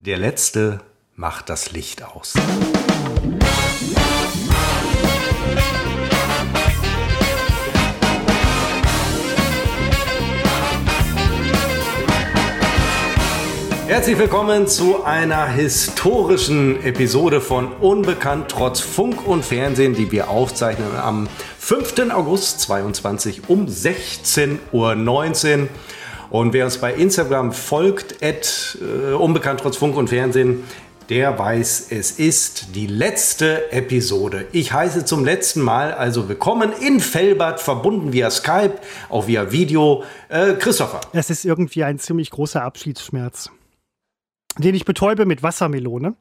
Der Letzte macht das Licht aus. Herzlich willkommen zu einer historischen Episode von Unbekannt trotz Funk und Fernsehen, die wir aufzeichnen am 5. August 22 um 16.19 Uhr. Und wer uns bei Instagram folgt, at, äh, unbekannt trotz Funk und Fernsehen, der weiß, es ist die letzte Episode. Ich heiße zum letzten Mal also willkommen in Fellbad, verbunden via Skype, auch via Video, äh, Christopher. Es ist irgendwie ein ziemlich großer Abschiedsschmerz, den ich betäube mit Wassermelone.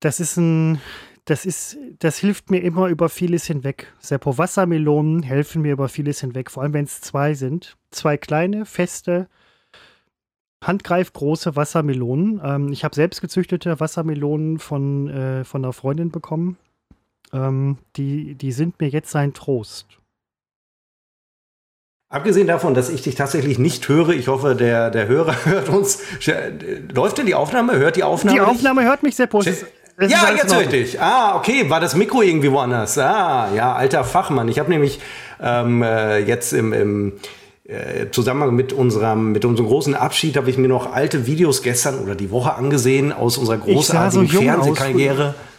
Das ist ein das ist, das hilft mir immer über vieles hinweg. Seppo Wassermelonen helfen mir über vieles hinweg, vor allem wenn es zwei sind. Zwei kleine, feste, handgreifgroße Wassermelonen. Ähm, ich habe selbst gezüchtete Wassermelonen von, äh, von einer Freundin bekommen. Ähm, die, die sind mir jetzt ein Trost. Abgesehen davon, dass ich dich tatsächlich nicht höre, ich hoffe, der, der Hörer hört uns. Läuft denn die Aufnahme? Hört die Aufnahme? Die Aufnahme nicht? hört mich sehr positiv. Das ja, jetzt höre ich dich. Ah, okay. War das Mikro irgendwie woanders? Ah, ja, alter Fachmann. Ich habe nämlich ähm, äh, jetzt im, im äh, Zusammenhang mit unserem, mit unserem großen Abschied habe ich mir noch alte Videos gestern oder die Woche angesehen aus unserer großartigen so Fernsehkarriere. Aus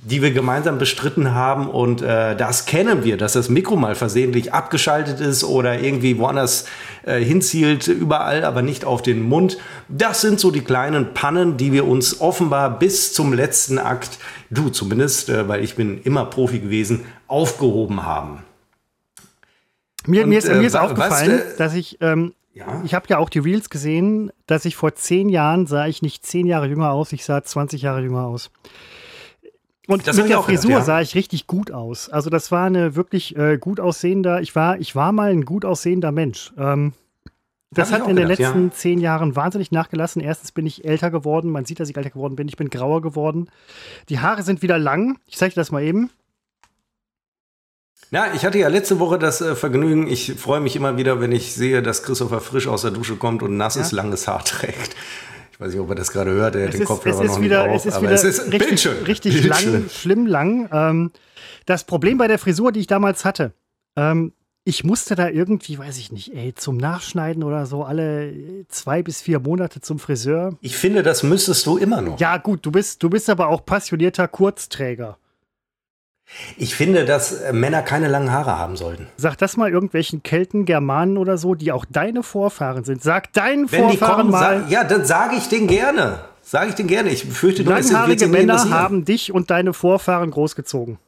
die wir gemeinsam bestritten haben. Und äh, das kennen wir, dass das Mikro mal versehentlich abgeschaltet ist oder irgendwie woanders äh, hinzielt, überall, aber nicht auf den Mund. Das sind so die kleinen Pannen, die wir uns offenbar bis zum letzten Akt, du zumindest, äh, weil ich bin immer Profi gewesen, aufgehoben haben. Mir, Und, mir, ist, mir ist äh, aufgefallen, was, äh, dass ich ähm, ja. Ich habe ja auch die Reels gesehen, dass ich vor zehn Jahren sah ich nicht zehn Jahre jünger aus, ich sah 20 Jahre jünger aus. Und das mit der Frisur gedacht, ja. sah ich richtig gut aus. Also das war eine wirklich äh, gut aussehender, ich war, ich war mal ein gut aussehender Mensch. Ähm, das hat in gedacht, den letzten ja. zehn Jahren wahnsinnig nachgelassen. Erstens bin ich älter geworden, man sieht, dass ich älter geworden bin, ich bin grauer geworden. Die Haare sind wieder lang. Ich zeige dir das mal eben. Ja, ich hatte ja letzte Woche das äh, Vergnügen. Ich freue mich immer wieder, wenn ich sehe, dass Christopher frisch aus der Dusche kommt und nasses, ja. langes Haar trägt. Ich weiß nicht, ob er das gerade hört, er hat den Kopfhörer noch wieder, nicht auf, es ist wieder es ist richtig, Bildschirm. richtig lang, schlimm lang. Ähm, das Problem bei der Frisur, die ich damals hatte, ähm, ich musste da irgendwie, weiß ich nicht, ey, zum Nachschneiden oder so alle zwei bis vier Monate zum Friseur. Ich finde, das müsstest du immer noch. Ja, gut, du bist, du bist aber auch passionierter Kurzträger. Ich finde, dass äh, Männer keine langen Haare haben sollten. Sag das mal irgendwelchen Kelten, Germanen oder so, die auch deine Vorfahren sind. Sag deinen Wenn Vorfahren kommen, mal. Sag, ja, dann sage ich den gerne. Sage ich den gerne. Ich befürchte nur, es wird Männer haben dich und deine Vorfahren großgezogen.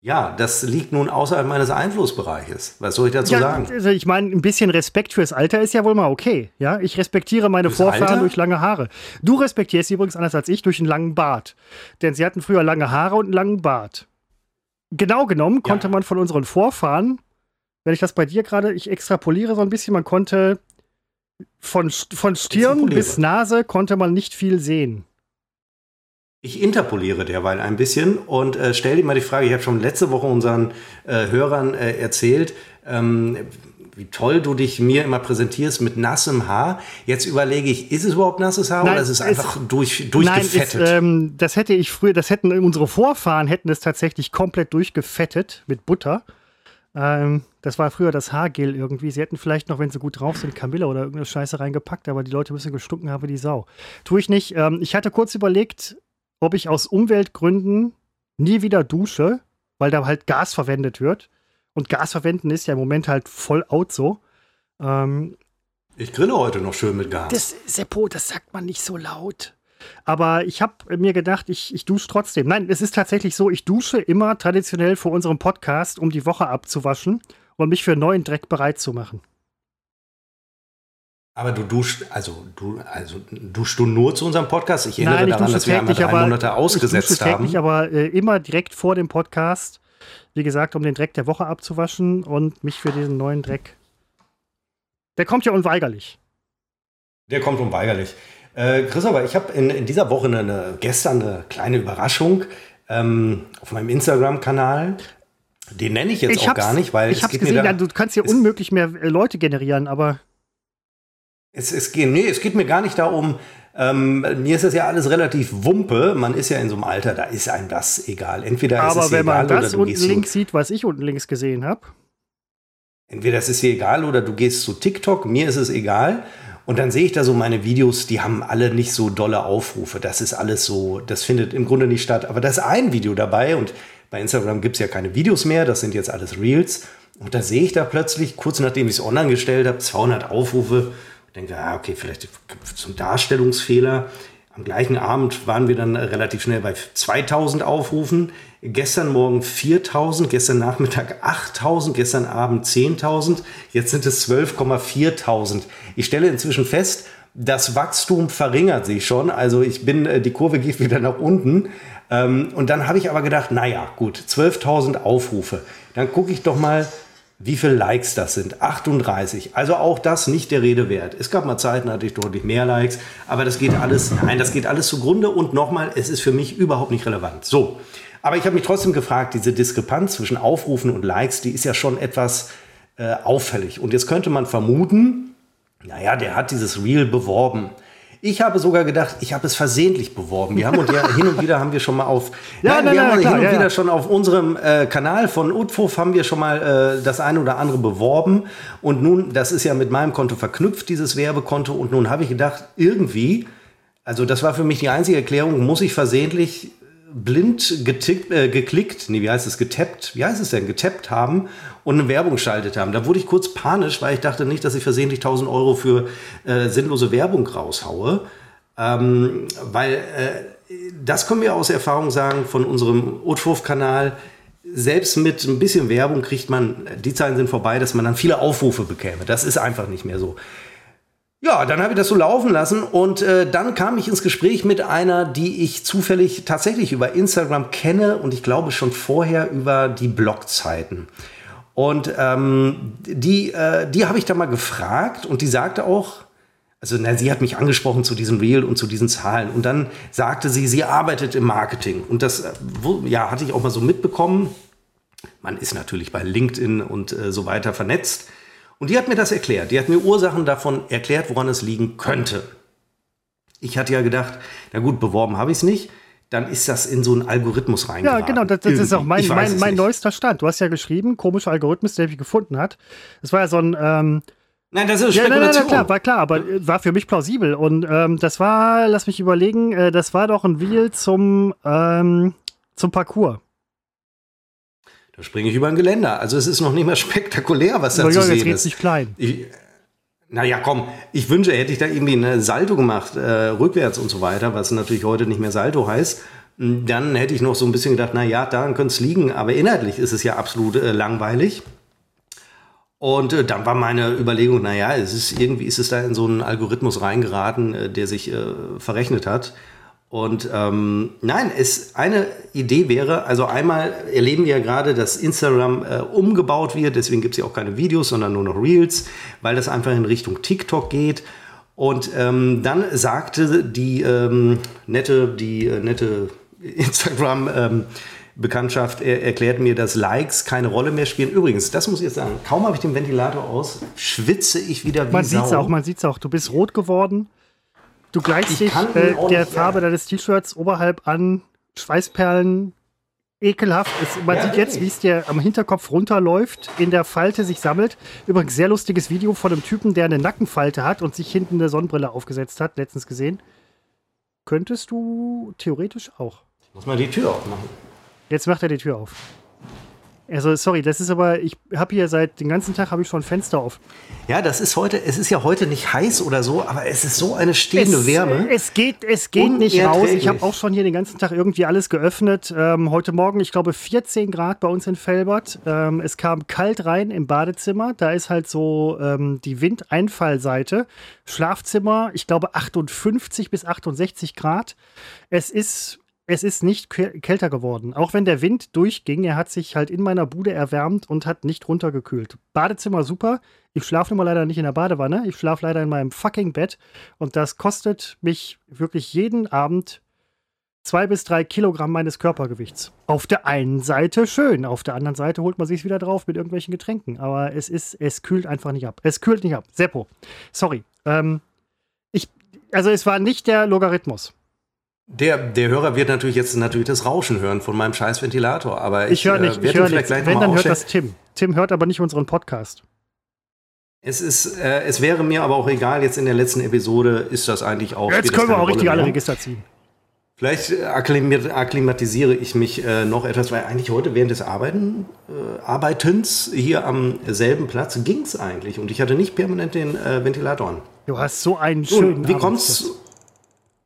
Ja, das liegt nun außerhalb meines Einflussbereiches. Was soll ich dazu ja, sagen? Also ich meine, ein bisschen Respekt fürs Alter ist ja wohl mal okay. Ja, ich respektiere meine fürs Vorfahren Alter? durch lange Haare. Du respektierst sie übrigens anders als ich durch einen langen Bart. Denn sie hatten früher lange Haare und einen langen Bart. Genau genommen konnte ja. man von unseren Vorfahren, wenn ich das bei dir gerade, ich extrapoliere so ein bisschen, man konnte von, von Stirn bis Nase konnte man nicht viel sehen. Ich interpoliere derweil ein bisschen und äh, stelle dir mal die Frage, ich habe schon letzte Woche unseren äh, Hörern äh, erzählt, ähm, wie toll du dich mir immer präsentierst mit nassem Haar. Jetzt überlege ich, ist es überhaupt nasses Haar nein, oder ist es einfach es, durch, durchgefettet? Nein, es, ähm, das hätte ich früher, das hätten unsere Vorfahren hätten es tatsächlich komplett durchgefettet mit Butter. Ähm, das war früher das Haargel irgendwie. Sie hätten vielleicht noch, wenn sie gut drauf sind, Camilla oder irgendeine Scheiße reingepackt, aber die Leute müssen gestunken haben wie die Sau. Tue ich nicht. Ähm, ich hatte kurz überlegt, ob ich aus Umweltgründen nie wieder dusche, weil da halt Gas verwendet wird. Und Gas verwenden ist ja im Moment halt voll out so. Ähm, ich grille heute noch schön mit Gas. Das, Seppo, das sagt man nicht so laut. Aber ich habe mir gedacht, ich, ich dusche trotzdem. Nein, es ist tatsächlich so, ich dusche immer traditionell vor unserem Podcast, um die Woche abzuwaschen und mich für neuen Dreck bereit zu machen. Aber du duschst, also du, also duschst du nur zu unserem Podcast? Ich erinnere Nein, daran, dass wir einmal drei Monate ausgesetzt ich haben. Täglich, aber äh, immer direkt vor dem Podcast, wie gesagt, um den Dreck der Woche abzuwaschen und mich für diesen neuen Dreck. Der kommt ja unweigerlich. Der kommt unweigerlich. Äh, Christopher, ich habe in, in, dieser Woche eine, eine, gestern eine kleine Überraschung ähm, auf meinem Instagram-Kanal. Den nenne ich jetzt ich auch gar nicht, weil ich es geht gesehen, mir da, ja, du kannst hier unmöglich mehr äh, Leute generieren, aber Es, es, geht, nee, es geht mir gar nicht darum, ähm, mir ist das ja alles relativ wumpe. Man ist ja in so einem Alter, da ist einem das egal. Entweder Aber ist es wenn egal, man das unten links sieht, was ich unten links gesehen habe. Entweder es ist dir egal oder du gehst zu TikTok, mir ist es egal. Und dann sehe ich da so meine Videos, die haben alle nicht so dolle Aufrufe. Das ist alles so, das findet im Grunde nicht statt. Aber da ist ein Video dabei und bei Instagram gibt es ja keine Videos mehr, das sind jetzt alles Reels. Und da sehe ich da plötzlich, kurz nachdem ich es online gestellt habe, 200 Aufrufe. Denke, ah, okay, vielleicht zum Darstellungsfehler. Am gleichen Abend waren wir dann relativ schnell bei 2000 Aufrufen. Gestern Morgen 4000, gestern Nachmittag 8000, gestern Abend 10.000. Jetzt sind es 12,4000. Ich stelle inzwischen fest, das Wachstum verringert sich schon. Also ich bin, äh, die Kurve geht wieder nach unten. Ähm, und dann habe ich aber gedacht, naja, gut, 12.000 Aufrufe. Dann gucke ich doch mal, wie viele Likes das sind. 38. Also auch das nicht der Rede wert. Es gab mal Zeiten, hatte ich deutlich mehr Likes, aber das geht alles, nein, das geht alles zugrunde und nochmal, es ist für mich überhaupt nicht relevant. So. Aber ich habe mich trotzdem gefragt, diese Diskrepanz zwischen Aufrufen und Likes, die ist ja schon etwas äh, auffällig. Und jetzt könnte man vermuten, naja, der hat dieses Reel beworben. Ich habe sogar gedacht, ich habe es versehentlich beworben. Wir haben und ja hin und wieder haben wir schon mal auf, ja, nein, nein, wir nein, haben klar, hin und ja, wieder schon auf unserem äh, Kanal von Utfuf haben wir schon mal äh, das eine oder andere beworben. Und nun, das ist ja mit meinem Konto verknüpft, dieses Werbekonto. Und nun habe ich gedacht, irgendwie, also das war für mich die einzige Erklärung, muss ich versehentlich blind getickt, äh, geklickt, nee, wie heißt es, getappt, wie heißt es denn, getappt haben und eine Werbung geschaltet haben. Da wurde ich kurz panisch, weil ich dachte nicht, dass ich versehentlich 1000 Euro für äh, sinnlose Werbung raushaue. Ähm, weil äh, das können wir aus Erfahrung sagen von unserem Utwurf-Kanal. Selbst mit ein bisschen Werbung kriegt man, die Zeiten sind vorbei, dass man dann viele Aufrufe bekäme. Das ist einfach nicht mehr so. Ja, dann habe ich das so laufen lassen und äh, dann kam ich ins Gespräch mit einer, die ich zufällig tatsächlich über Instagram kenne und ich glaube schon vorher über die Blogzeiten. Und ähm, die, äh, die habe ich dann mal gefragt und die sagte auch, also na, sie hat mich angesprochen zu diesem Reel und zu diesen Zahlen und dann sagte sie, sie arbeitet im Marketing und das äh, ja, hatte ich auch mal so mitbekommen. Man ist natürlich bei LinkedIn und äh, so weiter vernetzt. Und die hat mir das erklärt. Die hat mir Ursachen davon erklärt, woran es liegen könnte. Ich hatte ja gedacht, na gut, beworben habe ich es nicht. Dann ist das in so einen Algorithmus reingeraten. Ja, genau, das, das ist auch mein, mein, mein neuester Stand. Du hast ja geschrieben, komischer Algorithmus, der mich gefunden hat. Es war ja so ein, ähm, Nein, das ist Spekulation. Ja, nein, nein, klar, war klar, aber war für mich plausibel. Und ähm, das war, lass mich überlegen, äh, das war doch ein Wheel zum, ähm, zum Parcours. Da springe ich über ein Geländer. Also es ist noch nicht mal spektakulär, was da Aber zu sehen jetzt ist. Nicht klein. Ich, naja, komm, ich wünsche, hätte ich da irgendwie eine Salto gemacht, äh, rückwärts und so weiter, was natürlich heute nicht mehr Salto heißt. Dann hätte ich noch so ein bisschen gedacht, na ja, daran könnte es liegen, aber inhaltlich ist es ja absolut äh, langweilig. Und äh, dann war meine Überlegung, naja, es ist irgendwie ist es da in so einen Algorithmus reingeraten, äh, der sich äh, verrechnet hat. Und ähm, nein, es eine Idee wäre, also einmal erleben wir ja gerade, dass Instagram äh, umgebaut wird, deswegen gibt es ja auch keine Videos, sondern nur noch Reels, weil das einfach in Richtung TikTok geht. Und ähm, dann sagte die ähm, nette, die äh, nette Instagram ähm, Bekanntschaft er erklärt mir, dass Likes keine Rolle mehr spielen. Übrigens, das muss ich jetzt sagen, kaum habe ich den Ventilator aus, schwitze ich wieder wie Man sieht es auch, man sieht es auch. Du bist rot geworden. Du gleichst dich äh, der Farbe deines T-Shirts oberhalb an, Schweißperlen, ekelhaft. Es, man ja, sieht jetzt, wie es dir am Hinterkopf runterläuft, in der Falte sich sammelt. Übrigens, sehr lustiges Video von einem Typen, der eine Nackenfalte hat und sich hinten eine Sonnenbrille aufgesetzt hat, letztens gesehen. Könntest du theoretisch auch. Ich muss mal die Tür aufmachen. Jetzt macht er die Tür auf. Also sorry, das ist aber, ich habe hier seit den ganzen Tag habe ich schon Fenster auf. Ja, das ist heute, es ist ja heute nicht heiß oder so, aber es ist so eine stehende es, Wärme. Es geht, es geht nicht raus. Ich habe auch schon hier den ganzen Tag irgendwie alles geöffnet. Ähm, heute Morgen, ich glaube, 14 Grad bei uns in Felbert. Ähm, es kam kalt rein im Badezimmer. Da ist halt so ähm, die Windeinfallseite. Schlafzimmer, ich glaube, 58 bis 68 Grad. Es ist es ist nicht kälter geworden. Auch wenn der Wind durchging, er hat sich halt in meiner Bude erwärmt und hat nicht runtergekühlt. Badezimmer super. Ich schlafe immer leider nicht in der Badewanne. Ich schlafe leider in meinem fucking Bett. Und das kostet mich wirklich jeden Abend zwei bis drei Kilogramm meines Körpergewichts. Auf der einen Seite schön, auf der anderen Seite holt man sich wieder drauf mit irgendwelchen Getränken. Aber es ist, es kühlt einfach nicht ab. Es kühlt nicht ab. Seppo, sorry. Ähm, ich, also es war nicht der Logarithmus. Der, der Hörer wird natürlich jetzt natürlich das Rauschen hören von meinem scheiß Ventilator, aber ich, ich höre nicht, äh, ich höre nicht. Wenn, dann hört das Tim. Tim hört aber nicht unseren Podcast. Es ist, äh, es wäre mir aber auch egal, jetzt in der letzten Episode ist das eigentlich auch. Jetzt können wir auch richtig alle Register ziehen. Vielleicht akklimatisiere ich mich äh, noch etwas, weil eigentlich heute während des Arbeiten, äh, Arbeitens hier am selben Platz ging es eigentlich und ich hatte nicht permanent den äh, Ventilator an. Du hast so einen schönen. Und wie kommst,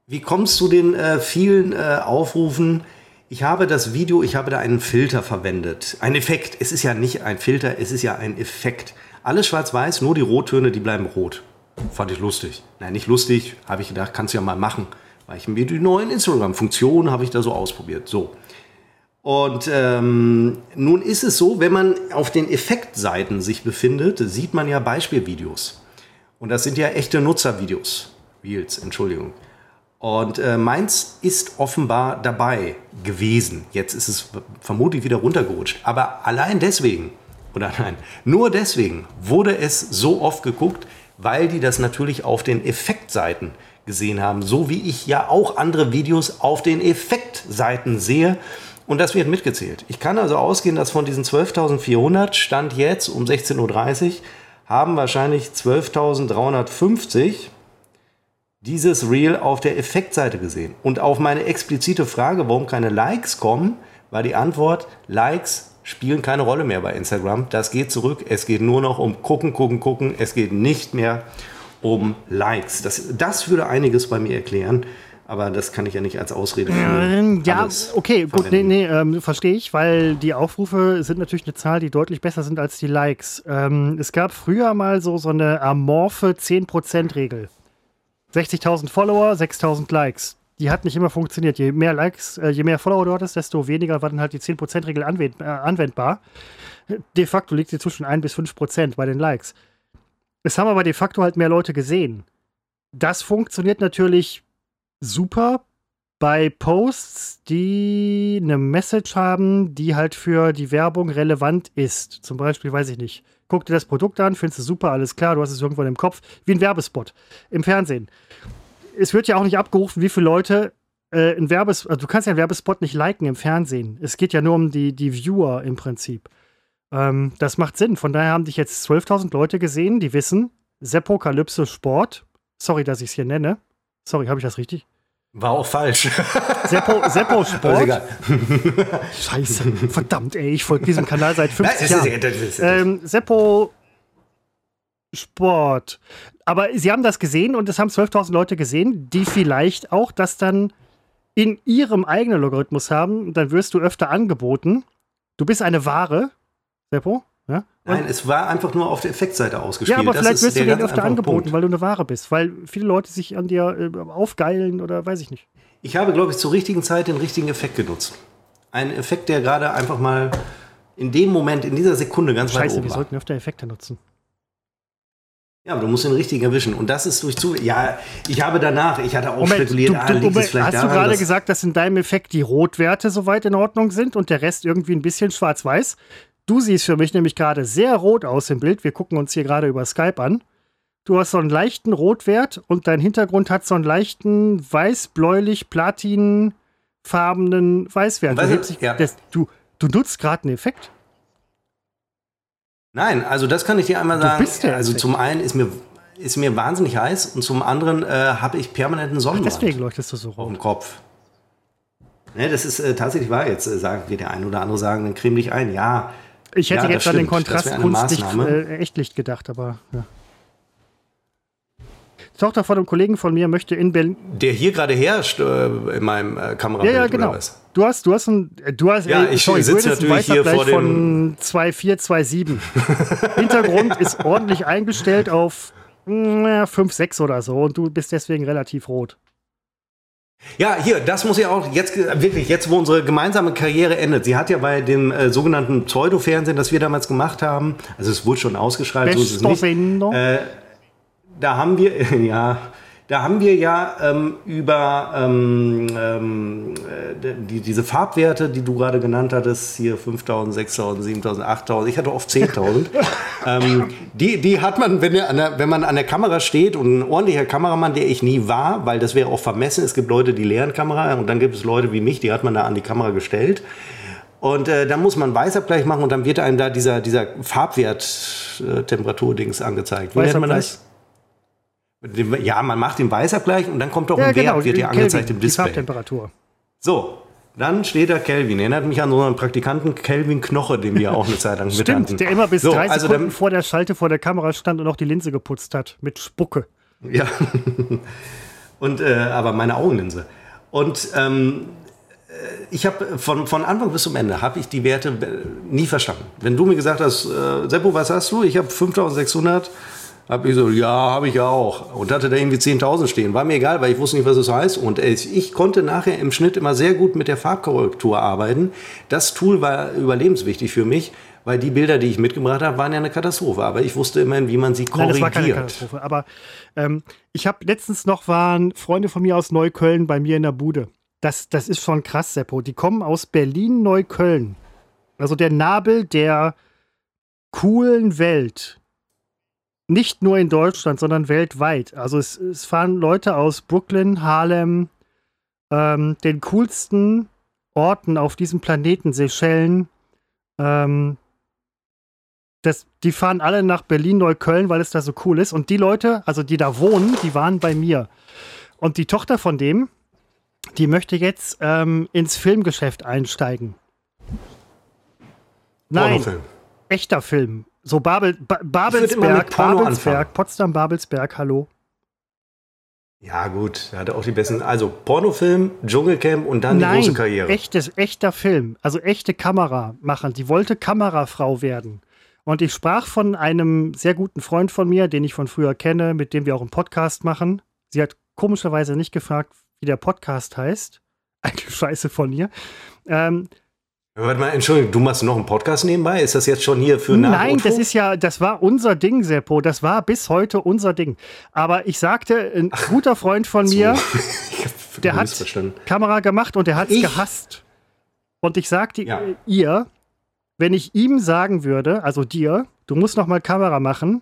wie kommst du den äh, vielen äh, Aufrufen? Ich habe das Video, ich habe da einen Filter verwendet. Ein Effekt. Es ist ja nicht ein Filter, es ist ja ein Effekt. Alles schwarz-weiß, nur die Rottöne, die bleiben rot. Fand ich lustig. Nein, nicht lustig, habe ich gedacht, kannst du ja mal machen. Weil ich mir die neuen Instagram-Funktionen habe ich da so ausprobiert. So. Und ähm, nun ist es so, wenn man auf den Effektseiten sich befindet, sieht man ja Beispielvideos. Und das sind ja echte Nutzervideos. Reels, Entschuldigung. Und äh, meins ist offenbar dabei gewesen. Jetzt ist es vermutlich wieder runtergerutscht. Aber allein deswegen, oder nein, nur deswegen wurde es so oft geguckt, weil die das natürlich auf den Effektseiten gesehen haben. So wie ich ja auch andere Videos auf den Effektseiten sehe. Und das wird mitgezählt. Ich kann also ausgehen, dass von diesen 12.400 Stand jetzt um 16.30 Uhr haben wahrscheinlich 12.350 dieses Reel auf der Effektseite gesehen. Und auf meine explizite Frage, warum keine Likes kommen, war die Antwort, Likes spielen keine Rolle mehr bei Instagram. Das geht zurück. Es geht nur noch um gucken, gucken, gucken. Es geht nicht mehr um Likes. Das, das würde einiges bei mir erklären. Aber das kann ich ja nicht als Ausrede ähm, Ja, okay, gut, nee, nee, ähm, verstehe ich, weil die Aufrufe sind natürlich eine Zahl, die deutlich besser sind als die Likes. Ähm, es gab früher mal so, so eine amorphe 10%-Regel. 60.000 Follower, 6.000 Likes. Die hat nicht immer funktioniert. Je mehr Likes, äh, je mehr Follower du hattest, desto weniger war dann halt die 10%-Regel anwend äh, anwendbar. De facto liegt sie zwischen 1 bis 5% bei den Likes. Es haben aber de facto halt mehr Leute gesehen. Das funktioniert natürlich super bei Posts, die eine Message haben, die halt für die Werbung relevant ist. Zum Beispiel, weiß ich nicht, guck dir das Produkt an, findest du super, alles klar, du hast es irgendwo im Kopf, wie ein Werbespot im Fernsehen. Es wird ja auch nicht abgerufen, wie viele Leute äh, ein Werbespot, also du kannst ja einen Werbespot nicht liken im Fernsehen. Es geht ja nur um die, die Viewer im Prinzip. Ähm, das macht Sinn. Von daher haben dich jetzt 12.000 Leute gesehen, die wissen, Seppokalypse Sport. Sorry, dass ich es hier nenne. Sorry, habe ich das richtig? War auch falsch. Seppo, Seppo Sport. Scheiße. Verdammt, ey, ich folge diesem Kanal seit 50 Jahren. Ähm, Seppo Sport. Aber sie haben das gesehen und es haben 12.000 Leute gesehen, die vielleicht auch das dann in ihrem eigenen Logarithmus haben. Dann wirst du öfter angeboten. Du bist eine Ware. Seppo? Nein, es war einfach nur auf der Effektseite ausgespielt. Ja, aber das vielleicht wirst du den öfter angeboten, Punkt. weil du eine Ware bist, weil viele Leute sich an dir äh, aufgeilen oder weiß ich nicht. Ich habe, glaube ich, zur richtigen Zeit den richtigen Effekt genutzt. Ein Effekt, der gerade einfach mal in dem Moment, in dieser Sekunde ganz Scheiße, weit oben wir sollten öfter Effekte nutzen. Ja, aber du musst den richtigen erwischen. Und das ist durch zu. Ja, ich habe danach, ich hatte auch Moment, spekuliert, du, du, ah, liegt es vielleicht Hast daran, du gerade gesagt, dass in deinem Effekt die Rotwerte soweit in Ordnung sind und der Rest irgendwie ein bisschen schwarz-weiß? Du siehst für mich nämlich gerade sehr rot aus im Bild. Wir gucken uns hier gerade über Skype an. Du hast so einen leichten Rotwert und dein Hintergrund hat so einen leichten weiß-bläulich-platinfarbenen Weißwert. Weiß du, ja. das, du, du nutzt gerade einen Effekt. Nein, also das kann ich dir einmal sagen. Du bist der also zum einen ist mir, ist mir wahnsinnig heiß und zum anderen äh, habe ich permanenten Sonnenbrand. Ach, deswegen leuchtest du so rot. Dem Kopf. Ne, das ist äh, tatsächlich wahr. Jetzt äh, sagt wird der ein oder andere sagen, dann creme dich ein. Ja, ich hätte ja, jetzt an den Kontrast Kunstlicht, äh, Echtlicht gedacht, aber ja. Die Tochter von einem Kollegen von mir möchte in Berlin. Der hier gerade herrscht äh, in meinem äh, Kamerabild. Ja, ja, genau. Du hast, du hast ein, du hast, ja, ich sorry, sitze natürlich hier vor dem von 2427. Hintergrund ist ordentlich eingestellt auf 5, 6 oder so und du bist deswegen relativ rot. Ja, hier, das muss ich auch jetzt wirklich, jetzt wo unsere gemeinsame Karriere endet. Sie hat ja bei dem äh, sogenannten Pseudo-Fernsehen, das wir damals gemacht haben, also es wurde schon ausgeschreit, so ist es nicht. Äh, da haben wir, ja, da haben wir ja ähm, über ähm, ähm, äh, die, diese Farbwerte, die du gerade genannt hattest, hier 5000, 6000, 7000, 8000, ich hatte oft 10.000. ähm, die, die hat man, wenn, der, wenn man an der Kamera steht und ein ordentlicher Kameramann, der ich nie war, weil das wäre auch vermessen. Es gibt Leute, die leeren Kamera und dann gibt es Leute wie mich, die hat man da an die Kamera gestellt. Und äh, dann muss man Weißabgleich machen und dann wird einem da dieser, dieser Farbwert äh, Temperaturdings angezeigt. Wie nennt man das? Ja, man macht den Weißabgleich und dann kommt doch ja, ein genau, Wert, wird ja angezeigt im Display. Die Farbtemperatur. So, dann steht da Kelvin. Erinnert mich an unseren Praktikanten Kelvin Knoche, den wir auch eine Zeit lang mit hatten. der immer bis so, drei also Sekunden vor der Schalte vor der Kamera stand und auch die Linse geputzt hat. Mit Spucke. Ja. und, äh, aber meine Augenlinse. Und ähm, äh, ich habe von, von Anfang bis zum Ende habe ich die Werte äh, nie verstanden. Wenn du mir gesagt hast, äh, Seppo, was hast du? Ich habe 5600. Habe ich so, ja, habe ich ja auch. Und hatte da irgendwie 10.000 stehen. War mir egal, weil ich wusste nicht, was das heißt. Und ich konnte nachher im Schnitt immer sehr gut mit der Farbkorrektur arbeiten. Das Tool war überlebenswichtig für mich, weil die Bilder, die ich mitgebracht habe, waren ja eine Katastrophe. Aber ich wusste immerhin, wie man sie korrigiert. Nein, das war keine Katastrophe. Aber ähm, ich habe letztens noch waren Freunde von mir aus Neukölln bei mir in der Bude. Das, das ist schon krass, Seppo. Die kommen aus Berlin-Neukölln. Also der Nabel der coolen Welt. Nicht nur in Deutschland, sondern weltweit. Also es, es fahren Leute aus Brooklyn, Harlem, ähm, den coolsten Orten auf diesem Planeten, Seychellen. Ähm, das, die fahren alle nach Berlin-Neukölln, weil es da so cool ist. Und die Leute, also die da wohnen, die waren bei mir. Und die Tochter von dem, die möchte jetzt ähm, ins Filmgeschäft einsteigen. Nein, Pornofilm. echter Film. So Babel, ba Babelsberg, Babelsberg, Potsdam, Babelsberg, hallo. Ja, gut, er hatte auch die besten. Also Pornofilm, Dschungelcamp und dann Nein, die große Karriere. Echtes, echter Film, also echte Kamera machen. Die wollte Kamerafrau werden. Und ich sprach von einem sehr guten Freund von mir, den ich von früher kenne, mit dem wir auch einen Podcast machen. Sie hat komischerweise nicht gefragt, wie der Podcast heißt. Eine Scheiße von ihr. Ähm, Warte mal, Entschuldigung, du machst noch einen Podcast nebenbei? Ist das jetzt schon hier für Nein, das ist ja, das war unser Ding, Seppo. Das war bis heute unser Ding. Aber ich sagte, ein Ach, guter Freund von so. mir, der hat Kamera gemacht und der hat es gehasst. Und ich sagte ja. ihr, wenn ich ihm sagen würde, also dir, du musst noch mal Kamera machen,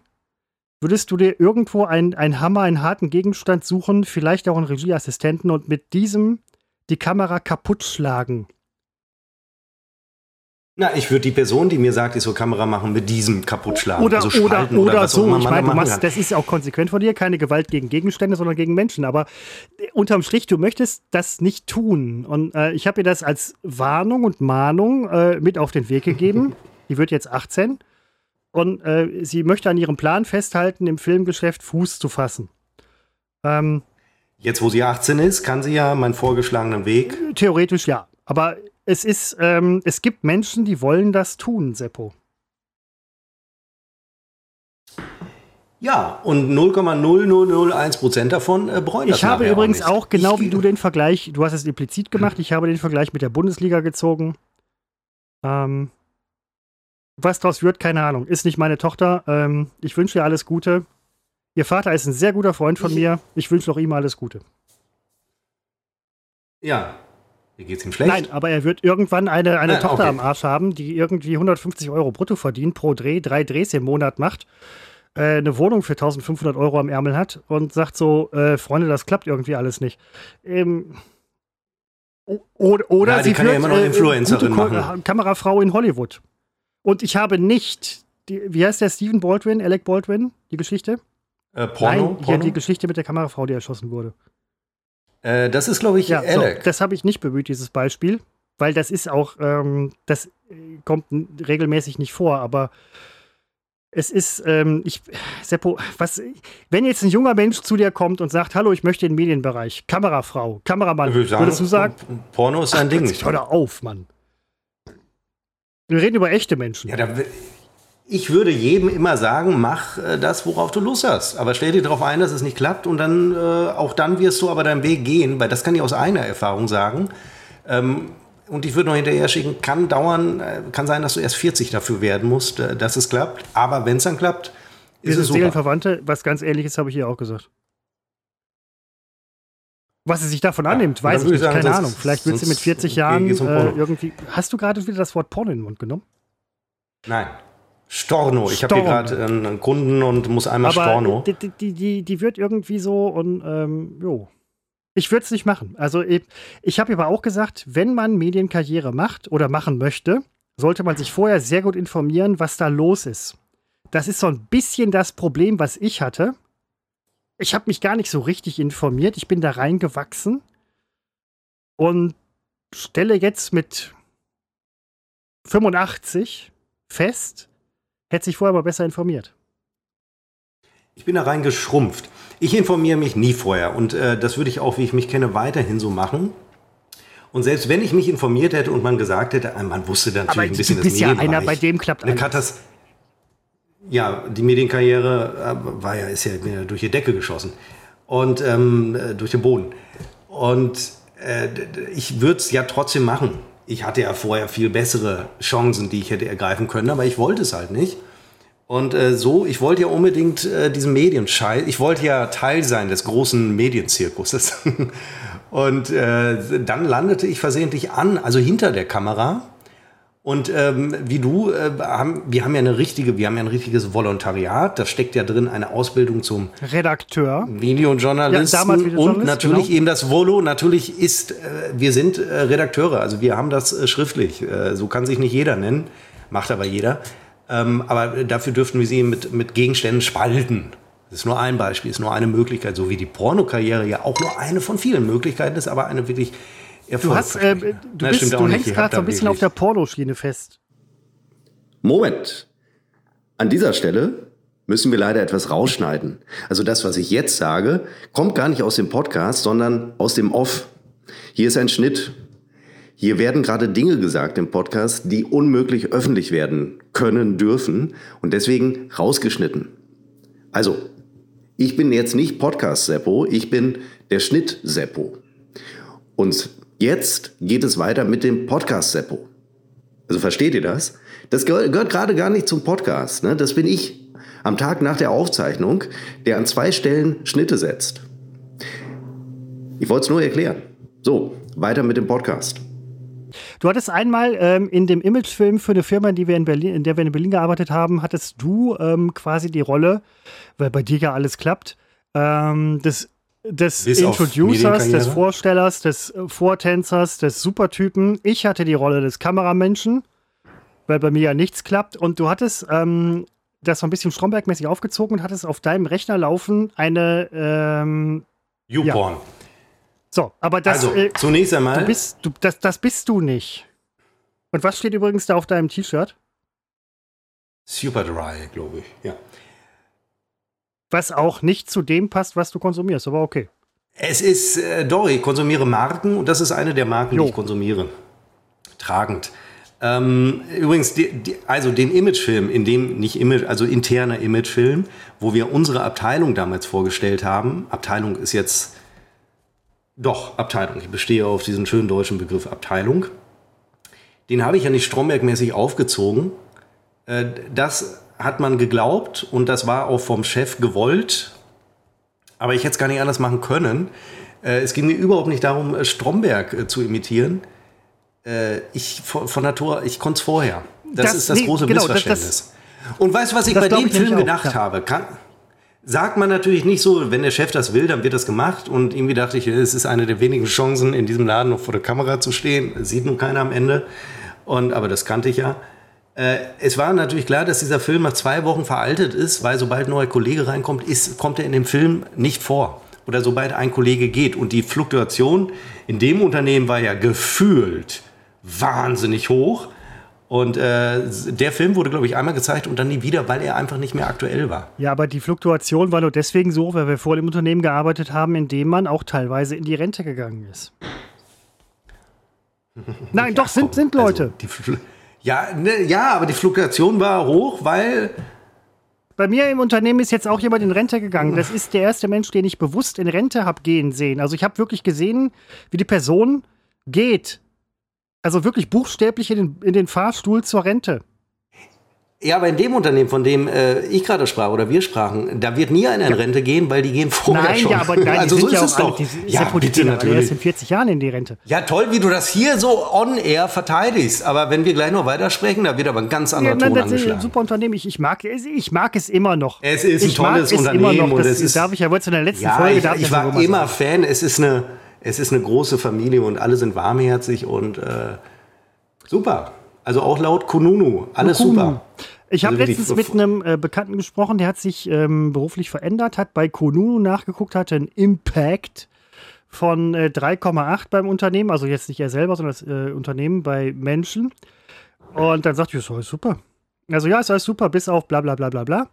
würdest du dir irgendwo einen Hammer, einen harten Gegenstand suchen, vielleicht auch einen Regieassistenten und mit diesem die Kamera kaputt schlagen? Na, ich würde die Person, die mir sagt, ich soll Kamera machen, mit diesem kaputt schlagen. Oder, also oder, oder, oder so. Ich meine, du machst, das ist ja auch konsequent von dir, keine Gewalt gegen Gegenstände, sondern gegen Menschen. Aber äh, unterm Strich, du möchtest das nicht tun. Und äh, ich habe ihr das als Warnung und Mahnung äh, mit auf den Weg gegeben. die wird jetzt 18 und äh, sie möchte an ihrem Plan festhalten, im Filmgeschäft Fuß zu fassen. Ähm, Jetzt, wo sie 18 ist, kann sie ja meinen vorgeschlagenen Weg. Theoretisch ja. Aber es ist, ähm, es gibt Menschen, die wollen das tun, Seppo. Ja, und 0,0001% davon äh, das Ich habe übrigens auch, auch genau ich wie du den Vergleich, du hast es implizit gemacht, ich habe den Vergleich mit der Bundesliga gezogen. Ähm, was daraus wird, keine Ahnung. Ist nicht meine Tochter. Ähm, ich wünsche ihr alles Gute. Ihr Vater ist ein sehr guter Freund von ich, mir. Ich wünsche auch ihm alles Gute. Ja. Wie geht's ihm schlecht? Nein, aber er wird irgendwann eine, eine Nein, Tochter okay. am Arsch haben, die irgendwie 150 Euro brutto verdient, pro Dreh, drei Drehs im Monat macht, äh, eine Wohnung für 1500 Euro am Ärmel hat und sagt so: äh, Freunde, das klappt irgendwie alles nicht. Ähm, oder, oder ja, sie kann wird, ja immer noch äh, Influencerin machen. Kamerafrau in Hollywood. Und ich habe nicht, die, wie heißt der Stephen Baldwin, Alec Baldwin, die Geschichte? Äh, Porno? Nein, Porno? die Geschichte mit der Kamerafrau, die erschossen wurde. Äh, das ist, glaube ich, ja, Alec. So, das habe ich nicht bemüht, dieses Beispiel, weil das ist auch, ähm, das kommt regelmäßig nicht vor, aber es ist, ähm, ich, Seppo, was, wenn jetzt ein junger Mensch zu dir kommt und sagt, hallo, ich möchte in den Medienbereich, Kamerafrau, Kameramann, sagen, würdest du sagen, Porno ist ein Ding nicht. Hör auf, Mann. Wir reden über echte Menschen. Ja, da, ich würde jedem immer sagen, mach äh, das, worauf du Lust hast. Aber stell dir darauf ein, dass es nicht klappt und dann äh, auch dann wirst du aber deinen Weg gehen, weil das kann ich aus einer Erfahrung sagen. Ähm, und ich würde noch hinterher schicken, kann dauern, äh, kann sein, dass du erst 40 dafür werden musst, äh, dass es klappt. Aber wenn es dann klappt, ist Wir es sind Seelenverwandte, was ganz ähnliches habe ich hier auch gesagt. Was sie sich davon ja, annimmt, weiß ich nicht, sagen, keine Ahnung. Vielleicht wird sie mit 40 Jahren äh, irgendwie. Hast du gerade wieder das Wort Porno in den Mund genommen? Nein. Storno. Ich habe hier gerade einen Kunden und muss einmal Aber Storno. Die, die, die, die wird irgendwie so und ähm, jo. Ich würde es nicht machen. Also ich, ich habe aber auch gesagt, wenn man Medienkarriere macht oder machen möchte, sollte man sich vorher sehr gut informieren, was da los ist. Das ist so ein bisschen das Problem, was ich hatte. Ich habe mich gar nicht so richtig informiert. Ich bin da reingewachsen und stelle jetzt mit 85 fest, hätte sich vorher aber besser informiert. Ich bin da reingeschrumpft. Ich informiere mich nie vorher und äh, das würde ich auch, wie ich mich kenne, weiterhin so machen. Und selbst wenn ich mich informiert hätte und man gesagt hätte, äh, man wusste dann natürlich aber ein bisschen du bist das ja einer, bei dem klappt alles. Ja, die Medienkarriere äh, war ja, ist ja durch die Decke geschossen und ähm, äh, durch den Boden. Und äh, ich würde es ja trotzdem machen. Ich hatte ja vorher viel bessere Chancen, die ich hätte ergreifen können, aber ich wollte es halt nicht. Und äh, so, ich wollte ja unbedingt äh, diesen Medienscheiß, ich wollte ja Teil sein des großen Medienzirkuses. und äh, dann landete ich versehentlich an, also hinter der Kamera. Und ähm, wie du, äh, haben, wir haben ja eine richtige, wir haben ja ein richtiges Volontariat. Da steckt ja drin eine Ausbildung zum Redakteur, Videojournalisten ja, und natürlich genau. eben das Volo. Natürlich ist, äh, wir sind äh, Redakteure, also wir haben das äh, schriftlich. Äh, so kann sich nicht jeder nennen, macht aber jeder. Ähm, aber dafür dürften wir sie mit, mit Gegenständen spalten. Das ist nur ein Beispiel, ist nur eine Möglichkeit, so wie die Pornokarriere ja auch nur eine von vielen Möglichkeiten ist, aber eine wirklich Du, hast, äh, du, Na, bist, du hängst gerade so ein bisschen auf der Pornoschiene fest. Moment. An dieser Stelle müssen wir leider etwas rausschneiden. Also das, was ich jetzt sage, kommt gar nicht aus dem Podcast, sondern aus dem Off. Hier ist ein Schnitt. Hier werden gerade Dinge gesagt im Podcast, die unmöglich öffentlich werden können, dürfen und deswegen rausgeschnitten. Also, ich bin jetzt nicht Podcast-Seppo, ich bin der Schnitt-Seppo. Und jetzt geht es weiter mit dem Podcast-Seppo. Also versteht ihr das? Das gehört, gerade gar nicht zum Podcast. Ne? Das bin ich am Tag nach der Aufzeichnung, der an zwei Stellen Schnitte setzt. Ich wollte es nur erklären. So, weiter mit dem Podcast. Du hattest einmal ähm, in dem Imagefilm für eine Firma, in, die wir in, Berlin, in der wir in Berlin gearbeitet haben, hattest du ähm, quasi die Rolle, weil bei dir ja alles klappt, ähm, des, des Introducers, des Vorstellers, des äh, Vortänzers, des Supertypen. Ich hatte die Rolle des Kameramenschen, weil bei mir ja nichts klappt. Und du hattest ähm, das so ein bisschen Stromberg-mäßig aufgezogen und hattest auf deinem Rechner laufen eine ähm, YouPorn. Ja. So, aber das. Also, äh, zunächst einmal. Du bist, du, das, das bist du nicht. Und was steht übrigens da auf deinem T-Shirt? Super Dry, glaube ich, ja. Was auch nicht zu dem passt, was du konsumierst, aber okay. Es ist, äh, ich konsumiere Marken und das ist eine der Marken, jo. die ich konsumiere. Tragend. Ähm, übrigens, die, die, also den Imagefilm, in dem, nicht Image, also interner Imagefilm, wo wir unsere Abteilung damals vorgestellt haben. Abteilung ist jetzt doch, Abteilung. Ich bestehe auf diesen schönen deutschen Begriff Abteilung. Den habe ich ja nicht strombergmäßig aufgezogen. Äh, das hat man geglaubt und das war auch vom Chef gewollt. Aber ich hätte es gar nicht anders machen können. Äh, es ging mir überhaupt nicht darum, äh, Stromberg zu imitieren. Ich von, Natur, ich konnte es vorher. Das, das, ist das nee, große genau, Missverständnis. Das, und weißt du, was ich bei dem Film gedacht auch, ja. habe? Kann, Sagt man natürlich nicht so, wenn der Chef das will, dann wird das gemacht. Und irgendwie dachte ich, es ist eine der wenigen Chancen, in diesem Laden noch vor der Kamera zu stehen. Sieht nun keiner am Ende. Und, aber das kannte ich ja. Äh, es war natürlich klar, dass dieser Film nach zwei Wochen veraltet ist, weil sobald ein neuer Kollege reinkommt, ist, kommt er in dem Film nicht vor. Oder sobald ein Kollege geht. Und die Fluktuation in dem Unternehmen war ja gefühlt wahnsinnig hoch. Und äh, der Film wurde, glaube ich, einmal gezeigt und dann nie wieder, weil er einfach nicht mehr aktuell war. Ja, aber die Fluktuation war nur deswegen so, weil wir vor dem Unternehmen gearbeitet haben, in dem man auch teilweise in die Rente gegangen ist. Nein, ja, doch, sind, sind also Leute. Also ja, ne, ja, aber die Fluktuation war hoch, weil. Bei mir im Unternehmen ist jetzt auch jemand in Rente gegangen. Das ist der erste Mensch, den ich bewusst in Rente habe gehen sehen. Also ich habe wirklich gesehen, wie die Person geht also wirklich buchstäblich in den, in den Fahrstuhl zur Rente. Ja, aber in dem Unternehmen, von dem äh, ich gerade sprach oder wir sprachen, da wird nie einer in Rente gehen, weil die gehen vorher nein, schon. Ja, aber nein, also die so sind ist ja es doch. Alle, die, ja, bitte natürlich. Erst in 40 Jahren in die Rente. Ja, toll, wie du das hier so on air verteidigst. Aber wenn wir gleich noch weitersprechen, da wird aber ein ganz anderer ja, nein, Ton das ist ein angeschlagen. super Unternehmen. Ich, ich, mag, ich mag es immer noch. Es ist ein ich tolles Unternehmen und es ist. darf ich ja wohl zu der letzten Ja, Folge. ich, darf ich das war immer sagen. Fan. Es ist eine, es ist eine große Familie und alle sind warmherzig und äh, super. Also auch laut Kununu, alles Kununu. super. Ich habe Also letztens mit einem äh, Bekannten gesprochen, der hat sich ähm, beruflich verändert, hat bei Konunu nachgeguckt, hatte einen Impact von äh, 3,8 beim Unternehmen, also jetzt nicht er selber, sondern das äh, Unternehmen bei Menschen. Und dann sagte ich, ist super. Also ja, ist alles super, bis auf bla bla bla bla bla.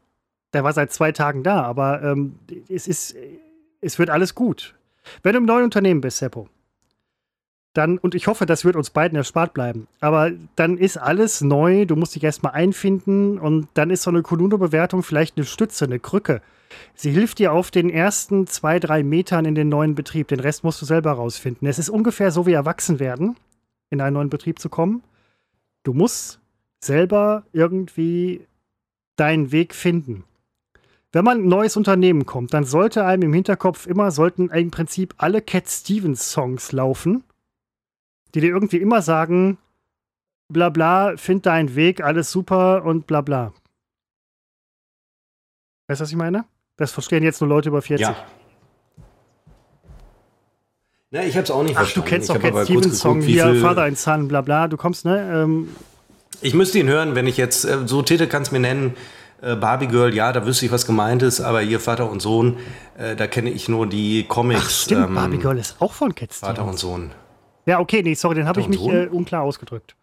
Der war seit zwei Tagen da, aber ähm, es ist, es wird alles gut. Wenn du im neuen Unternehmen bist, Seppo, dann, und ich hoffe, das wird uns beiden erspart bleiben, aber dann ist alles neu, du musst dich erstmal einfinden und dann ist so eine Konuno-Bewertung vielleicht eine Stütze, eine Krücke. Sie hilft dir auf den ersten zwei, drei Metern in den neuen Betrieb. Den Rest musst du selber rausfinden. Es ist ungefähr so wie erwachsen werden, in einen neuen Betrieb zu kommen. Du musst selber irgendwie deinen Weg finden. Wenn man in ein neues Unternehmen kommt, dann sollte einem im Hinterkopf immer, sollten im Prinzip alle Cat Stevens Songs laufen, die dir irgendwie immer sagen, bla bla, find deinen Weg, alles super und bla bla. Weißt du, was ich meine? Das verstehen jetzt nur Leute über 40. Ja. Na, ich habe es auch nicht Ach, verstanden. du kennst Ich doch kurz Stevens Song geguckt, wie hier, Father and Son, bla bla. Du kommst, ne? Ähm, Ich müsste ihn hören, wenn ich jetzt, äh, so Titel kannst mir nennen, äh, Barbie Girl, ja, da wüsste ich, was gemeint ist, aber hier Vater und Sohn, äh, da kenne ich nur die Comics. ach, stimmt, ähm, Barbie Girl ist auch von Cat Vater und Stevens. Sohn. Ja, okay, nee, sorry, den habe ich mich und äh, unklar ausgedrückt.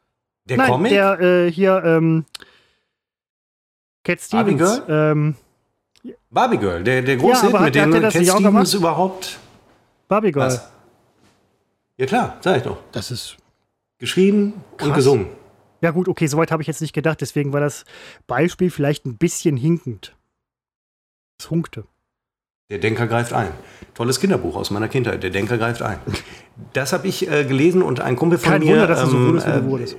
Der Nein, Comic? der äh, hier, ähm, Cat Barbie Stevens. Ähm, Barbie Girl, der, der Ja, große Hit, aber hat- mit dem Cat Stevens überhaupt. Barbie Girl. Was? Ja klar, sag ich doch. Das ist. Geschrieben und Krass. gesungen. Ja, gut, okay, soweit habe ich jetzt nicht gedacht, deswegen war das Beispiel vielleicht ein bisschen hinkend. Es hunkte. Der Denker greift ein. Tolles Kinderbuch aus meiner Kindheit. Der Denker greift ein. Das habe ich äh, gelesen und ein Kumpel von Kein mir Wunder, dass du so ähm, wurdest, wie äh, du wurdest.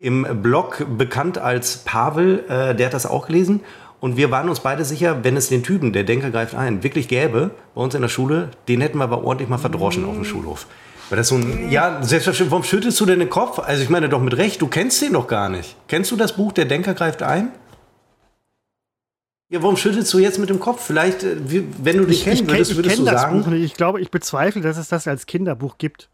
im Blog bekannt als Pavel, äh, der hat das auch gelesen. Und wir waren uns beide sicher, wenn es den Typen, der Denker greift ein, wirklich gäbe, bei uns in der Schule, den hätten wir aber ordentlich mal verdroschen auf dem Schulhof. Weil das so ein, ja, selbstverständlich, warum schüttelst du denn den Kopf? Also ich meine doch mit Recht, du kennst den doch gar nicht. Kennst du das Buch, der Denker greift ein? Ja, warum schüttelst du jetzt mit dem Kopf? Vielleicht, äh, wenn du dich kennen kenn- würdest, würdest kenn du das sagen, Buch nicht. Ich glaube, ich bezweifle, dass es das als Kinderbuch gibt.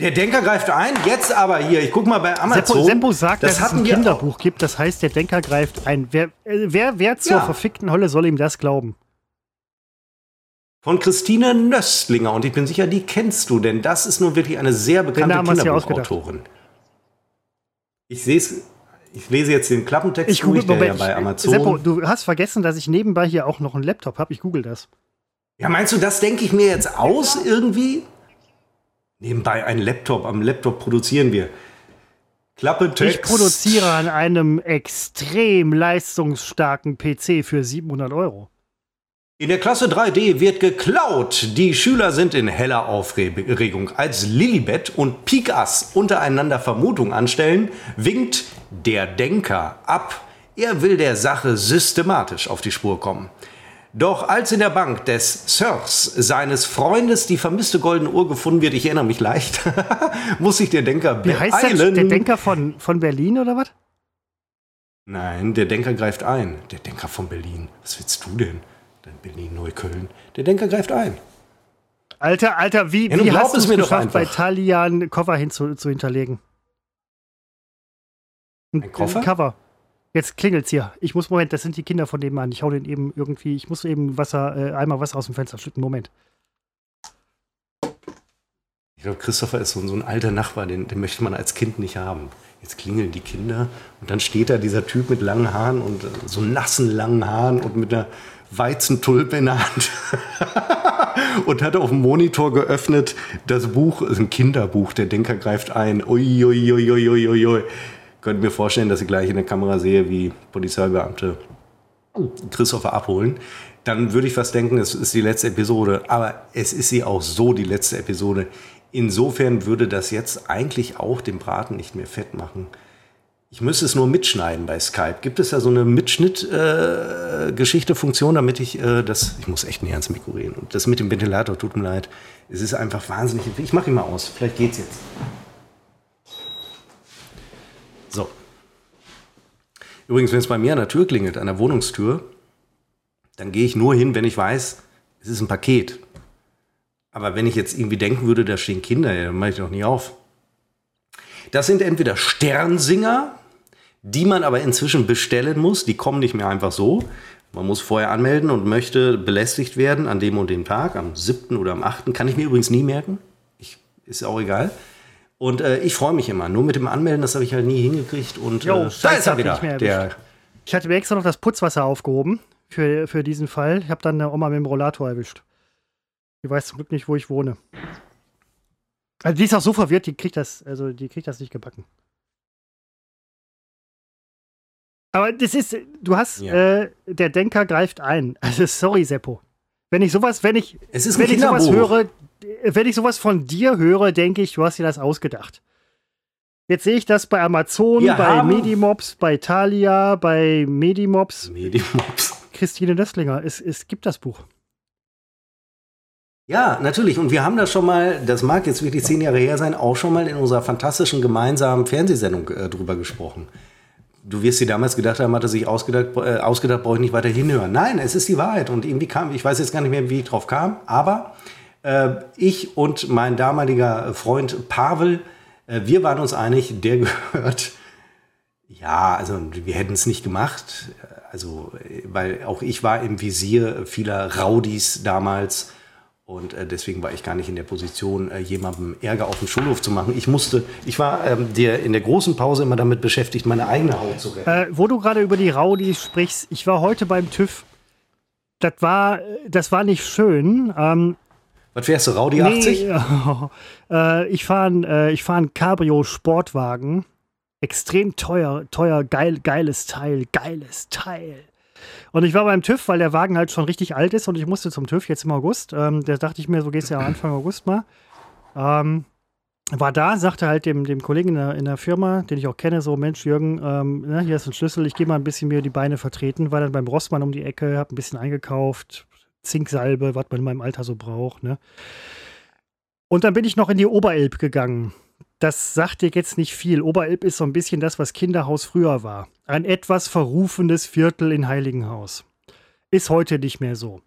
der Denker greift ein, jetzt aber hier, ich guck mal bei Amazon. Seppo, Seppo sagt, das dass es ein Kinderbuch gibt. Das heißt, der Denker greift ein. Wer, äh, wer, wer zur Ja. verfickten Hölle soll ihm das glauben? Von Christine Nöstlinger und ich bin sicher, die kennst du, denn das ist nun wirklich eine sehr bekannte Kinderbuchautorin. Ich sehe es, ich lese jetzt den Klappentext Ich google, der ja Moment, bei Amazon. Seppo, du hast vergessen, dass ich nebenbei hier auch noch einen Laptop habe. Ich google das. ja, meinst du, das denke ich mir jetzt aus irgendwie? Nebenbei ein Laptop, am Laptop produzieren wir. Klappentext. Ich produziere an einem extrem leistungsstarken PC für 700 Euro. In der Klasse 3D wird geklaut. Die Schüler sind in heller Aufregung. Als Lilibet und Pikass untereinander Vermutungen anstellen, winkt der Denker ab. Er will der Sache systematisch auf die Spur kommen. Doch als in der Bank des Sirs seines Freundes die vermisste goldene Uhr gefunden wird, ich erinnere mich leicht, muss sich der Denker Wie heißt der, beeilen. der Denker von, von Berlin oder was? Nein, der Denker greift ein. Der Denker von Berlin. Was willst du denn? Dein Berlin-Neukölln. Der Denker greift ein. Alter, Alter, wie, Ja, wie hast du es mir geschafft, bei. Talian Cover hinzu, zu hinterlegen? Ein Koffer? Ein Cover. Jetzt klingelt's hier. Ich muss, Moment, das sind die Kinder von dem Mann. Ich hau den eben irgendwie, ich muss eben Wasser, äh, einmal Wasser aus dem Fenster schütten. Moment. Ich glaube, Christopher ist so, so ein alter Nachbar, den, den möchte man als Kind nicht haben. Jetzt klingeln die Kinder und dann steht da dieser Typ mit langen Haaren und äh, so nassen langen Haaren und mit einer Weizentulpe in der Hand und hat auf dem Monitor geöffnet das Buch, ist ein Kinderbuch, der Denker greift ein. Ui, ui, ui, ui, ui, ui, ui. Könnt mir vorstellen, dass ich gleich in der Kamera sehe, wie Polizeibeamte Christopher abholen, dann würde ich fast denken, es ist die letzte Episode. Aber es ist sie auch so, die letzte Episode. Insofern würde das jetzt eigentlich auch den Braten nicht mehr fett machen. Ich müsste es nur mitschneiden bei Skype. Gibt es da so eine Mitschnitt-Geschichte-Funktion, äh, damit ich äh, das. Ich muss echt näher ans Mikro reden. Und das mit dem Ventilator, tut mir leid. Es ist einfach wahnsinnig. Ich mache ihn mal aus. Vielleicht geht's jetzt. So. Übrigens, wenn es bei mir an der Tür klingelt, an der Wohnungstür, dann gehe ich nur hin, wenn ich weiß, es ist ein Paket. Aber wenn ich jetzt irgendwie denken würde, da stehen Kinder, dann mache ich doch nicht auf. Das sind entweder Sternsinger, die man aber inzwischen bestellen muss. Die kommen nicht mehr einfach so. Man muss vorher anmelden und möchte belästigt werden an dem und dem Tag, am 7. oder am 8. Kann ich mir übrigens nie merken. Ich, ist auch egal. Und äh, ich freue mich immer. Nur mit dem Anmelden, das habe ich halt nie hingekriegt. Und jo, äh, da ist er wieder. Der ich hatte mir extra noch das Putzwasser aufgehoben für, für diesen Fall. Ich habe dann eine Oma mit dem Rollator erwischt. Die weiß zum Glück nicht, wo ich wohne. Also die ist auch so verwirrt, die kriegt das, also die kriegt das nicht gebacken. Aber das ist, du hast, ja. äh, der Denker greift ein. Also sorry, Seppo. Wenn ich sowas, wenn ich, wenn ich sowas höre, wenn ich sowas von dir höre, denke ich, du hast dir das ausgedacht. Jetzt sehe ich das bei Amazon, Wir bei Medimops, bei Thalia, bei Medimops. Medimops. Christine Nöstlinger, es, es gibt das Buch. Ja, natürlich. Und wir haben das schon mal, das mag jetzt wirklich zehn Jahre her sein, auch schon mal in unserer fantastischen gemeinsamen Fernsehsendung äh, drüber gesprochen. Du wirst dir damals gedacht haben, hat er sich ausgedacht, äh, ausgedacht brauche ich nicht weiter hinhören. Nein, es ist die Wahrheit. Und irgendwie kam, ich weiß jetzt gar nicht mehr, wie ich drauf kam, aber äh, ich und mein damaliger Freund Pavel, äh, wir waren uns einig, der gehört, ja, also wir hätten es nicht gemacht. Also, weil auch ich war im Visier vieler Raudis damals und äh, deswegen war ich gar nicht in der Position, äh, jemandem Ärger auf dem Schulhof zu machen. Ich musste, ich war ähm, der, in der großen Pause immer damit beschäftigt, meine eigene Haut zu retten. Äh, wo du gerade über die Raudi sprichst, ich war heute beim TÜV. Das war, das war nicht schön. Ähm, Was fährst du, Raudi 80? Nee, äh, ich fahre äh, ich fahr einen Cabrio-Sportwagen. Extrem teuer, teuer, geil, geiles Teil, geiles Teil. Und ich war beim TÜV, weil der Wagen halt schon richtig alt ist und ich musste zum TÜV jetzt im August. Ähm, da dachte ich mir, so gehst du ja Anfang August mal. Ähm, war da, sagte halt dem, dem Kollegen in der, in der Firma, den ich auch kenne, so, Mensch, Jürgen, ähm, ne, hier ist ein Schlüssel, ich gehe mal ein bisschen mir die Beine vertreten, war dann beim Rossmann um die Ecke, hab ein bisschen eingekauft, Zinksalbe, was man in meinem Alter so braucht, ne. Und dann bin ich noch in die Oberelb gegangen das sagt dir jetzt nicht viel. Oberelb ist so ein bisschen das, was Kinderhaus früher war. Ein etwas verrufenes Viertel in Heiligenhaus. Ist heute nicht mehr so.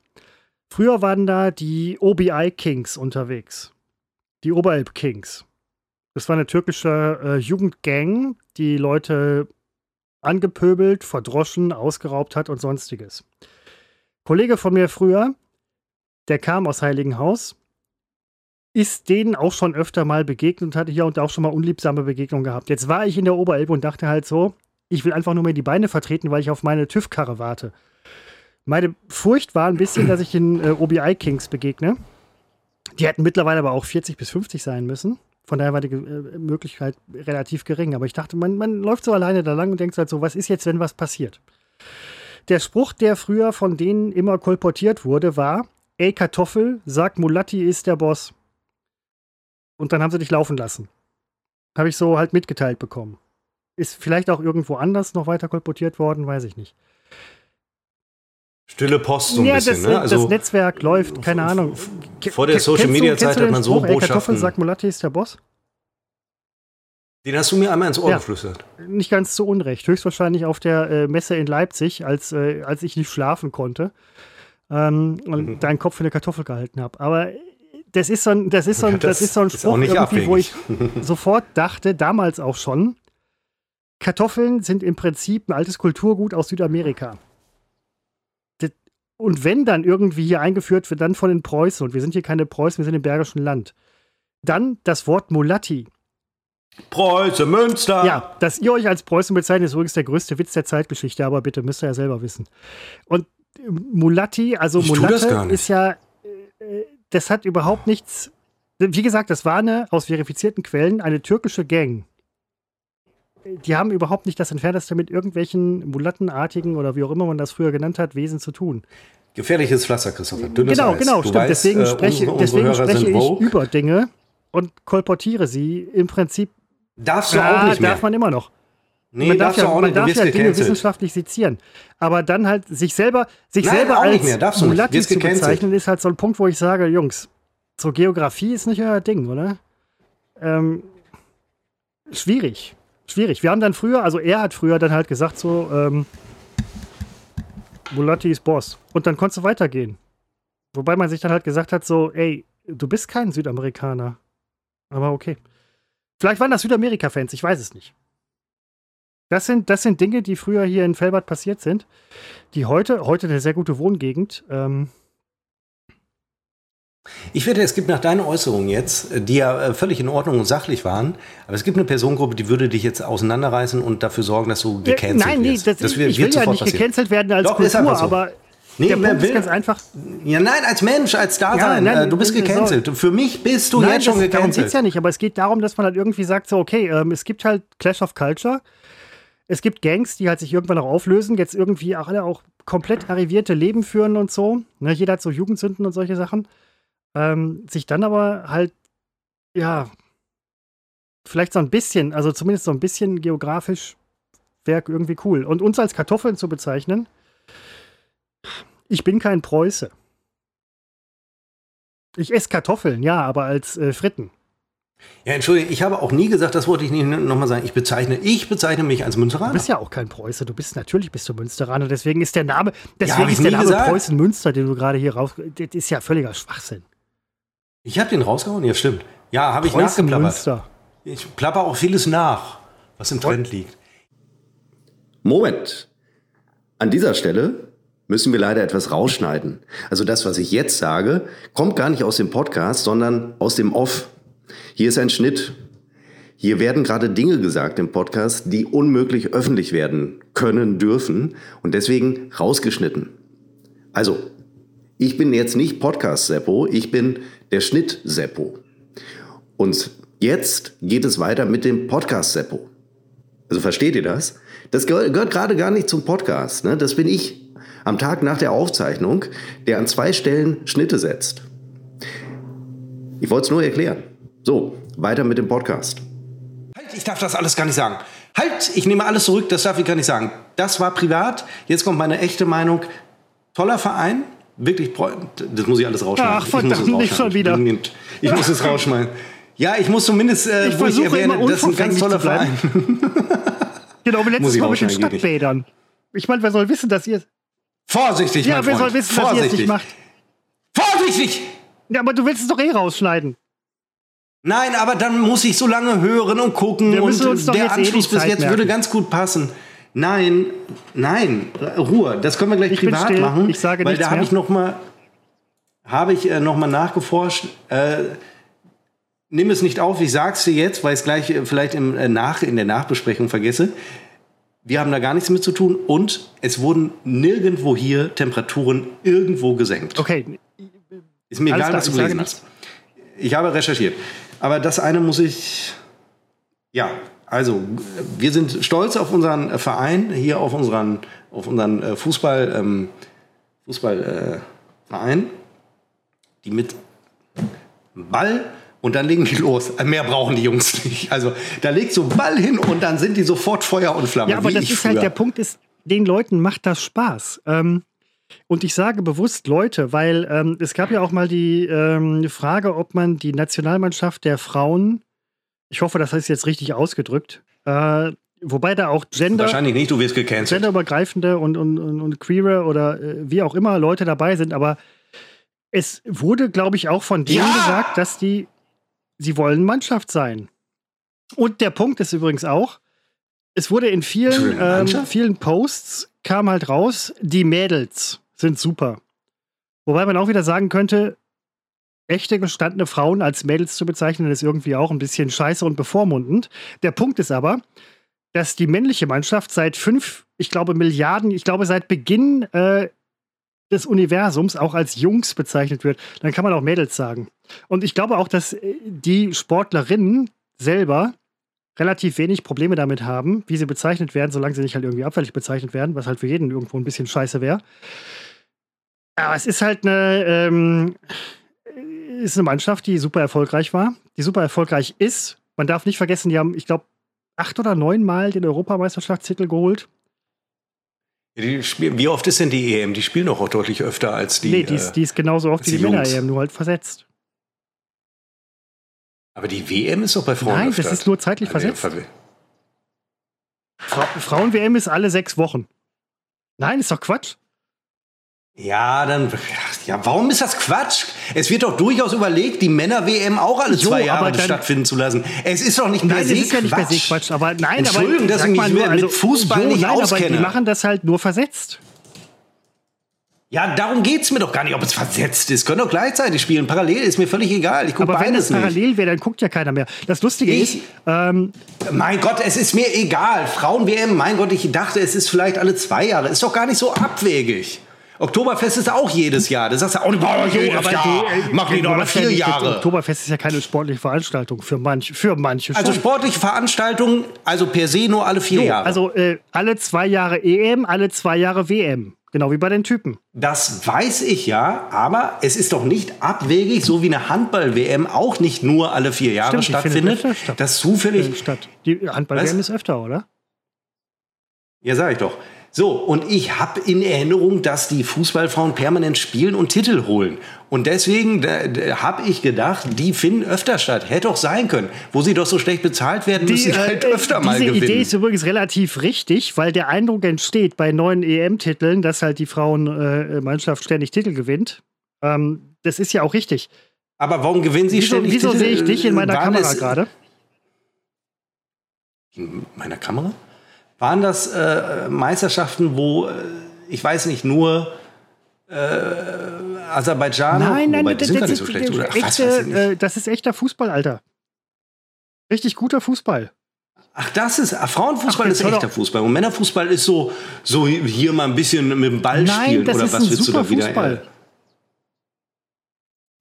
Früher waren da die OBI Kings unterwegs. Die Oberelb Kings. Das war eine türkische äh, Jugendgang, die Leute angepöbelt, verdroschen, ausgeraubt hat und sonstiges. Kollege von mir früher, der kam aus Heiligenhaus, ist denen auch schon öfter mal begegnet und hatte hier und da auch schon mal unliebsame Begegnungen gehabt. Jetzt war ich in der Oberelbe und dachte halt so, ich will einfach nur mehr die Beine vertreten, weil ich auf meine TÜV-Karre warte. Meine Furcht war ein bisschen, dass ich den äh, OBI Kings begegne. Die hätten mittlerweile aber auch 40 bis 50 sein müssen. Von daher war die äh, Möglichkeit relativ gering. Aber ich dachte, man, man läuft so alleine da lang und denkt halt so, was ist jetzt, wenn was passiert? Der Spruch, der früher von denen immer kolportiert wurde, war: Ey Kartoffel, sag Mulatti ist der Boss. Und dann haben sie dich laufen lassen. Habe ich so halt mitgeteilt bekommen. Ist vielleicht auch irgendwo anders noch weiter kolportiert worden, weiß ich nicht. Stille Post so ein ja, bisschen, das, ne? Also, das Netzwerk läuft, keine Ahnung. Vor der Social Media Zeit hat man so Spruch, Botschaften. Kartoffel sagt Mulatti ist der Boss. Den hast du mir einmal ins Ohr ja, geflüstert. Nicht ganz zu Unrecht. Höchstwahrscheinlich auf der äh, Messe in Leipzig, als, äh, als ich nicht schlafen konnte ähm, und mhm. deinen Kopf für eine Kartoffel gehalten habe. Aber das ist so ein, das ist so ein, das, das ist so ein Spruch, irgendwie, wo ich sofort dachte, damals auch schon, Kartoffeln sind im Prinzip ein altes Kulturgut aus Südamerika. Und wenn dann irgendwie hier eingeführt wird, dann von den Preußen, und wir sind hier keine Preußen, wir sind im Bergischen Land, dann das Wort Mulatti. Preußen, Münster! Ja, dass ihr euch als Preußen bezeichnet, ist übrigens der größte Witz der Zeitgeschichte, aber bitte müsst ihr ja selber wissen. Und Mulatti, also ich Mulatte ist ja äh, das hat überhaupt nichts. Wie gesagt, das war eine aus verifizierten Quellen eine türkische Gang. Die haben überhaupt nicht das Entfernteste mit irgendwelchen mulattenartigen oder wie auch immer man das früher genannt hat, Wesen zu tun. Gefährliches Pflaster, Christopher. Dünnes genau, Eis. genau, du stimmt. Weißt, deswegen äh, spreche, unsere, unsere deswegen spreche ich über Dinge und kolportiere sie im Prinzip. Darfst du ah, auch nicht mehr. Darf man immer noch. Nee, man darf ja, auch nicht, man darf ja Dinge wissenschaftlich sezieren. Aber dann halt sich selber, sich Nein, selber als Mulatti zu bezeichnen, ist halt so ein Punkt, wo ich sage, Jungs, so Geografie ist nicht euer Ding, oder? Ähm, schwierig. Schwierig. Wir haben dann früher, also er hat früher dann halt gesagt, so, ähm, Mulatti ist Boss. Und dann konntest du weitergehen. Wobei man sich dann halt gesagt hat, so, ey, du bist kein Südamerikaner. Aber okay. Vielleicht waren das Südamerika-Fans, ich weiß es nicht. Das sind, das sind Dinge, die früher hier in Felbert passiert sind, die heute, heute eine sehr gute Wohngegend, ähm, ich wette, es gibt nach deinen Äußerungen jetzt, die ja äh, völlig in Ordnung und sachlich waren, aber es gibt eine Personengruppe, die würde dich jetzt auseinanderreißen und dafür sorgen, dass du gecancelt wirst. Nein, nee, das, das wird, ich will ja nicht passieren. gecancelt werden als Doch, Kultur, so. aber Nee, der Punkt will, ist ganz einfach. Ja, nein, als Mensch, als Dasein. Ja, nein, du bist gecancelt. So. Für mich bist du nein, jetzt schon das, gecancelt. Darum geht's ja nicht, aber es geht darum, dass man halt irgendwie sagt, so, okay, ähm, es gibt halt Clash of Culture. Es gibt Gangs, die halt sich irgendwann auch auflösen, jetzt irgendwie auch alle auch komplett arrivierte Leben führen und so. Ne, jeder hat so Jugendsünden und solche Sachen. Ähm, sich dann aber halt, ja, vielleicht so ein bisschen, also zumindest so ein bisschen geografisch wäre irgendwie cool. Und uns als Kartoffeln zu bezeichnen, ich bin kein Preuße. Ich esse Kartoffeln, ja, aber als äh, Fritten. Ja, entschuldige, ich habe auch nie gesagt, das wollte ich nicht nochmal sagen. Ich bezeichne, ich bezeichne mich als Münsteraner. Du bist ja auch kein Preuße, du bist natürlich bist du Münsteraner, deswegen ist der Name, deswegen ja, ist der Name Preußen Münster, den du gerade hier raus, das ist ja völliger Schwachsinn. Ich habe den rausgehauen? Ja, stimmt. Ja, habe ich nachgeplappert. Münster. Ich plapper auch vieles nach, was im Trend liegt. Moment. An dieser Stelle müssen wir leider etwas rausschneiden. Also das, was ich jetzt sage, kommt gar nicht aus dem Podcast, sondern aus dem Off. Hier ist ein Schnitt. Hier werden gerade Dinge gesagt im Podcast, die unmöglich öffentlich werden können, dürfen und deswegen rausgeschnitten. Also, ich bin jetzt nicht Podcast-Seppo, ich bin der Schnitt-Seppo. Und jetzt geht es weiter mit dem Podcast-Seppo. Also versteht ihr das? Das gehört, gerade gar nicht zum Podcast. Ne? Das bin ich am Tag nach der Aufzeichnung, der an zwei Stellen Schnitte setzt. Ich wollte es nur erklären. So, weiter mit dem Podcast. Halt, ich darf das alles gar nicht sagen. Halt, ich nehme alles zurück, das darf ich gar nicht sagen. Das war privat, jetzt kommt meine echte Meinung. Toller Verein, wirklich, das muss ich alles rausschneiden. Ach, verdammt, nicht schon wieder. Ich muss es rausschneiden. Ja, ich muss zumindest, äh, ich wo ich erwähne, das ist ein ganz toller Verein. genau, wie letztes Mal mit den Stadtbädern. Ich meine, wer soll wissen, dass ihr... Vorsichtig, Ja, wer soll wissen, Vorsichtig. dass ihr es nicht macht? Vorsichtig! Ja, aber du willst es doch eh rausschneiden. Nein, aber dann muss ich so lange hören und gucken und der eh Anschluss bis jetzt merken. würde ganz gut passen. Nein, nein, Ruhe. Das können wir gleich ich privat machen. Ich sage weil da habe ich noch mal habe ich äh, noch mal nachgeforscht. Äh, nimm es nicht auf. Ich sag's dir jetzt, weil ich es gleich äh, vielleicht im, äh, nach in der Nachbesprechung vergesse. Wir haben da gar nichts mit zu tun und es wurden nirgendwo hier Temperaturen irgendwo gesenkt. Okay. Ist mir egal, was du gelesen hast. Ich habe recherchiert. Aber das eine muss ich, ja, also, wir sind stolz auf unseren Verein, hier auf unseren, auf unseren äh, Fußball, ähm, Fußballverein, äh, die mit Ball und dann legen die los. Mehr brauchen die Jungs nicht. Also, da legt so Ball hin und dann sind die sofort Feuer und Flamme. Ja, aber das ist halt früher. halt der Punkt, ist, den Leuten macht das Spaß. Ähm, und ich sage bewusst Leute, weil ähm, es gab ja auch mal die ähm, Frage, ob man die Nationalmannschaft der Frauen ich hoffe, das ist jetzt richtig ausgedrückt. Äh, wobei da auch Gender. Wahrscheinlich nicht, du wirst gecancelt. Genderübergreifende und, und, und, und queere oder äh, wie auch immer Leute dabei sind, aber es wurde, glaube ich, auch von denen ja! gesagt, dass die, sie wollen Mannschaft sein. Und der Punkt ist übrigens auch, es wurde in vielen, ähm, vielen Posts kam halt raus, die Mädels sind super. Wobei man auch wieder sagen könnte, echte gestandene Frauen als Mädels zu bezeichnen, ist irgendwie auch ein bisschen scheiße und bevormundend. Der Punkt ist aber, dass die männliche Mannschaft seit fünf, ich glaube, Milliarden, ich glaube, seit Beginn äh, des Universums auch als Jungs bezeichnet wird. Dann kann man auch Mädels sagen. Und ich glaube auch, dass äh, die Sportlerinnen selber relativ wenig Probleme damit haben, wie sie bezeichnet werden, solange sie nicht halt irgendwie abfällig bezeichnet werden, was halt für jeden irgendwo ein bisschen scheiße wäre. Aber es ist halt eine, ähm, ist eine Mannschaft, die super erfolgreich war, die super erfolgreich ist. Man darf nicht vergessen, die haben, ich glaube, acht oder neun Mal den Europameisterschaftstitel geholt. Spielen, wie oft ist denn die EM? Die spielen doch auch deutlich öfter als die. Nee, die ist, äh, die ist genauso oft wie die, die Männer-EM, nur halt versetzt. Aber die WM ist doch bei Frauen. Nein, öfter. das ist nur zeitlich ah, versetzt. Fra Frauen-WM ist alle sechs Wochen. Nein, ist doch Quatsch. Ja, dann. Ja, warum ist das Quatsch? Es wird doch durchaus überlegt, die Männer-WM auch alle zwei jo, Jahre dann, stattfinden zu lassen. Es ist doch nicht nein, per se ist ja nicht se Quatsch. Aber nein, Entschuldigung, aber, dass ich mich nur, also, mit Fußball jo, nicht nein, auskenne. Aber die machen das halt nur versetzt. Ja, darum geht es mir doch gar nicht, ob es versetzt ist. Können doch gleichzeitig spielen. Parallel ist mir völlig egal. Ich gucke Aber wenn es parallel wäre, dann guckt ja keiner mehr. Das Lustige ich, ist. Ähm, mein Gott, es ist mir egal. Frauen-WM, mein Gott, ich dachte, es ist vielleicht alle zwei Jahre. Ist doch gar nicht so abwegig. Oktoberfest ist auch jedes Jahr. Das sagst du auch nicht, boah, jedes aber Jahr. Die, äh, Machen die doch mal vier ja Jahre. Oktoberfest ist ja keine sportliche Veranstaltung für, manch, für manche. Also sportliche Veranstaltungen, also per se nur alle vier jo, Jahre. Also äh, alle zwei Jahre EM, alle zwei Jahre WM. Genau wie bei den Typen. Das weiß ich ja, aber es ist doch nicht abwegig, so wie eine Handball-WM auch nicht nur alle vier Jahre Stimmt, stattfindet. Statt. Das zufällig. Statt. Die Handball-WM ist öfter, oder? Ja, sag ich doch. So, und ich habe in Erinnerung, dass die Fußballfrauen permanent spielen und Titel holen. Und deswegen habe ich gedacht, die finden öfter statt. Hätte doch sein können. Wo sie doch so schlecht bezahlt werden, die, müssen halt äh, öfter mal gewinnen. Diese Idee ist übrigens relativ richtig, weil der Eindruck entsteht bei neuen EM-Titeln, dass halt die Frauenmannschaft äh, ständig Titel gewinnt. Ähm, das ist ja auch richtig. Aber warum gewinnen sie wieso, ständig wieso Titel? Wieso sehe ich dich in meiner Kamera gerade? In meiner Kamera? Waren das äh, Meisterschaften, wo, äh, ich weiß nicht, nur äh, Aserbaidschan? Nein, nein, das, sind das, nicht so schlecht, oder? Ach, echte, äh, das ist echter Fußball, Alter. Richtig guter Fußball. Ach, das ist, ach, Frauenfußball ach, ist echter Fußball. Und Männerfußball ist so, so hier mal ein bisschen mit dem Ball Nein, spielen. Das oder ist was ein willst super du da wieder? Fußball.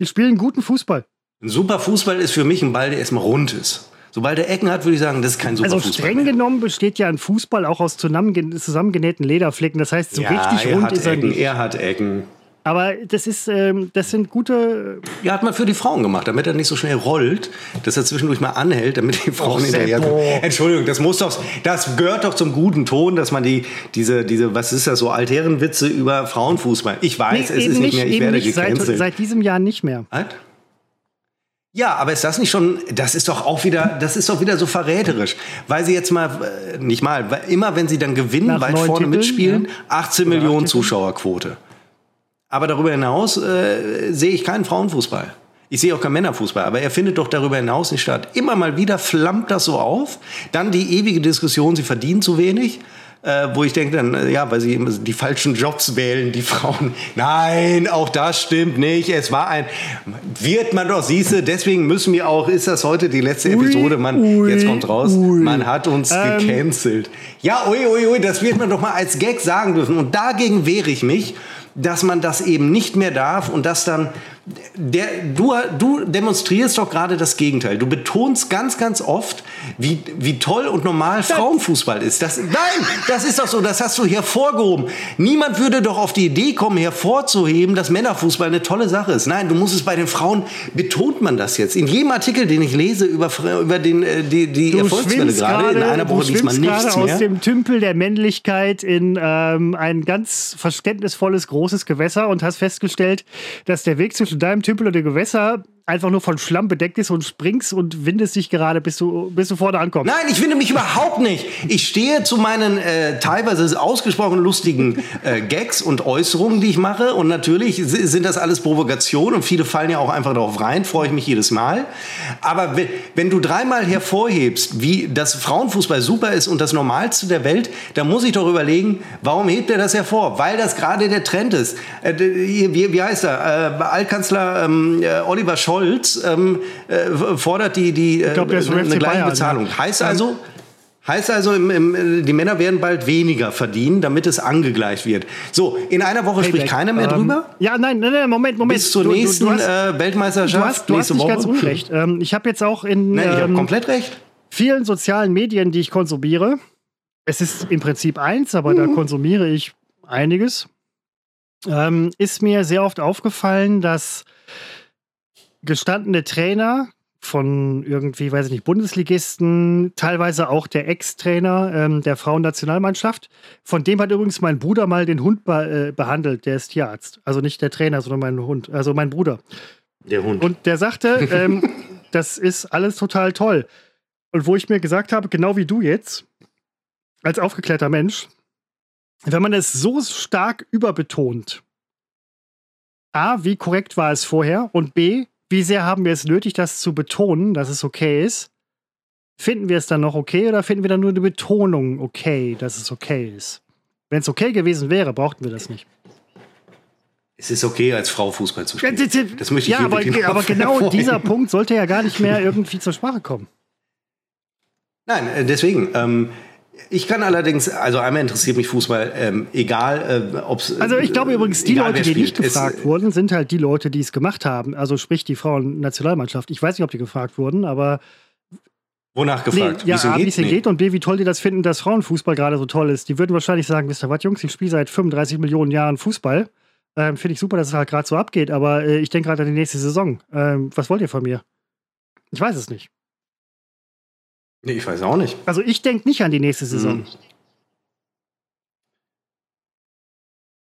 Die spielen guten Fußball. Ein super Fußball ist für mich ein Ball, der erstmal rund ist. Sobald er Ecken hat, würde ich sagen, das ist kein super also Fußball. Also streng mehr. genommen besteht ja ein Fußball auch aus zusammengenähten Lederflecken. Das heißt, so ja, richtig er rund ist er Ecken, nicht. Er hat Ecken. Aber das ist, ähm, das sind gute. Ja, hat man für die Frauen gemacht, damit er nicht so schnell rollt, dass er zwischendurch mal anhält, damit die Frauen oh, hinterher. Entschuldigung, das muss doch, das gehört doch zum guten Ton, dass man die, diese, diese, was ist das so, Altherrenwitze über Frauenfußball. Ich weiß, nee, es ist nicht mehr, ich werde nicht, gecancelt. Seit, seit diesem Jahr nicht mehr. Was? Ja, aber ist das nicht schon, das ist doch auch wieder, das ist doch wieder so verräterisch, weil sie jetzt mal, äh, nicht mal, immer wenn sie dann gewinnen, Nach weit vorne Titeln, mitspielen, ja. 18 Oder Millionen Zuschauerquote. Aber darüber hinaus äh, sehe ich keinen Frauenfußball. Ich sehe auch keinen Männerfußball, aber er findet doch darüber hinaus nicht statt. Immer mal wieder flammt das so auf. Dann die ewige Diskussion, sie verdienen zu wenig äh, wo ich denke dann, äh, ja, weil sie die falschen Jobs wählen, die Frauen. Nein, auch das stimmt nicht. Es war ein, wird man doch, siehste, deswegen müssen wir auch, ist das heute die letzte Episode, man, ui, jetzt kommt raus, ui. man hat uns ähm. gecancelt. Ja, ui, ui, ui, das wird man doch mal als Gag sagen dürfen. Und dagegen wehre ich mich, dass man das eben nicht mehr darf und dass dann der, du, du demonstrierst doch gerade das Gegenteil. Du betonst ganz, ganz oft, wie, wie toll und normal Frauenfußball ist. Das, nein, das ist doch so, das hast du hervorgehoben. Niemand würde doch auf die Idee kommen, hervorzuheben, dass Männerfußball eine tolle Sache ist. Nein, du musst es bei den Frauen, betont man das jetzt. In jedem Artikel, den ich lese über, über den, äh, die, die Erfolgswelle gerade, in einer Woche liest man nichts mehr. aus dem Tümpel der Männlichkeit in ähm, ein ganz verständnisvolles, großes Gewässer und hast festgestellt, dass der Weg zwischen deinem Tümpel und dem Gewässer einfach nur von Schlamm bedeckt ist und springst und windest dich gerade, bis du, bis du vorne ankommst. Nein, ich winde mich überhaupt nicht. Ich stehe zu meinen äh, teilweise ausgesprochen lustigen äh, Gags und Äußerungen, die ich mache. Und natürlich sind das alles Provokationen und viele fallen ja auch einfach darauf rein, freue ich mich jedes Mal. Aber wenn, du dreimal hervorhebst, wie das Frauenfußball super ist und das Normalste der Welt, dann muss ich doch überlegen, warum hebt er das hervor? Weil das gerade der Trend ist. Äh, wie, wie heißt er? Äh, Altkanzler ähm, äh, Oliver Scholz Scholz ähm, äh, fordert die, die äh, glaub, eine gleiche Bayern, Bezahlung. Ja. Heißt also, Heißt also, im, im, die Männer werden bald weniger verdienen, damit es angegleicht wird. So, in einer Woche Payback. spricht keiner mehr ähm, drüber? Ja, nein, nein, nein, Moment, Moment. Bis zur du, nächsten du, du hast, äh, Weltmeisterschaft. Du hast, du hast nicht Woche. ganz unrecht. Ähm, ich habe jetzt auch in nein, ich ähm, komplett recht. vielen sozialen Medien, die ich konsumiere, es ist im Prinzip eins, aber mhm. da konsumiere ich einiges, ähm, ist mir sehr oft aufgefallen, dass gestandene Trainer, von irgendwie, weiß ich nicht, Bundesligisten, teilweise auch der Ex-Trainer ähm, der Frauennationalmannschaft. Von dem hat übrigens mein Bruder mal den Hund be äh, behandelt, der ist Tierarzt. Also nicht der Trainer, sondern mein Hund, also mein Bruder. Der Hund. Und der sagte, ähm, das ist alles total toll. Und wo ich mir gesagt habe, genau wie du jetzt, als aufgeklärter Mensch, wenn man es so stark überbetont, A, wie korrekt war es vorher? Und B, wie sehr haben wir es nötig, das zu betonen, dass es okay ist? Finden wir es dann noch okay oder finden wir dann nur die Betonung okay, dass es okay ist? Wenn es okay gewesen wäre, brauchten wir das nicht. Es ist okay, als Frau Fußball zu spielen. Das möchte ich ja, aber, aber genau dieser Punkt sollte ja gar nicht mehr irgendwie zur Sprache kommen. Nein, äh, deswegen. Ähm, ich kann allerdings, also einmal interessiert mich Fußball, ähm, egal äh, ob es. Also ich glaube übrigens, die Leute, die nicht gefragt es, wurden, sind halt die Leute, die es gemacht haben. Also sprich die Frauen-Nationalmannschaft. Ich weiß nicht, ob die gefragt wurden, aber. Wonach gefragt? Nee, ja, wie es nee. geht und B, wie toll die das finden, dass Frauenfußball gerade so toll ist. Die würden wahrscheinlich sagen, wisst ihr was, Jungs, ich spiele seit 35 Millionen Jahren Fußball. Ähm, Finde ich super, dass es halt gerade so abgeht, aber äh, ich denke gerade an die nächste Saison. Ähm, was wollt ihr von mir? Ich weiß es nicht. Nee, ich weiß auch nicht. Also ich denke nicht an die nächste Saison. Hm.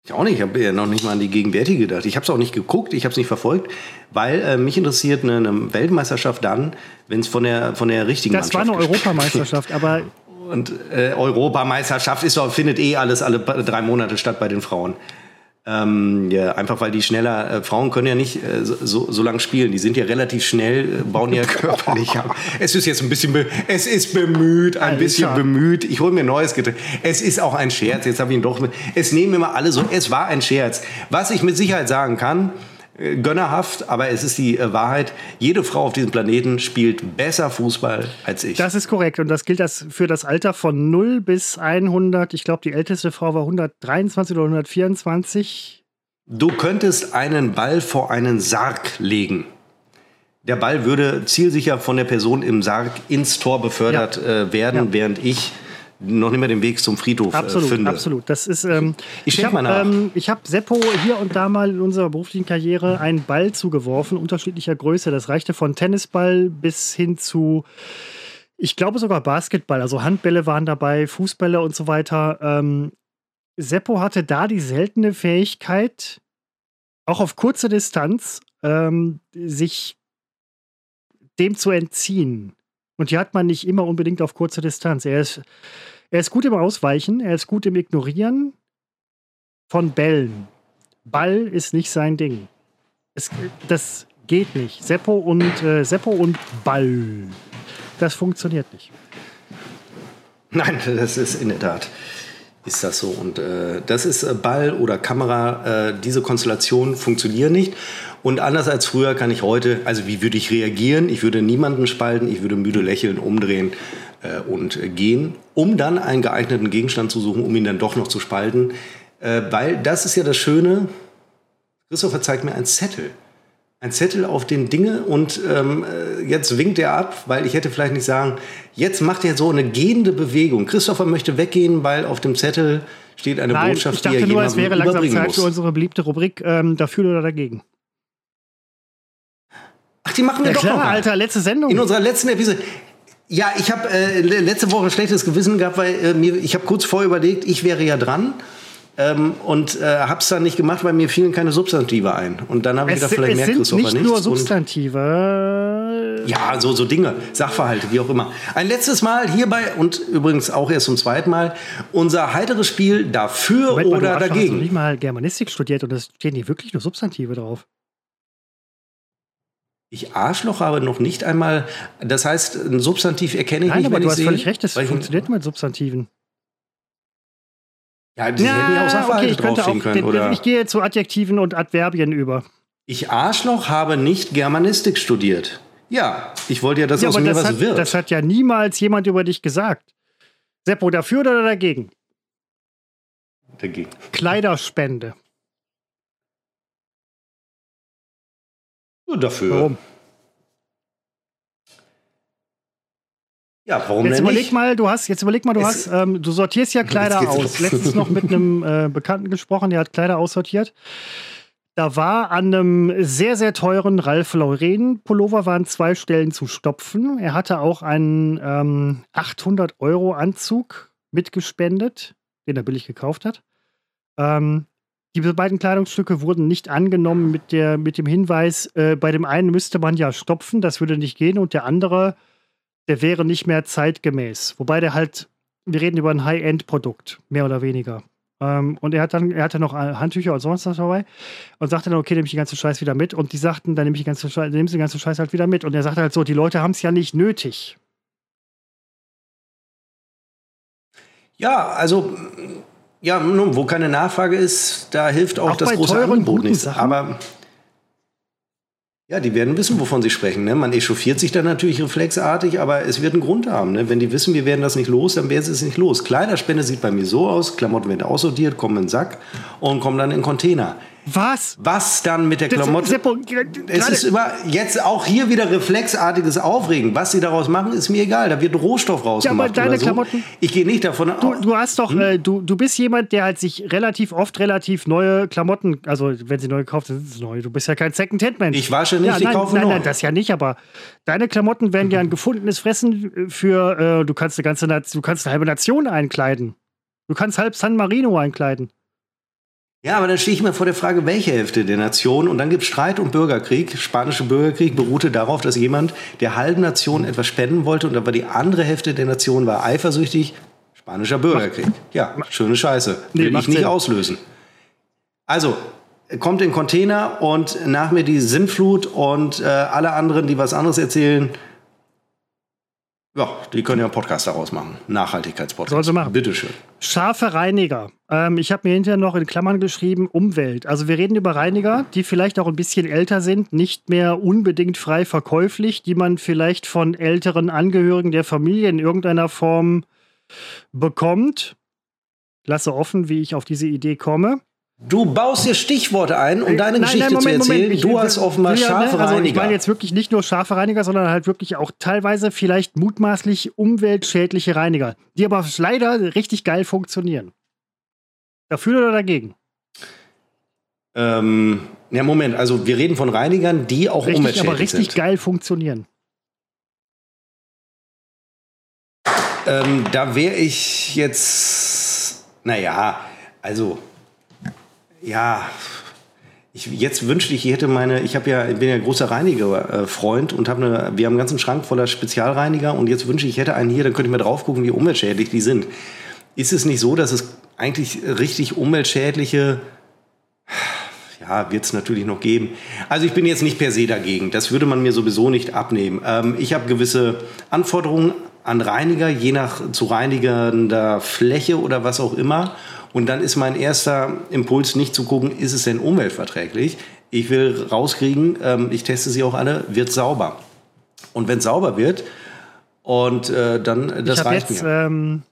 Ich auch nicht. Ich habe ja noch nicht mal an die gegenwärtige gedacht. Ich habe es auch nicht geguckt, ich habe es nicht verfolgt, weil äh, mich interessiert eine, eine, Weltmeisterschaft dann, wenn es von der, von der richtigen das Mannschaft Das war eine Europameisterschaft, aber. Und äh, Europameisterschaft ist doch, findet eh alles alle drei Monate statt bei den Frauen. Ähm, ja, einfach weil die schneller, äh, Frauen können ja nicht äh, so, so lange spielen. Die sind ja relativ schnell, äh, bauen ja körperlich ab. Es ist jetzt ein bisschen, es ist bemüht, ein Alter. bisschen bemüht. Ich hole mir ein neues Getränk. Es ist auch ein Scherz. Jetzt habe ich ihn doch mit. Es nehmen immer alle so, es war ein Scherz. Was ich mit Sicherheit sagen kann, gönnerhaft, aber es ist die äh, Wahrheit. Jede Frau auf diesem Planeten spielt besser Fußball als ich. Das ist korrekt und das gilt das für das Alter von 0 bis 100. Ich glaube, die älteste Frau war 123 oder 124. Du könntest einen Ball vor einen Sarg legen. Der Ball würde zielsicher von der Person im Sarg ins Tor befördert ja. äh, werden, ja. während ich noch nicht mehr den Weg zum Friedhof äh, absolut, äh, finde. Absolut, das ist. Ähm, ich ich habe ähm, hab Seppo hier und da mal in unserer beruflichen Karriere einen Ball zugeworfen, unterschiedlicher Größe. Das reichte von Tennisball bis hin zu, ich glaube sogar Basketball. Also Handbälle waren dabei, Fußbälle und so weiter. Ähm, Seppo hatte da die seltene Fähigkeit, auch auf kurze Distanz, ähm, sich dem zu entziehen. Und die hat man nicht immer unbedingt auf kurze Distanz. Er ist, er ist gut im Ausweichen, er ist gut im Ignorieren von Bällen. Ball ist nicht sein Ding. Es, das geht nicht. Seppo und, äh, Seppo und Ball. Das funktioniert nicht. Nein, das ist in der Tat. Ist das so? Und äh, das ist äh, Ball oder Kamera. Äh, diese Konstellationen funktionieren nicht. Und anders als früher kann ich heute, also wie würde ich reagieren? Ich würde niemanden spalten, ich würde müde lächeln, umdrehen äh, und gehen, um dann einen geeigneten Gegenstand zu suchen, um ihn dann doch noch zu spalten. Äh, weil das ist ja das Schöne. Christopher zeigt mir einen Zettel. Ein Zettel auf den Dinge und ähm, äh, jetzt winkt er ab, weil ich hätte vielleicht nicht sagen, jetzt macht er so eine gehende Bewegung. Christopher möchte weggehen, weil auf dem Zettel steht eine Nein, Botschaft, ich dachte die er nur, es wäre langsam Zeit muss. für unsere beliebte Rubrik ähm, dafür oder dagegen. Ach, die machen wir ja, doch klar, noch. Alter, letzte Sendung. In unserer letzten Episode. Ja, ich habe äh, letzte Woche ein schlechtes Gewissen gehabt, weil äh, mir, ich habe kurz vorher überlegt, ich wäre ja dran. Ähm, und äh, habe es dann nicht gemacht, weil mir fielen keine Substantive ein. Und dann habe ich gedacht, vielleicht merkt Christopher nicht nichts. nur Substantive. ja, so, so Dinge, Sachverhalte, wie auch immer. Ein letztes Mal hierbei und übrigens auch erst zum zweiten Mal unser heiteres Spiel dafür Moment, oder mal, du dagegen. Hast du nicht mal Germanistik studiert und es stehen hier wirklich nur Substantive drauf. Ich Arschloch habe noch nicht einmal, das heißt, ein Substantiv erkenne ich Nein, nicht, aber wenn du hast sehe, völlig recht, das funktioniert mit Substantiven. Ja, die ja, hätten ja auch Sachverhalte okay, ich draufstehen können, oder? Ich gehe zu Adjektiven und Adverbien über. Ich Arschloch habe nicht Germanistik studiert. Ja, ich wollte ja, dass ja, aus mir was hat, wird. Das hat ja niemals jemand über dich gesagt. Seppo, dafür oder dagegen? Dagegen. Kleiderspende. Dafür. Warum? Ja, warum jetzt denn überleg nicht? mal, du hast, jetzt überleg mal, du es hast, ähm, du sortierst ja Kleider aus. Letztens noch mit einem äh, Bekannten gesprochen, der hat Kleider aussortiert. Da war an einem sehr, sehr teuren Ralph Lauren Pullover waren zwei Stellen zu stopfen. Er hatte auch einen ähm, 800 Euro Anzug mitgespendet, den er billig gekauft hat. Ähm, diese beiden Kleidungsstücke wurden nicht angenommen mit, der, mit dem Hinweis, äh, bei dem einen müsste man ja stopfen, das würde nicht gehen, und der andere, der wäre nicht mehr zeitgemäß. Wobei der halt, wir reden über ein High-End-Produkt, mehr oder weniger. Ähm, und er hat dann, er hatte noch Handtücher und sonst was dabei und sagte dann, okay, nehme ich den ganzen Scheiß wieder mit. Und die sagten, dann nehme ich den ganzen Scheiß, nimmst den ganzen Scheiß halt wieder mit. Und er sagte halt so, die Leute haben es ja nicht nötig. Ja, also ja, nun, wo keine Nachfrage ist, da hilft auch, auch das große Angebot nicht. Aber ja, die werden wissen, wovon sie sprechen. Ne? Man echauffiert sich dann natürlich reflexartig, aber es wird einen Grund haben. Ne? Wenn die wissen, wir werden das nicht los, dann werden sie es nicht los. Kleiderspende sieht bei mir so aus, Klamotten werden aussortiert, kommen in den Sack und kommen dann in den Container. Was? Was dann mit der Klamotte? Seppo, es ist immer jetzt auch hier wieder reflexartiges Aufregen. Was sie daraus machen, ist mir egal. Da wird Rohstoff rausgemacht. Ja, aber deine so. Klamotten. Ich gehe nicht davon aus. Du, du, hast doch, hm? äh, du, du bist jemand, der halt sich relativ oft relativ neue Klamotten, also wenn sie neu gekauft sind, sind sie neu. Du bist ja kein Second-Hand-Mensch. Ich wasche nicht, ja, ich kaufe nein, neu. Nein, das ja nicht, aber deine Klamotten werden ja ein gefundenes Fressen für, äh, du kannst eine ganze, du kannst eine halbe Nation einkleiden. Du kannst halb San Marino einkleiden. Ja, aber dann stehe ich mir vor der Frage, welche Hälfte der Nation? Und dann gibt es Streit und Bürgerkrieg. Spanische Bürgerkrieg beruhte darauf, dass jemand der halben Nation etwas spenden wollte und aber die andere Hälfte der Nation war eifersüchtig. Spanischer Bürgerkrieg. Ja, schöne Scheiße. Will nee, ich nicht Sinn. auslösen. Also, kommt in Container und nach mir die Sinnflut und äh, alle anderen, die was anderes erzählen, ja, die können ja einen Podcast daraus machen. Nachhaltigkeitspodcast. Sollen sie machen. Bitteschön. Scharfe Reiniger. Ähm, ich habe mir hinterher noch in Klammern geschrieben, Umwelt. Also wir reden über Reiniger, die vielleicht auch ein bisschen älter sind, nicht mehr unbedingt frei verkäuflich, die man vielleicht von älteren Angehörigen der Familie in irgendeiner Form bekommt. Lasse offen, wie ich auf diese Idee komme. Du baust dir Stichworte ein, um deine nein, Geschichte nein, Moment, zu erzählen. Ich, du hast offenbar ja, scharfe ne, also Reiniger. Ich meine jetzt wirklich nicht nur scharfe Reiniger, sondern halt wirklich auch teilweise vielleicht mutmaßlich umweltschädliche Reiniger, die aber leider richtig geil funktionieren. Dafür oder dagegen? Ähm, ja, Moment, also wir reden von Reinigern, die auch richtig, umweltschädlich aber richtig sind. geil funktionieren. Ähm, da wäre ich jetzt, naja, also ja, ich, jetzt wünschte ich, ich hätte meine, ich habe ja, bin ja großer Reiniger-Freund und habe eine, wir haben einen ganzen Schrank voller Spezialreiniger und jetzt wünsche ich, ich hätte einen hier, dann könnte ich mal drauf gucken, wie umweltschädlich die sind. Ist es nicht so, dass es eigentlich richtig umweltschädliche, ja, wird es natürlich noch geben. Also ich bin jetzt nicht per se dagegen. Das würde man mir sowieso nicht abnehmen. Ähm, ich habe gewisse Anforderungen an Reiniger, je nach zu reinigender Fläche oder was auch immer. Und dann ist mein erster Impuls nicht zu gucken, ist es denn umweltverträglich? Ich will rauskriegen, ähm, ich teste sie auch alle, wird sauber. Und wenn es sauber wird, und äh, dann, das reicht jetzt, mir. Ähm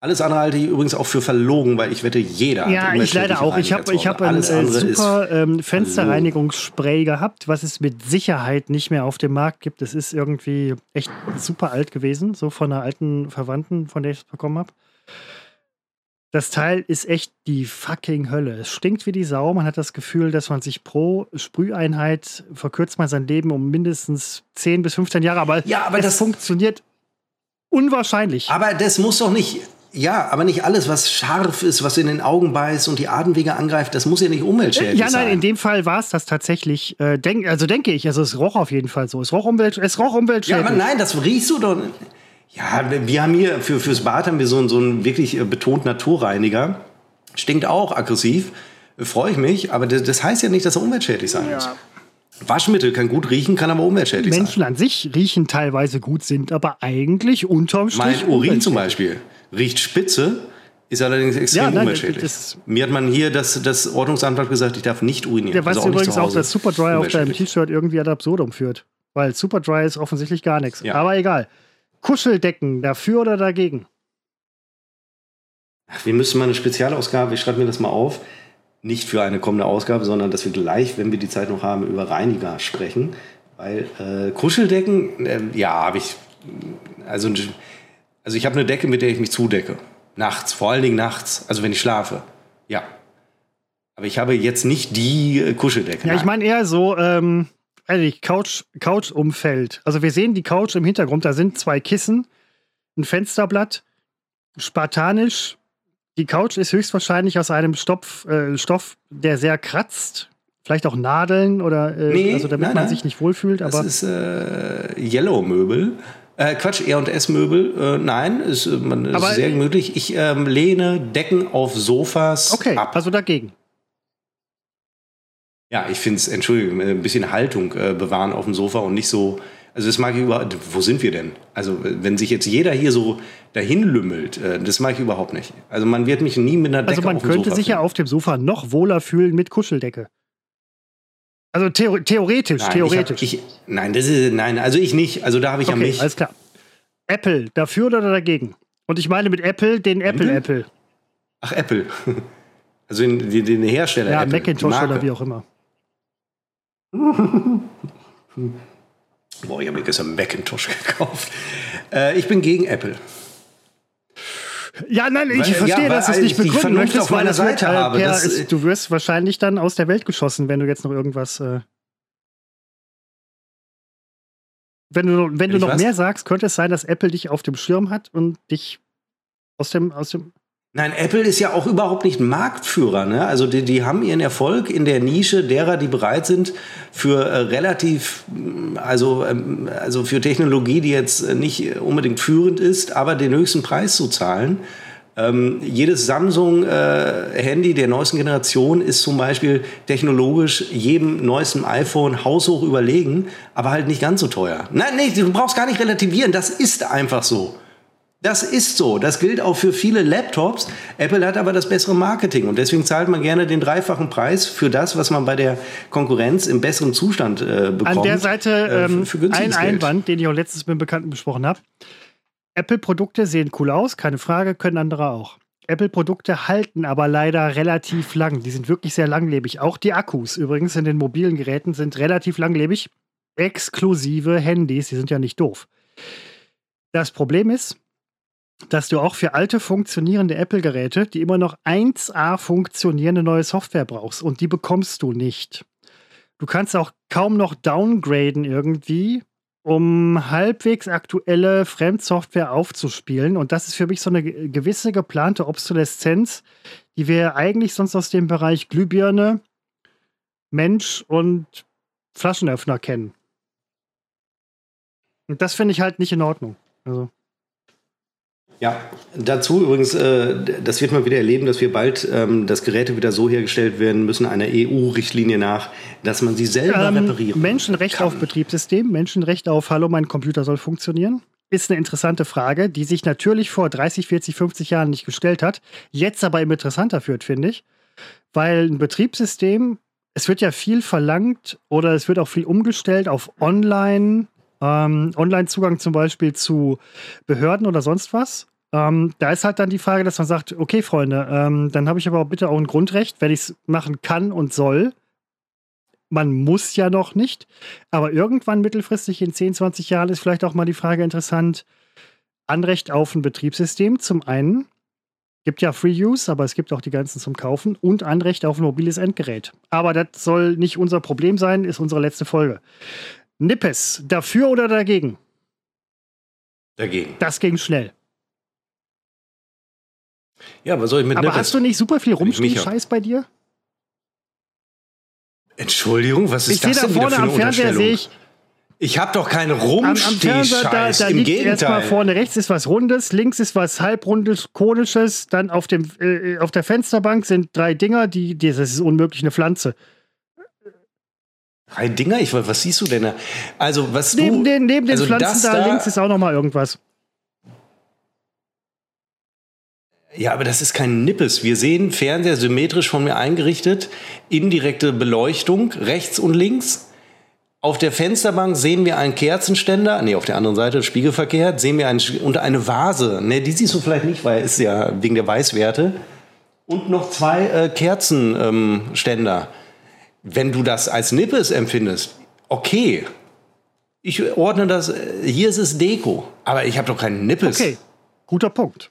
alles andere halte ich übrigens auch für verlogen, weil ich wette, jeder ja, hat Ja, ich leider auch. Ich habe ich hab ein äh, super ähm, Fensterreinigungsspray gehabt, was es mit Sicherheit nicht mehr auf dem Markt gibt. Es ist irgendwie echt super alt gewesen, so von einer alten Verwandten, von der ich es bekommen habe. Das Teil ist echt die fucking Hölle. Es stinkt wie die Sau. Man hat das Gefühl, dass man sich pro Sprüheinheit verkürzt man sein Leben um mindestens 10 bis 15 Jahre. Aber, ja, aber es das funktioniert unwahrscheinlich. Aber das muss doch nicht. Ja, aber nicht alles, was scharf ist, was in den Augen beißt und die Atemwege angreift, das muss ja nicht umweltschädlich sein. Ja, nein, sein. in dem Fall war es das tatsächlich. Äh, denk, also denke ich, also es roch auf jeden Fall so. Es roch, umwelt, es roch umweltschädlich. Ja, aber nein, das riechst du doch. Ja, wir haben hier für, fürs Bad haben wir so, so einen wirklich äh, betont Naturreiniger. Stinkt auch aggressiv. Freue ich mich, aber das, das, heißt ja nicht, dass er umweltschädlich sein ja. muss. Waschmittel kann gut riechen, kann aber umweltschädlich Menschen sein. Menschen an sich riechen teilweise gut, sind aber eigentlich unterm Strich. Mein Urin zum Beispiel riecht spitze, ist allerdings extrem ja, nein, umweltschädlich. Mir hat man hier das, das Ordnungsamt hat gesagt, ich darf nicht urinieren. Der weiß also übrigens auch, dass Superdry auf deinem T-Shirt irgendwie ad absurdum führt. Weil Superdry ist offensichtlich gar nichts. Ja. Aber egal. Kuscheldecken, dafür oder dagegen? Wir müssen mal eine Spezialausgabe, ich schreibe mir das mal auf, nicht für eine kommende Ausgabe, sondern dass wir gleich, wenn wir die Zeit noch haben, über Reiniger sprechen. Weil äh, Kuscheldecken, äh, ja, habe ich, also, also ich habe eine Decke, mit der ich mich zudecke. Nachts, vor allen Dingen nachts, also wenn ich schlafe. Ja. Aber ich habe jetzt nicht die äh, Kuscheldecke. Ja, ich meine eher so, ähm, ehrlich, Couch, Couch-Umfeld. Also wir sehen die Couch im Hintergrund, da sind zwei Kissen, ein Fensterblatt, spartanisch. Die Couch ist höchstwahrscheinlich aus einem Stoff, äh, Stoff der sehr kratzt. Vielleicht auch Nadeln oder äh, nee, also damit nein, man nein. sich nicht wohlfühlt. Aber das ist äh, Yellow-Möbel. Äh, Quatsch, E&S-Möbel. Äh, nein, ist, äh, man, ist aber, sehr gemütlich. Ich ähm, lehne Decken auf Sofas okay, ab. also dagegen. Ja, ich finde es, Entschuldigung, ein bisschen Haltung äh, bewahren auf dem Sofa und nicht so. Also das mag ich überhaupt. Wo sind wir denn? Also wenn sich jetzt jeder hier so dahin lümmelt, äh, das mag ich überhaupt nicht. Also man wird mich nie mit einer also Decke Also man könnte sich ja auf dem Sofa noch wohler fühlen mit Kuscheldecke. Also theo theoretisch, nein, theoretisch. Ich hab, ich, nein, das ist, nein, also ich nicht. Also da habe ich okay, ja mich. Alles klar. Apple, dafür oder dagegen? Und ich meine mit Apple den Apple Apple. Apple. Ach, Apple. Also den, den, den Hersteller. Ja, Apple, Macintosh oder wie auch immer. Boah, ich habe mir gestern Macintosh gekauft. Äh, ich bin gegen Apple. Ja, nein, ich weil, verstehe, ja, dass du es nicht begründen möchtest, auf meiner Seite wird, habe. Per, ist, du wirst wahrscheinlich dann aus der Welt geschossen, wenn du jetzt noch irgendwas. Äh wenn du, wenn du noch was? mehr sagst, könnte es sein, dass Apple dich auf dem Schirm hat und dich aus dem, aus dem Nein, Apple ist ja auch überhaupt nicht Marktführer. Ne? Also die, die haben ihren Erfolg in der Nische derer, die bereit sind, für äh, relativ, also, ähm, also für Technologie, die jetzt nicht unbedingt führend ist, aber den höchsten Preis zu zahlen. Ähm, jedes Samsung-Handy äh, der neuesten Generation ist zum Beispiel technologisch jedem neuesten iPhone haushoch überlegen, aber halt nicht ganz so teuer. Nein, nee, du brauchst gar nicht relativieren, das ist einfach so. Das ist so. Das gilt auch für viele Laptops. Apple hat aber das bessere Marketing und deswegen zahlt man gerne den dreifachen Preis für das, was man bei der Konkurrenz im besseren Zustand äh, bekommt. An der Seite äh, ähm, ein Einwand, den ich auch letztens mit einem Bekannten besprochen habe. Apple-Produkte sehen cool aus, keine Frage, können andere auch. Apple-Produkte halten aber leider relativ lang. Die sind wirklich sehr langlebig. Auch die Akkus übrigens in den mobilen Geräten sind relativ langlebig. Exklusive Handys, die sind ja nicht doof. Das Problem ist, dass du auch für alte funktionierende Apple-Geräte, die immer noch 1A funktionierende neue Software brauchst und die bekommst du nicht. Du kannst auch kaum noch downgraden irgendwie, um halbwegs aktuelle Fremdsoftware aufzuspielen. Und das ist für mich so eine gewisse geplante Obsoleszenz, die wir eigentlich sonst aus dem Bereich Glühbirne, Mensch und Flaschenöffner kennen. Und das finde ich halt nicht in Ordnung. Also. Ja, dazu übrigens, äh, das wird man wieder erleben, dass wir bald, ähm, dass Geräte wieder so hergestellt werden müssen, einer EU-Richtlinie nach, dass man sie selber ähm, reparieren Menschenrecht kann. auf Betriebssystem, Menschenrecht auf Hallo, mein Computer soll funktionieren, ist eine interessante Frage, die sich natürlich vor 30, 40, 50 Jahren nicht gestellt hat, jetzt aber immer interessanter führt, finde ich. Weil ein Betriebssystem, es wird ja viel verlangt oder es wird auch viel umgestellt auf Online- ähm, Online-Zugang zum Beispiel zu Behörden oder sonst was. Ähm, da ist halt dann die Frage, dass man sagt, okay, Freunde, ähm, dann habe ich aber bitte auch ein Grundrecht, wenn ich es machen kann und soll. Man muss ja noch nicht, aber irgendwann mittelfristig in 10, 20 Jahren ist vielleicht auch mal die Frage interessant, Anrecht auf ein Betriebssystem zum einen, gibt ja Free Use, aber es gibt auch die ganzen zum Kaufen und Anrecht auf ein mobiles Endgerät. Aber das soll nicht unser Problem sein, ist unsere letzte Folge. Nippes, dafür oder dagegen? Dagegen. Das ging schnell. Ja, was soll ich mit Aber Nippes? hast du nicht super viel Rumstehen-Scheiß bei dir? Entschuldigung, was ist ich das denn da vorne am Fernseher sehe ich ich habe doch keinen Rumstehscheiß. Da, da Im liegt Gegenteil. erstmal vorne rechts ist was Rundes, links ist was halbrundes, konisches, dann auf, dem, äh, auf der Fensterbank sind drei Dinger, die, die, das ist unmöglich eine Pflanze. Drei Dinger? Ich, was siehst du denn da? Also, was neben du, den, neben den also Pflanzen da, da links ist auch noch mal irgendwas. Ja, aber das ist kein Nippes. Wir sehen Fernseher symmetrisch von mir eingerichtet, indirekte Beleuchtung rechts und links. Auf der Fensterbank sehen wir einen Kerzenständer, nee, auf der anderen Seite spiegelverkehrt, sehen wir einen, unter eine Vase. Ne, die siehst du vielleicht nicht, weil es ja wegen der Weißwerte. Und noch zwei äh, Kerzenständer. Ähm, wenn du das als Nippes empfindest, okay. Ich ordne das, hier ist es Deko, aber ich habe doch keinen Nippes. Okay, guter Punkt.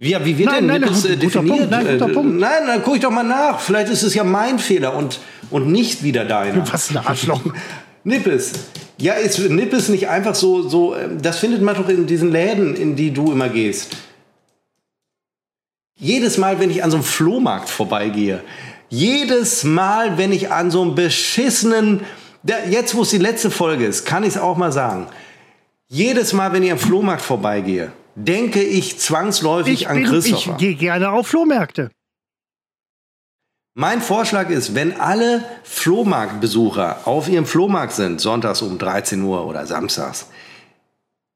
Ja, wie wird nein, denn nein, Nippes nein, definiert? Nein, guter Punkt. nein, dann gucke ich doch mal nach. Vielleicht ist es ja mein Fehler und, und nicht wieder deiner. Was ein Arschloch. Nippes. Ja, ist Nippes nicht einfach so, so, ähm, das findet man doch in diesen Läden, in die du immer gehst. Jedes Mal, wenn ich an so einem Flohmarkt vorbeigehe, jedes Mal, wenn ich an so einem beschissenen, jetzt wo es die letzte Folge ist, kann ich es auch mal sagen. Jedes Mal, wenn ich am Flohmarkt vorbeigehe, denke ich zwangsläufig ich an bin, Christopher. Ich gehe gerne auf Flohmärkte. Mein Vorschlag ist, wenn alle Flohmarktbesucher auf ihrem Flohmarkt sind, sonntags um 13 Uhr oder samstags,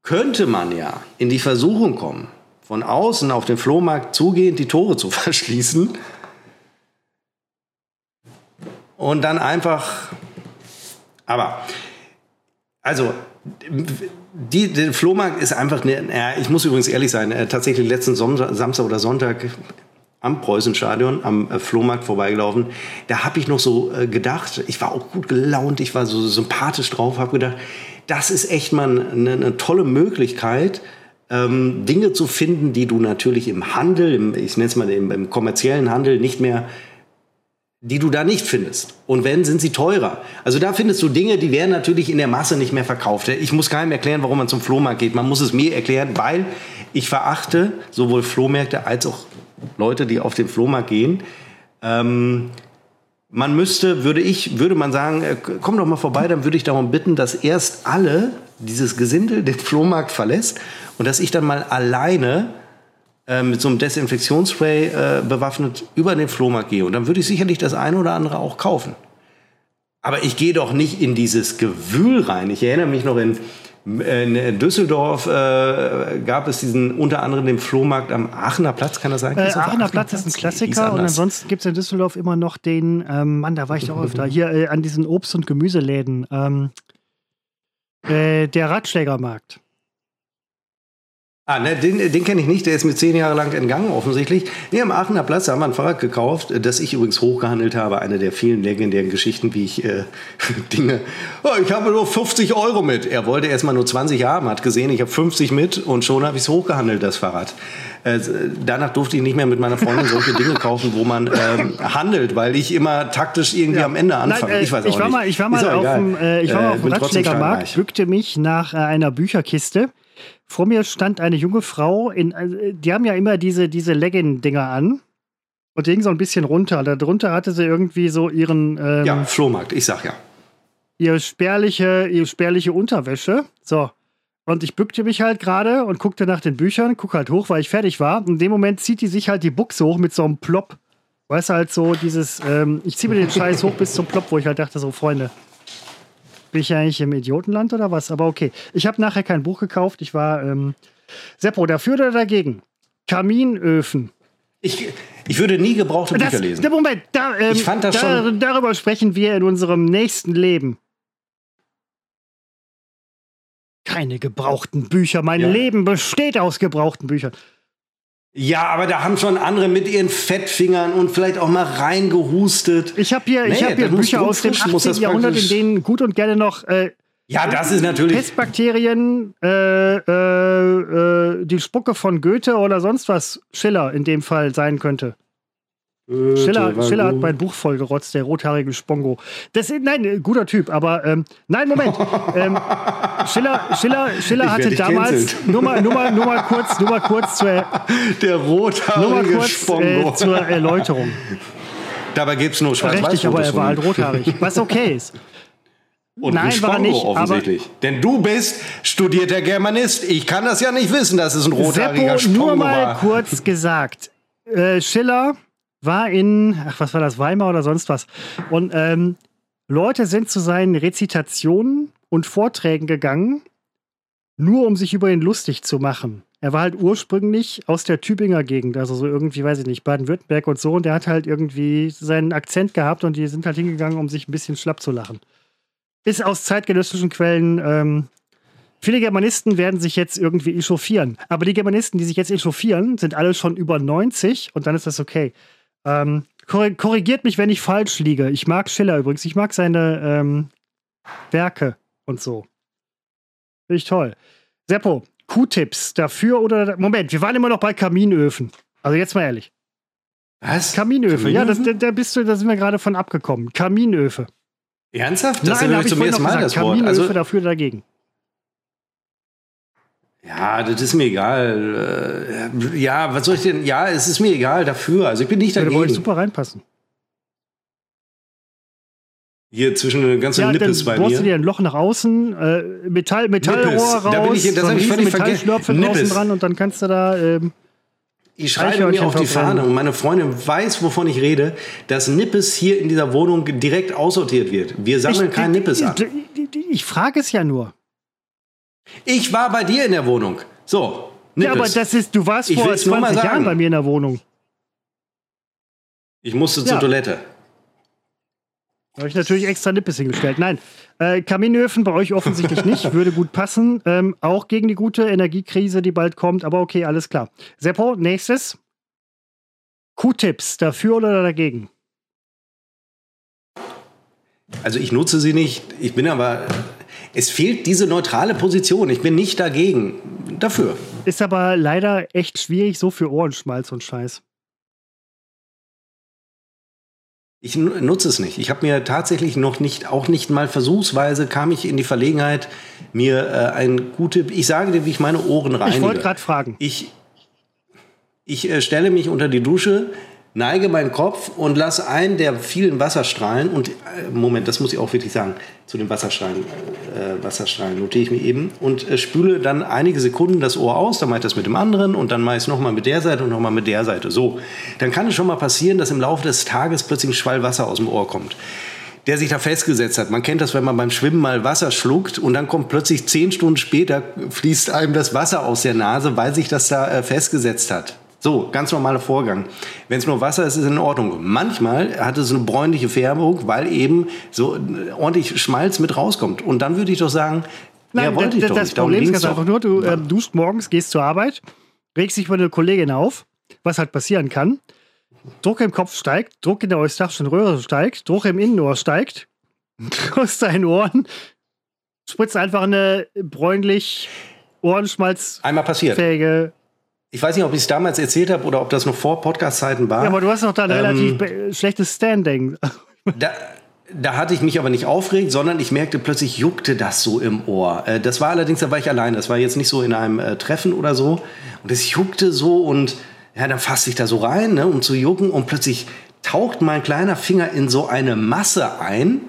könnte man ja in die Versuchung kommen, von außen auf den Flohmarkt zugehend die Tore zu verschließen und dann einfach. Aber, also, die, der Flohmarkt ist einfach, eine, ich muss übrigens ehrlich sein, äh, tatsächlich letzten Samstag oder Sonntag am Preußenstadion, am äh, Flohmarkt vorbeigelaufen. Da habe ich noch so äh, gedacht, ich war auch gut gelaunt, ich war so sympathisch drauf, habe gedacht, das ist echt mal eine, eine tolle Möglichkeit, ähm, Dinge zu finden, die du natürlich im Handel, im, ich nenne es mal im, im kommerziellen Handel nicht mehr die du da nicht findest. Und wenn, sind sie teurer. Also da findest du Dinge, die werden natürlich in der Masse nicht mehr verkauft. Ich muss keinem erklären, warum man zum Flohmarkt geht. Man muss es mir erklären, weil ich verachte sowohl Flohmärkte als auch Leute, die auf den Flohmarkt gehen. Ähm, man müsste, würde ich, würde man sagen, äh, komm doch mal vorbei, dann würde ich darum bitten, dass erst alle dieses Gesindel den Flohmarkt verlässt und dass ich dann mal alleine äh, mit so einem Desinfektionsspray äh, bewaffnet über den Flohmarkt gehe. Und dann würde ich sicherlich das eine oder andere auch kaufen. Aber ich gehe doch nicht in dieses Gewühl rein. Ich erinnere mich noch in, in Düsseldorf äh, gab es diesen unter anderem den Flohmarkt am Aachener Platz, kann das sein? Äh, Aachener, Aachener Platz, ist ein Klassiker und ansonsten gibt es in Düsseldorf immer noch den, ähm, Mann, da war ich doch öfter, hier äh, an diesen Obst- und Gemüseläden. Ähm, äh, der Ratschlägermarkt. Ah, ne, den, den kenne ich nicht, der ist mir zehn Jahre lang entgangen, offensichtlich. Nee, am Aachener Platz haben wir ein Fahrrad gekauft, das ich übrigens hochgehandelt habe. Eine der vielen legendären Geschichten, wie ich äh, Dinge. Oh, ich habe nur 50 Euro mit. Er wollte erstmal nur 20 haben, hat gesehen, ich habe 50 mit und schon habe ich es hochgehandelt, das Fahrrad. Äh, danach durfte ich nicht mehr mit meiner Freundin solche Dinge kaufen, wo man ähm, handelt, weil ich immer taktisch irgendwie ja. am Ende anfange. Nein, äh, ich weiß auch ich war nicht. Mal, ich war mal auf dem, äh, ich war mal auf dem Ratschlägermarkt, bückte mich nach äh, einer Bücherkiste vor mir stand eine junge Frau, in, äh, die haben ja immer diese, diese Legging-Dinger an. Und die hing so ein bisschen runter. Darunter hatte sie irgendwie so ihren. Ähm, ja, Flohmarkt, ich sag ja. Ihre spärliche, ihre spärliche Unterwäsche. So. Und ich bückte mich halt gerade und guckte nach den Büchern, guck halt hoch, weil ich fertig war. Und in dem Moment zieht die sich halt die Buchse hoch mit so einem Plop. Weißt du, halt so dieses, ähm, ich ziehe mir den Scheiß hoch bis zum Plop, wo ich halt dachte, so, Freunde, bin ich eigentlich im Idiotenland oder was? Aber okay. Ich habe nachher kein Buch gekauft. Ich war ähm, Seppo, dafür oder dagegen? Kaminöfen. Ich, ich würde nie gebrauchte Bücher das, lesen. Moment, da, ähm, ich fand das da, schon darüber sprechen wir in unserem nächsten Leben. Keine gebrauchten Bücher. Mein ja. Leben besteht aus gebrauchten Büchern. Ja, aber da haben schon andere mit ihren Fettfingern und vielleicht auch mal reingehustet. Ich habe hier, nee, ich hab hier Bücher aus dem 18. Jahrhundert, in denen gut und gerne noch äh, ja, das ist natürlich. Pestbakterien, äh, äh, äh, die Spucke von Goethe oder sonst was Schiller in dem Fall sein könnte. Schiller, Schiller hat mein Buch vollgerotzt, der rothaarige Spongo. Das ist, nein, guter Typ, aber ähm, nein, Moment. ähm, Schiller, Schiller, Schiller hatte damals, nur mal, nur, mal, nur mal kurz, nur mal kurz zur, der rothaarige kurz, Spongo. Äh, zur Erläuterung. Dabei gibt es nur schwarz Richtig, aber er war halt rothaarig, was okay ist. Und Nein, war nicht, offensichtlich. Denn du bist studierter Germanist. Ich kann das ja nicht wissen, dass es ein rothaariger Seppo, Spongo nur mal war. kurz gesagt. Äh, Schiller war in, ach, was war das, Weimar oder sonst was. Und ähm, Leute sind zu seinen Rezitationen und Vorträgen gegangen, nur um sich über ihn lustig zu machen. Er war halt ursprünglich aus der Tübinger Gegend, also so irgendwie, weiß ich nicht, Baden-Württemberg und so. Und der hat halt irgendwie seinen Akzent gehabt und die sind halt hingegangen, um sich ein bisschen schlapp zu lachen. Ist aus zeitgenössischen Quellen ähm, Viele Germanisten werden sich jetzt irgendwie echauffieren. Aber die Germanisten, die sich jetzt echauffieren, sind alle schon über 90 und dann ist das okay. Ähm, korrigiert mich, wenn ich falsch liege. Ich mag Schiller übrigens. Ich mag seine ähm, Werke und so. Finde ich toll. Seppo, Q-Tips dafür oder. Moment, wir waren immer noch bei Kaminöfen. Also jetzt mal ehrlich. Was? Kaminöfe, Kaminöfen? ja, das, da, da, bist du, da sind wir gerade von abgekommen. Kaminöfe. Ernsthaft? Das Nein, habe ich zum ersten Mal das Wort. Also, dafür oder dagegen. Ja, das ist mir egal. Äh, ja, was soll ich denn? Ja, es ist mir egal dafür. Also ich bin nicht dagegen. Da wollte super reinpassen. Hier zwischen den ganzen ja, Nippes bei mir. Bohrst du dir ein Loch nach außen, äh, Metall, Metallrohr raus, da bin ich, das habe ich völlig vergessen. draußen dran und dann kannst du da. Ähm, ich schreibe mir auf die Fahne und meine Freundin weiß, wovon ich rede, dass Nippes hier in dieser Wohnung direkt aussortiert wird. Wir sammeln ich, kein Nippes an. Ich, ich frage es ja nur. Ich war bei dir in der Wohnung. So. Nippes. Ja, aber das ist, du warst vor 20 Jahren bei mir in der Wohnung. Ich musste ja. zur Toilette. Habe ich natürlich extra Nippes hingestellt. Nein, äh, Kaminöfen bei euch offensichtlich nicht. Würde gut passen. Ähm, auch gegen die gute Energiekrise, die bald kommt. Aber okay, alles klar. Seppo, nächstes. Q-Tips, dafür oder dagegen? Also ich nutze sie nicht. Ich bin aber es fehlt diese neutrale Position. Ich bin nicht dagegen. Dafür. Ist aber leider echt schwierig, so für Ohrenschmalz und Scheiß. Ich nutze es nicht. Ich habe mir tatsächlich noch nicht, auch nicht mal versuchsweise, kam ich in die Verlegenheit, mir äh, ein gute, ich sage dir, wie ich meine Ohren reinige. Ich wollte gerade fragen. Ich, ich äh, stelle mich unter die Dusche, neige meinen Kopf und lasse einen der vielen Wasserstrahlen und äh, Moment, das muss ich auch wirklich sagen, zu den Wasserstrahlen, äh, Wasserstrahlen notiere ich mir eben und äh, spüle dann einige Sekunden das Ohr aus, dann mache ich das mit dem anderen und dann mache ich es nochmal mit der Seite und nochmal mit der Seite. So, dann kann es schon mal passieren, dass im Laufe des Tages plötzlich ein Schwall Wasser aus dem Ohr kommt der sich da festgesetzt hat. Man kennt das, wenn man beim Schwimmen mal Wasser schluckt und dann kommt plötzlich zehn Stunden später fließt einem das Wasser aus der Nase, weil sich das da äh, festgesetzt hat. So, ganz normaler Vorgang. Wenn es nur Wasser ist, ist es in Ordnung. Manchmal hat es eine bräunliche Färbung, weil eben so ordentlich Schmalz mit rauskommt. Und dann würde ich doch sagen, Nein, ja, wollte ich doch Das Problem ist ganz einfach nur, du äh, duscht morgens, gehst zur Arbeit, regst dich bei einer Kollegin auf, was halt passieren kann. Druck im Kopf steigt, Druck in der eustachischen Röhre steigt, Druck im Innenohr steigt, aus deinen Ohren spritzt einfach eine bräunlich Ohrenschmalz einmal passiert fähige ich weiß nicht, ob ich es damals erzählt habe oder ob das noch vor Podcast-Zeiten war. Ja, aber du hast noch da ein ähm, relativ schlechtes Standing. Da, da hatte ich mich aber nicht aufgeregt, sondern ich merkte plötzlich juckte das so im Ohr. Äh, das war allerdings, da war ich allein. Das war jetzt nicht so in einem äh, Treffen oder so. Und es juckte so und ja, dann fasste ich da so rein, ne, um zu jucken. Und plötzlich taucht mein kleiner Finger in so eine Masse ein.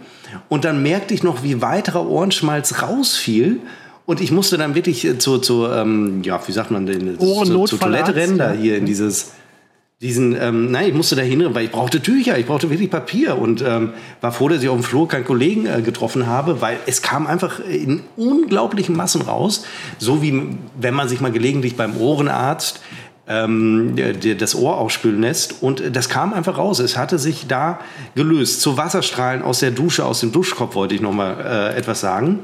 Und dann merkte ich noch, wie weiterer Ohrenschmalz rausfiel. Und ich musste dann wirklich äh, zu, zu ähm, ja, wie sagt man denn, zu, zur Toilette rennen, da hier in dieses, diesen, ähm, nein, ich musste da hin, weil ich brauchte Tücher, ich brauchte wirklich Papier und ähm, war froh, dass ich auf dem Flur keinen Kollegen äh, getroffen habe, weil es kam einfach in unglaublichen Massen raus, so wie wenn man sich mal gelegentlich beim Ohrenarzt ähm, das Ohr aufspülen lässt und das kam einfach raus. Es hatte sich da gelöst. Zu Wasserstrahlen aus der Dusche, aus dem Duschkopf wollte ich noch mal äh, etwas sagen.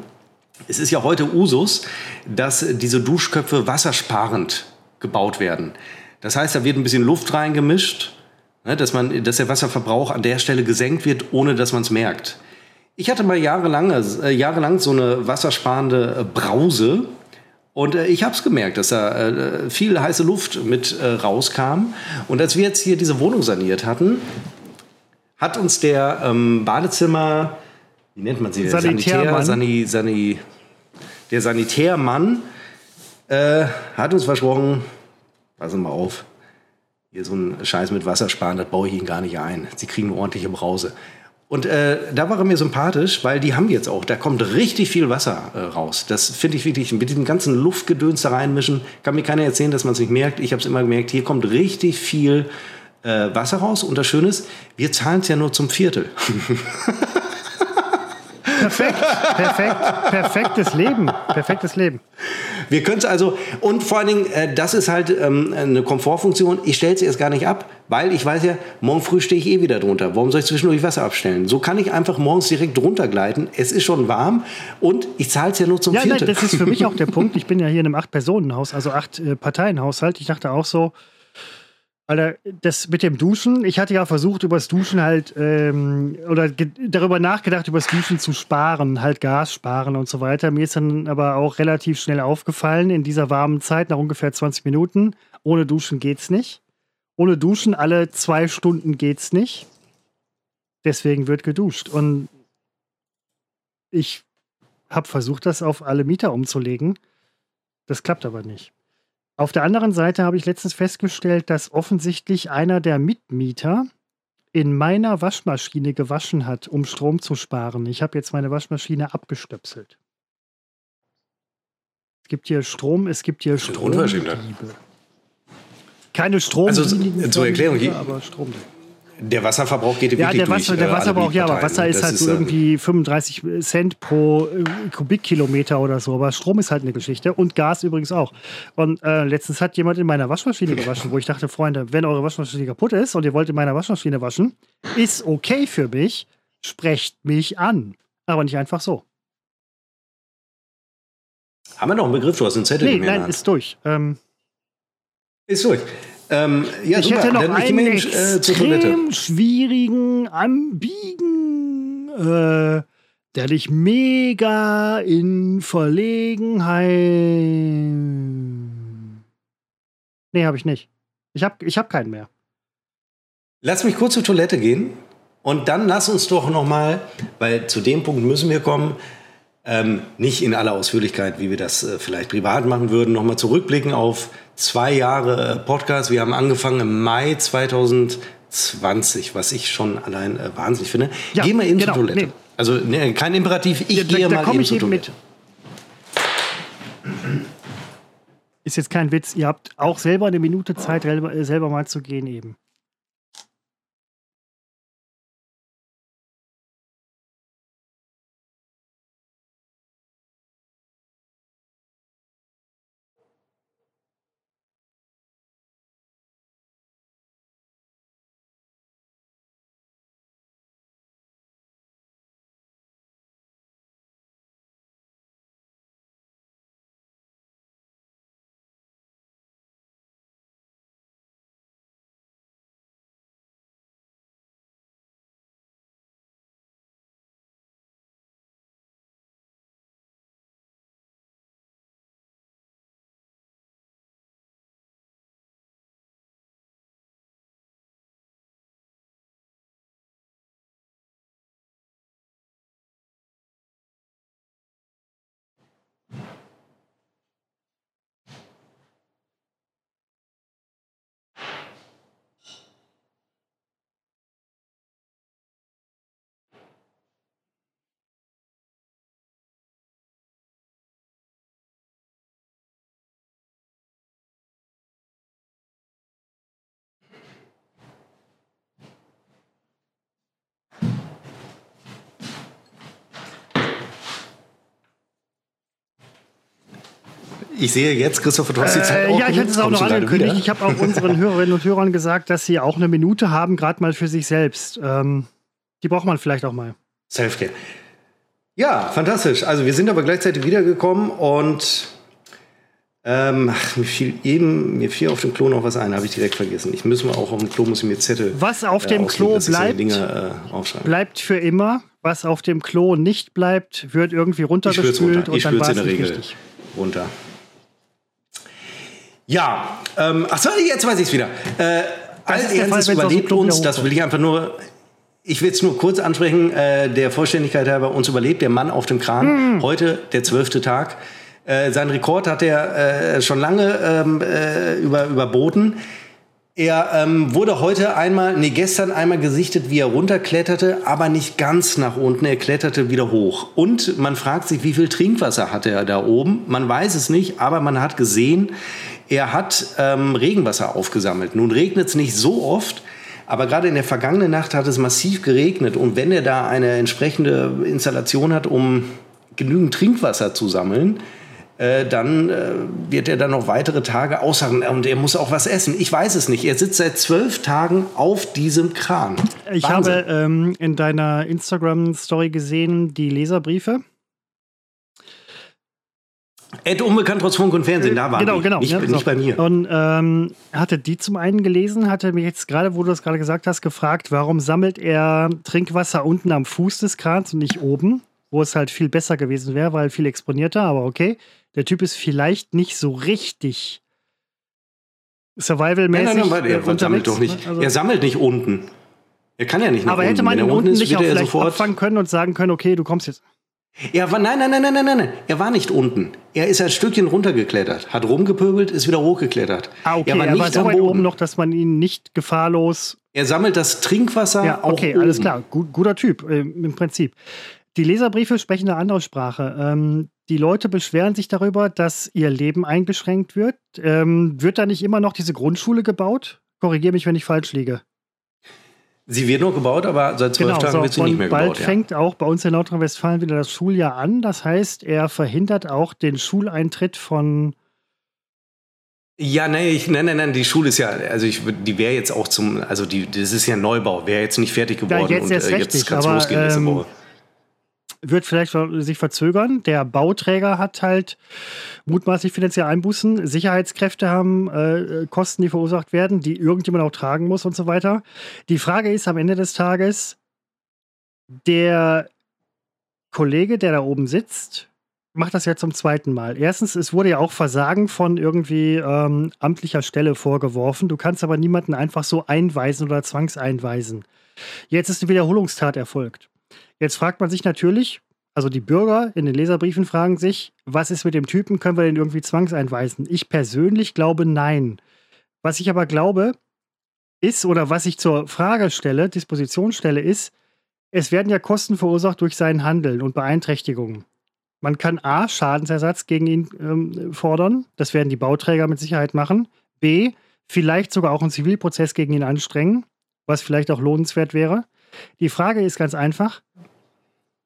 Es ist ja heute Usus, dass diese Duschköpfe wassersparend gebaut werden. Das heißt, da wird ein bisschen Luft reingemischt, ne, dass, man, dass der Wasserverbrauch an der Stelle gesenkt wird, ohne dass man es merkt. Ich hatte mal jahrelang, äh, jahrelang so eine wassersparende äh, Brause. Und äh, ich habe es gemerkt, dass da viel heiße Luft mit rauskam. Und als wir jetzt hier diese Wohnung saniert hatten, hat uns der ähm, Badezimmer wie nennt man sie? Sanitär, Sani, Sani, der Sanitärmann äh, hat uns versprochen, passen mal auf, hier so ein Scheiß mit Wasser sparen, das baue ich Ihnen gar nicht ein. Sie kriegen eine ordentliche Brause. Und äh, da war er mir sympathisch, weil die haben jetzt auch, da kommt richtig viel Wasser äh, raus. Das finde ich wirklich, mit diesem ganzen Luftgedöns da reinmischen, kann mir keiner erzählen, dass man es nicht merkt. Ich habe es immer gemerkt, hier kommt richtig viel äh, Wasser raus. Und das Schöne ist, wir zahlen es ja nur zum Viertel. Perfekt, perfekt, perfektes Leben, perfektes Leben. Wir können es also, und vor allen Dingen, äh, das ist halt ähm, eine Komfortfunktion. Ich stelle es erst gar nicht ab, weil ich weiß ja, morgen früh stehe ich eh wieder drunter. Warum soll ich zwischendurch Wasser abstellen? So kann ich einfach morgens direkt drunter gleiten. Es ist schon warm und ich zahle es ja nur zum ja, Viertel. Nein, das ist für mich auch der Punkt. Ich bin ja hier in einem Acht-Personen-Haus, also Acht-Parteien-Haushalt. Ich dachte auch so, Alter, das mit dem Duschen, ich hatte ja versucht, übers Duschen halt, ähm, oder darüber nachgedacht, übers Duschen zu sparen, halt Gas sparen und so weiter. Mir ist dann aber auch relativ schnell aufgefallen, in dieser warmen Zeit, nach ungefähr 20 Minuten, ohne Duschen geht's nicht. Ohne Duschen alle zwei Stunden geht's nicht. Deswegen wird geduscht. Und ich habe versucht, das auf alle Mieter umzulegen. Das klappt aber nicht. Auf der anderen Seite habe ich letztens festgestellt, dass offensichtlich einer der Mitmieter in meiner Waschmaschine gewaschen hat, um Strom zu sparen. Ich habe jetzt meine Waschmaschine abgestöpselt. Es gibt hier Strom, es gibt hier Stromdiebe. Keine Strom. Also zur Erklärung, aber Stromdiebe. Der Wasserverbrauch geht ja wirklich der Wasser, durch, Der äh, Wasserverbrauch, ja, aber Wasser ist halt ist so irgendwie 35 Cent pro äh, Kubikkilometer oder so. Aber Strom ist halt eine Geschichte und Gas übrigens auch. Und äh, letztens hat jemand in meiner Waschmaschine gewaschen, wo ich dachte, Freunde, wenn eure Waschmaschine kaputt ist und ihr wollt in meiner Waschmaschine waschen, ist okay für mich, sprecht mich an. Aber nicht einfach so. Haben wir noch einen Begriff? Du hast einen Zettel nee, Nein, ist durch. Ähm, ist durch. Ähm, ja, ich super. hätte noch Dann einen äh, extrem schwierigen Anbiegen, äh, der dich mega in Verlegenheit. Nee, habe ich nicht. Ich habe ich hab keinen mehr. Lass mich kurz zur Toilette gehen und dann lass uns doch noch mal, weil zu dem Punkt müssen wir kommen, ähm, nicht in aller Ausführlichkeit, wie wir das äh, vielleicht privat machen würden, noch mal zurückblicken auf zwei Jahre äh, Podcast. Wir haben angefangen im Mai 2020, was ich schon allein äh, wahnsinnig finde. Ja, Geh mal in genau, Toilette. Nee. Also ne, kein Imperativ, ich da, gehe da, mal in ich eben Toilette. Mit. Ist jetzt kein Witz. Ihr habt auch selber eine Minute Zeit, selber mal zu gehen eben. Ich sehe jetzt, Christopher, du hast die Zeit äh, auch Ja, ich hätte es auch noch angekündigt. Ich habe auch unseren Hörerinnen und Hörern gesagt, dass sie auch eine Minute haben, gerade mal für sich selbst. Ähm, die braucht man vielleicht auch mal. Selfcare. Ja, fantastisch. Also wir sind aber gleichzeitig wiedergekommen und ähm, ach, mir fiel eben, mir fiel auf dem Klo noch was ein, habe ich direkt vergessen. Ich muss mal auch auf dem Klo, muss ich mir Zettel. Was auf dem äh, Klo bleibt, Dinge, äh, bleibt für immer. Was auf dem Klo nicht bleibt, wird irgendwie runtergespült runter. und dann war es in der Regel richtig. runter. Ja, ähm, ach so, jetzt weiß ich es wieder. Äh, Alt Ernstes überlebt uns, das will ich einfach nur, ich will es nur kurz ansprechen, äh, der Vollständigkeit halber, uns überlebt der Mann auf dem Kran. Mm. Heute der zwölfte Tag. Äh, seinen Rekord hat er äh, schon lange ähm, äh, über, überboten. Er ähm, wurde heute einmal, nee, gestern einmal gesichtet, wie er runterkletterte, aber nicht ganz nach unten. Er kletterte wieder hoch. Und man fragt sich, wie viel Trinkwasser hatte er da oben? Man weiß es nicht, aber man hat gesehen, er hat ähm, Regenwasser aufgesammelt. Nun regnet es nicht so oft, aber gerade in der vergangenen Nacht hat es massiv geregnet. Und wenn er da eine entsprechende Installation hat, um genügend Trinkwasser zu sammeln, äh, dann äh, wird er dann noch weitere Tage ausharren und er muss auch was essen. Ich weiß es nicht. Er sitzt seit zwölf Tagen auf diesem Kran. Ich Wahnsinn. habe ähm, in deiner Instagram-Story gesehen die Leserbriefe. Ed Unbekannt trotz Funk und Fernsehen, da war genau, die. Genau, nicht, ja, nicht bei mir. Und ähm, hatte die zum einen gelesen, hatte mich jetzt gerade, wo du das gerade gesagt hast, gefragt, warum sammelt er Trinkwasser unten am Fuß des Krans und nicht oben, wo es halt viel besser gewesen wäre, weil viel exponierter, aber okay. Der Typ ist vielleicht nicht so richtig Survival-mäßig. Nein, nein, nein, er sammelt doch nicht. Ne? Also er sammelt nicht unten. Er kann ja nicht nach Aber hätte man ihn unten ist, nicht auch vielleicht abfangen können und sagen können, okay, du kommst jetzt. Er war, nein, nein, nein, nein, nein, nein, er war nicht unten. Er ist ein Stückchen runtergeklettert, hat rumgepöbelt, ist wieder hochgeklettert. Ah, okay, er war, er nicht war so weit oben noch, dass man ihn nicht gefahrlos. Er sammelt das Trinkwasser ja, okay, auch alles klar, Gut, guter Typ äh, im Prinzip. Die Leserbriefe sprechen eine andere Sprache. Ähm, die Leute beschweren sich darüber, dass ihr Leben eingeschränkt wird. Ähm, wird da nicht immer noch diese Grundschule gebaut? Korrigiere mich, wenn ich falsch liege. Sie wird noch gebaut, aber seit zwölf genau, Tagen so, wird sie nicht mehr gebaut. Bald fängt ja. auch bei uns in Nordrhein-Westfalen wieder das Schuljahr an. Das heißt, er verhindert auch den Schuleintritt von. Ja, nee, ich, nein, nein, nein, die Schule ist ja, also ich, die wäre jetzt auch zum, also die, das ist ja Neubau, wäre jetzt nicht fertig geworden ja, jetzt und äh, jetzt kann es losgehen nächste ähm, Woche wird vielleicht sich verzögern. Der Bauträger hat halt mutmaßlich finanzielle Einbußen. Sicherheitskräfte haben äh, Kosten, die verursacht werden, die irgendjemand auch tragen muss und so weiter. Die Frage ist am Ende des Tages, der Kollege, der da oben sitzt, macht das ja zum zweiten Mal. Erstens, es wurde ja auch Versagen von irgendwie ähm, amtlicher Stelle vorgeworfen. Du kannst aber niemanden einfach so einweisen oder zwangseinweisen. Jetzt ist eine Wiederholungstat erfolgt. Jetzt fragt man sich natürlich, also die Bürger in den Leserbriefen fragen sich, was ist mit dem Typen? Können wir den irgendwie zwangseinweisen? Ich persönlich glaube nein. Was ich aber glaube, ist, oder was ich zur Frage stelle, Disposition stelle, ist, es werden ja Kosten verursacht durch sein Handeln und Beeinträchtigungen. Man kann A, Schadensersatz gegen ihn ähm, fordern. Das werden die Bauträger mit Sicherheit machen. B, vielleicht sogar auch einen Zivilprozess gegen ihn anstrengen, was vielleicht auch lohnenswert wäre. Die Frage ist ganz einfach,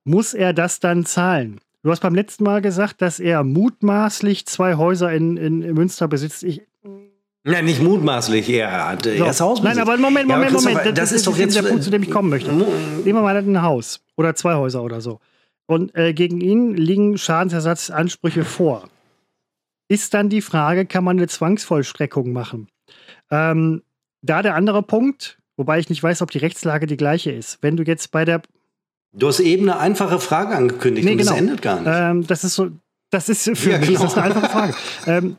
muss er das dann zahlen? Du hast beim letzten Mal gesagt, dass er mutmaßlich zwei Häuser in, in, Münster besitzt. Ich, Nein, nicht mutmaßlich, er hat so. erst Haus Nein, aber Moment, Moment, ja, Moment. Das, das, ist, ist doch jetzt der Punkt, zu dem ich kommen möchte. Nehmen wir mal ein Haus oder zwei Häuser oder so. Und äh, gegen ihn liegen Schadensersatzansprüche vor. Ist dann die Frage, kann man eine Zwangsvollstreckung machen? Ähm, da der andere Punkt, wobei ich nicht weiß, ob die Rechtslage die gleiche ist. Wenn du jetzt bei der Du hast eben eine einfache Frage angekündigt nee, und genau. das endet gar nicht. Ähm, das ist so, das ist für ja, mich genau. das ist eine einfache Frage. ähm,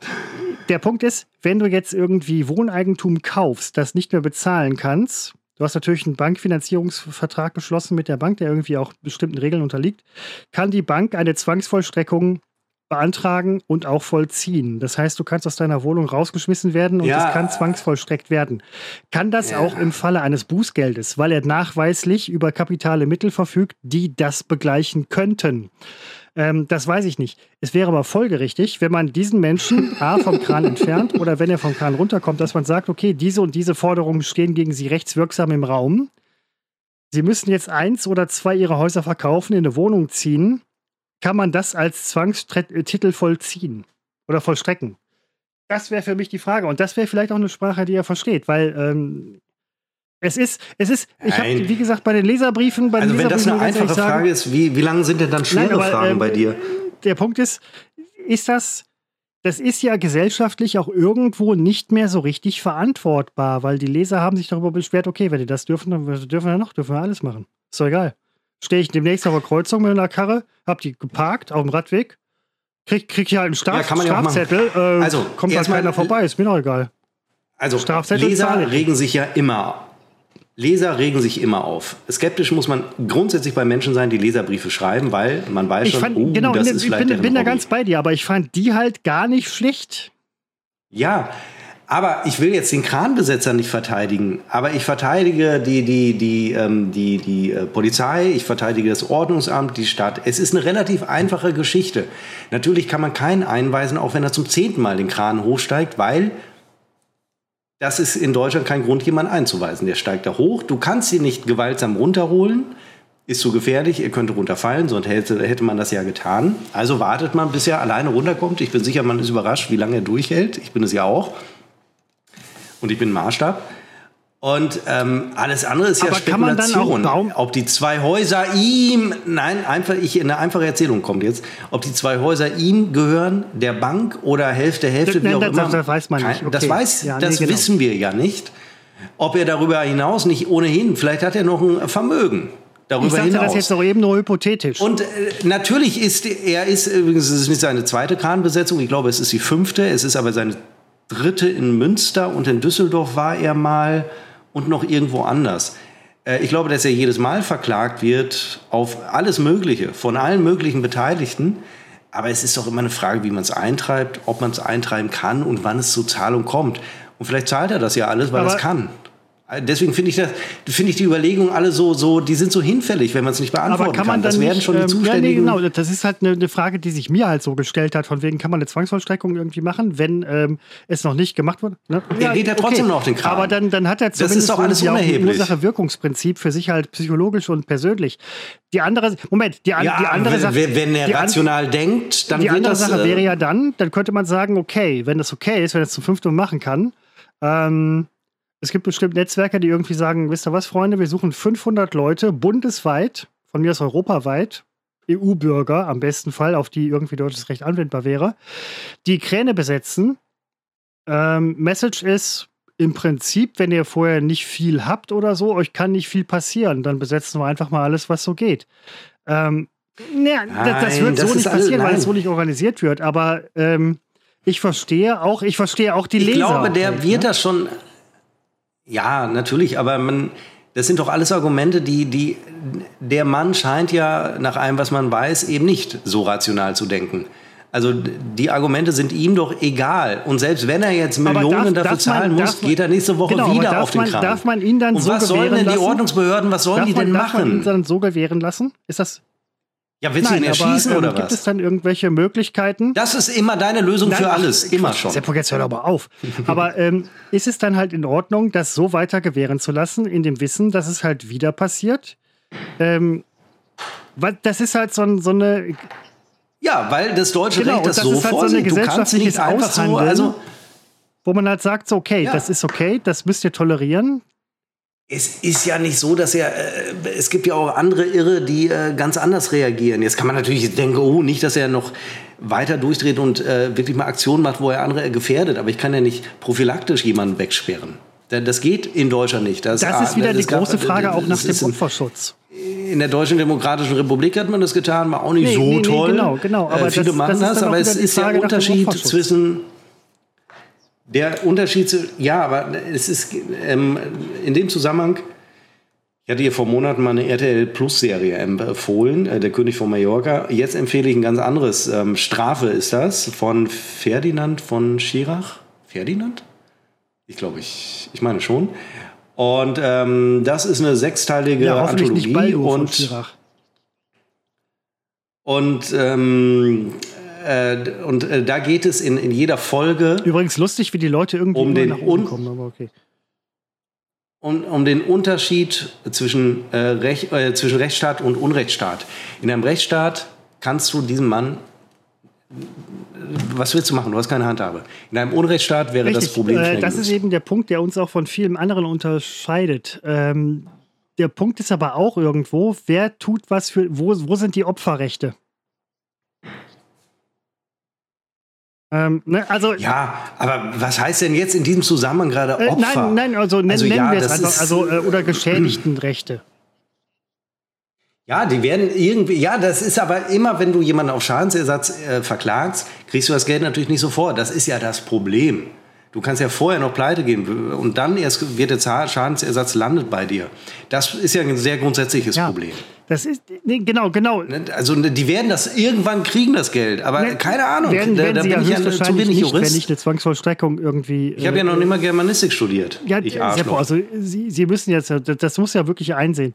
der Punkt ist, wenn du jetzt irgendwie Wohneigentum kaufst, das nicht mehr bezahlen kannst, du hast natürlich einen Bankfinanzierungsvertrag geschlossen mit der Bank, der irgendwie auch bestimmten Regeln unterliegt, kann die Bank eine Zwangsvollstreckung beantragen und auch vollziehen. Das heißt, du kannst aus deiner Wohnung rausgeschmissen werden und ja. es kann zwangsvollstreckt werden. Kann das ja. auch im Falle eines Bußgeldes, weil er nachweislich über kapitale Mittel verfügt, die das begleichen könnten? Ähm, das weiß ich nicht. Es wäre aber folgerichtig, wenn man diesen Menschen A vom Kran entfernt oder wenn er vom Kran runterkommt, dass man sagt, okay, diese und diese Forderungen stehen gegen Sie rechtswirksam im Raum. Sie müssen jetzt eins oder zwei Ihrer Häuser verkaufen, in eine Wohnung ziehen kann man das als Zwangstitel vollziehen oder vollstrecken? Das wäre für mich die Frage. Und das wäre vielleicht auch eine Sprache, die er versteht, weil ähm, es ist, es ist, ich habe, wie gesagt, bei den Leserbriefen, bei den also wenn das eine einfache sagen, Frage ist, wie, wie lange sind denn dann schwere Nein, aber, Fragen ähm, bei dir? Der Punkt ist, ist das, das ist ja gesellschaftlich auch irgendwo nicht mehr so richtig verantwortbar, weil die Leser haben sich darüber beschwert, okay, wenn die das dürfen, dann dürfen wir noch, dürfen wir alles machen. Ist doch egal stehe ich demnächst auf der Kreuzung mit einer Karre, hab die geparkt auf dem Radweg, krieg, krieg ich halt einen Straf ja, Strafzettel, äh, also, kommt halt keiner vorbei, ist mir doch egal. Also Leser regen sich ja immer Leser regen sich immer auf. Skeptisch muss man grundsätzlich bei Menschen sein, die Leserbriefe schreiben, weil man weiß schon, fand, oh, genau, das ist ich vielleicht bin, bin da ganz bei dir, aber ich fand die halt gar nicht schlecht. Ja, aber ich will jetzt den Kranbesetzer nicht verteidigen, aber ich verteidige die, die, die, ähm, die, die äh, Polizei, ich verteidige das Ordnungsamt, die Stadt. Es ist eine relativ einfache Geschichte. Natürlich kann man keinen einweisen, auch wenn er zum zehnten Mal den Kran hochsteigt, weil das ist in Deutschland kein Grund, jemanden einzuweisen. Der steigt da hoch. Du kannst ihn nicht gewaltsam runterholen. Ist zu gefährlich, er könnte runterfallen, sonst hätte, hätte man das ja getan. Also wartet man, bis er alleine runterkommt. Ich bin sicher, man ist überrascht, wie lange er durchhält. Ich bin es ja auch und ich bin Maßstab. Und ähm, alles andere ist ja Aber Spekulation. Ob die zwei Häuser ihm, nein, einfach ich eine einfache Erzählung kommt jetzt, ob die zwei Häuser ihm gehören, der Bank oder Hälfte Hälfte, wie auch das, immer. Das weiß man nicht. Okay. Das weiß, ja, das nee, genau. wissen wir ja nicht. Ob er darüber hinaus nicht ohnehin, vielleicht hat er noch ein Vermögen. Darüber ich sagte hinaus. das jetzt noch eben nur hypothetisch. Und äh, natürlich ist er ist übrigens es ist nicht seine zweite Kranbesetzung, ich glaube, es ist die fünfte, es ist aber seine dritte in Münster und in Düsseldorf war er mal und noch irgendwo anders. Äh, ich glaube, dass er jedes Mal verklagt wird auf alles Mögliche, von allen möglichen Beteiligten. Aber es ist doch immer eine Frage, wie man es eintreibt, ob man es eintreiben kann und wann es zur Zahlung kommt. Und vielleicht zahlt er das ja alles, weil er es kann. Deswegen finde ich, das, finde ich die Überlegungen alle so, so, die sind so hinfällig, wenn man es nicht beantworten Aber kann. Man kann. Das werden schon die ähm, Zuständigen. Ja, nee, genau, das ist halt eine, eine, Frage, die sich mir halt so gestellt hat, von wegen kann man eine Zwangsvollstreckung irgendwie machen, wenn ähm, es noch nicht gemacht wurde. Ne? Ja, geht ja trotzdem okay. noch den Kram. Aber dann, dann hat er zumindest das ist doch alles unerheblich. Ursache-Wirkungsprinzip für sich halt psychologisch und persönlich. Die andere, Moment, die, an, ja, die andere Sache. Wenn er rational an, denkt, dann Die andere das, Sache äh, wäre ja dann, dann könnte man sagen, okay, wenn das okay ist, wenn er es zum fünften Mal machen kann, ähm, es gibt bestimmt Netzwerke, die irgendwie sagen, wisst ihr was, Freunde, wir suchen 500 Leute bundesweit, von mir aus europaweit, EU-Bürger am besten Fall, auf die irgendwie deutsches Recht anwendbar wäre, die Kräne besetzen. Ähm, Message ist im Prinzip, wenn ihr vorher nicht viel habt oder so, euch kann nicht viel passieren, dann besetzen wir einfach mal alles, was so geht. Ähm, naja, nein, das wird das so nicht passieren, alle, weil es so nicht organisiert wird. Aber ähm, ich verstehe auch, ich verstehe auch die ich Leser. Ich glaube, der halt, wird ne? das schon ja, natürlich, aber man, das sind doch alles Argumente, die, die, der Mann scheint ja nach allem, was man weiß, eben nicht so rational zu denken. Also die Argumente sind ihm doch egal. Und selbst wenn er jetzt Millionen darf, dafür darf zahlen man, muss, geht er nächste Woche genau, wieder auf den man, Kram. Darf man ihn dann Und so was sollen denn die Ordnungsbehörden, was sollen darf die denn man, machen? Darf man ihn dann so gewähren lassen? Ist das ja, willst Nein, du ihn erschießen aber, ähm, oder gibt was? Gibt es dann irgendwelche Möglichkeiten? Das ist immer deine Lösung Nein, für alles, immer schon. Sepp, jetzt hör aber auf. aber ähm, ist es dann halt in Ordnung, das so weiter gewähren zu lassen, in dem Wissen, dass es halt wieder passiert? Ähm, das ist halt so, so eine. Ja, weil das deutsche genau, Recht das, das so ist halt vorsieht. So eine gesellschaftliches Aushandeln, so, also wo man halt sagt, so, okay, ja. das ist okay, das müsst ihr tolerieren, es ist ja nicht so, dass er, äh, es gibt ja auch andere Irre, die äh, ganz anders reagieren. Jetzt kann man natürlich denken, oh, nicht, dass er noch weiter durchdreht und äh, wirklich mal Aktionen macht, wo er andere gefährdet. Aber ich kann ja nicht prophylaktisch jemanden wegsperren. Das geht in Deutschland nicht. Das, das ist wieder das die gab, große Frage auch nach dem Opferschutz. In der Deutschen Demokratischen Republik hat man das getan, war auch nicht nee, so nee, toll. Nee, genau, genau. Aber äh, viele das, machen das, aber es ist der Unterschied zwischen der Unterschied zu, ja, aber es ist ähm, in dem Zusammenhang, ich hatte hier vor Monaten mal eine RTL Plus Serie empfohlen, äh, Der König von Mallorca. Jetzt empfehle ich ein ganz anderes. Ähm, Strafe ist das von Ferdinand von Schirach. Ferdinand? Ich glaube, ich, ich meine schon. Und ähm, das ist eine sechsteilige ja, Anthologie und und ähm, äh, und äh, da geht es in, in jeder Folge. Übrigens lustig, wie die Leute irgendwie um den nach oben kommen, aber okay. Um, um den Unterschied zwischen, äh, Rech, äh, zwischen Rechtsstaat und Unrechtsstaat. In einem Rechtsstaat kannst du diesem Mann was willst du machen? Du hast keine Handhabe. In einem Unrechtsstaat wäre Richtig, das Problem äh, Das ist eben der Punkt, der uns auch von vielen anderen unterscheidet. Ähm, der Punkt ist aber auch irgendwo, wer tut was für, wo, wo sind die Opferrechte? Ähm, ne, also, ja, aber was heißt denn jetzt in diesem Zusammenhang gerade Opfer? Äh, nein, nein, also, also nennen ja, wir es einfach, also, äh, oder Geschädigtenrechte. Ja, die werden irgendwie, ja, das ist aber immer, wenn du jemanden auf Schadensersatz äh, verklagst, kriegst du das Geld natürlich nicht sofort. Das ist ja das Problem. Du kannst ja vorher noch pleite gehen und dann erst wird der Schadensersatz landet bei dir. Das ist ja ein sehr grundsätzliches ja. Problem. Das ist, nee, genau, genau. Ne, also ne, die werden das irgendwann kriegen, das Geld. Aber nee, keine Ahnung, werden, werden da, da bin ich ja zu wenig Jurist. Wenn nicht eine Zwangsvollstreckung irgendwie. Ich habe ja noch äh, nicht mal Germanistik studiert. Ja, ich Seppo, also Sie, Sie müssen jetzt, das muss ja wirklich einsehen.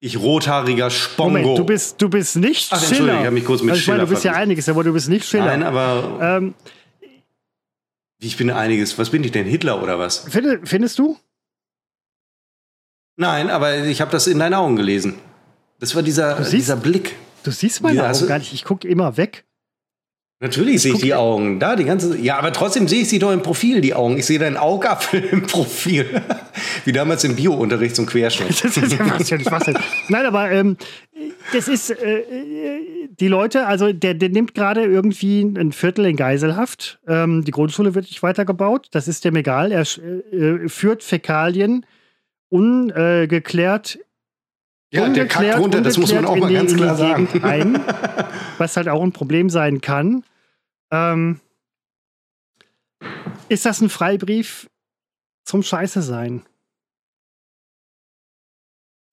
Ich rothaariger Spongo. Moment, du bist, du bist nicht Ach, Schiller. Ich habe mich kurz mit also ich meine, Du bist ja einiges, aber du bist nicht Schiller. Nein, aber. Ähm, ich bin einiges. Was bin ich denn, Hitler oder was? Find, findest du? Nein, aber ich habe das in deinen Augen gelesen. Das war dieser, siehst, dieser Blick. Du siehst meine Augen gar nicht. Ich gucke immer weg. Natürlich sehe ich die Augen. Da, die ganze. Ja, aber trotzdem sehe ich sie doch im Profil, die Augen. Ich sehe deinen Augapfel im Profil. Wie damals im Bio-Unterricht zum Querschnitt. das ist ja ja was Nein, aber ähm, das ist äh, die Leute, also der, der nimmt gerade irgendwie ein Viertel in Geiselhaft. Ähm, die Grundschule wird nicht weitergebaut. Das ist dem egal. Er äh, führt Fäkalien ungeklärt ja, der kackt runter, das muss man auch mal ganz klar sagen. Ein, was halt auch ein Problem sein kann. Ähm, ist das ein Freibrief zum Scheiße sein?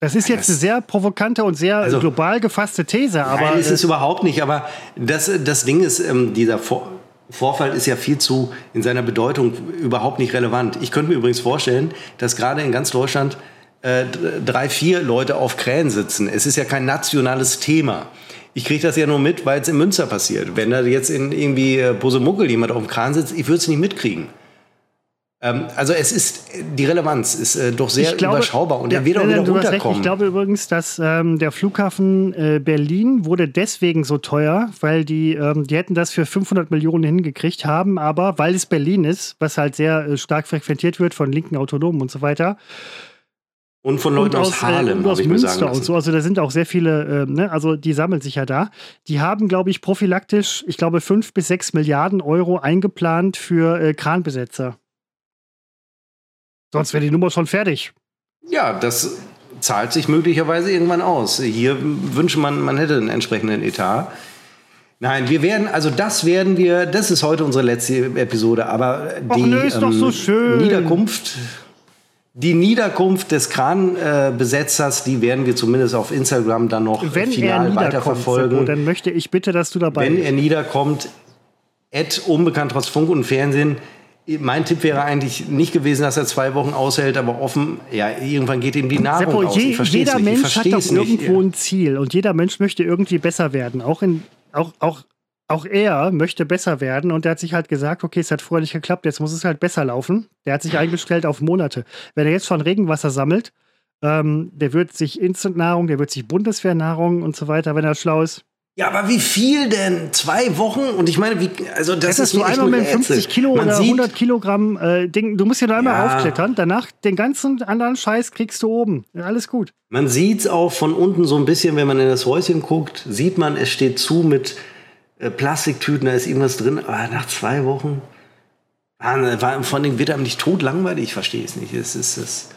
Das ist jetzt eine sehr provokante und sehr also, global gefasste These, aber. Nein, ist es überhaupt nicht, aber das, das Ding ist, ähm, dieser Vor Vorfall ist ja viel zu in seiner Bedeutung überhaupt nicht relevant. Ich könnte mir übrigens vorstellen, dass gerade in ganz Deutschland äh, drei, vier Leute auf Krähen sitzen. Es ist ja kein nationales Thema. Ich kriege das ja nur mit, weil es in Münster passiert. Wenn da jetzt in irgendwie äh, Posemuckel jemand auf dem Kran sitzt, ich würde es nicht mitkriegen. Ähm, also es ist, die Relevanz ist äh, doch sehr glaube, überschaubar und ja, er wird auch wieder runterkommen. Ich glaube übrigens, dass ähm, der Flughafen äh, Berlin wurde deswegen so teuer, weil die, ähm, die hätten das für 500 Millionen hingekriegt haben, aber weil es Berlin ist, was halt sehr äh, stark frequentiert wird von linken Autonomen und so weiter, und von Leuten und aus, aus, äh, Harlem, äh, aus Münster und so. Also da sind auch sehr viele, äh, ne? also die sammeln sich ja da. Die haben, glaube ich, prophylaktisch, ich glaube, fünf bis sechs Milliarden Euro eingeplant für äh, Kranbesetzer. Sonst wäre die Nummer schon fertig. Ja, das zahlt sich möglicherweise irgendwann aus. Hier wünsche man, man hätte einen entsprechenden Etat. Nein, wir werden, also das werden wir, das ist heute unsere letzte Episode, aber die Och, nö, ähm, so Niederkunft die Niederkunft des Kranbesetzers, die werden wir zumindest auf Instagram dann noch Wenn final weiterverfolgen. Sebo, dann möchte ich bitte, dass du dabei Wenn bist. er niederkommt, Ed unbekannt trotz Funk und Fernsehen. Mein Tipp wäre eigentlich nicht gewesen, dass er zwei Wochen aushält, aber offen, ja, irgendwann geht ihm die Nahrung Seppo, aus. Ich jeder nicht. Mensch hat doch irgendwo ein Ziel und jeder Mensch möchte irgendwie besser werden. Auch, in, auch, auch auch er möchte besser werden und der hat sich halt gesagt, okay, es hat vorher nicht geklappt, jetzt muss es halt besser laufen. Der hat sich eingestellt auf Monate. Wenn er jetzt schon Regenwasser sammelt, ähm, der wird sich Instant-Nahrung, der wird sich Bundeswehrnahrung und so weiter, wenn er schlau ist. Ja, aber wie viel denn? Zwei Wochen? Und ich meine, wie, also das ist so einmal mit 50 Kilo Man oder 100 Kilogramm äh, Ding. Du musst ja nur einmal ja. aufklettern. Danach den ganzen anderen Scheiß kriegst du oben. Alles gut. Man sieht es auch von unten so ein bisschen, wenn man in das Häuschen guckt, sieht man, es steht zu mit Plastiktüten, da ist irgendwas drin, aber nach zwei Wochen war, war von dem wird einem nicht tot langweilig, ich verstehe es nicht. Es ist es.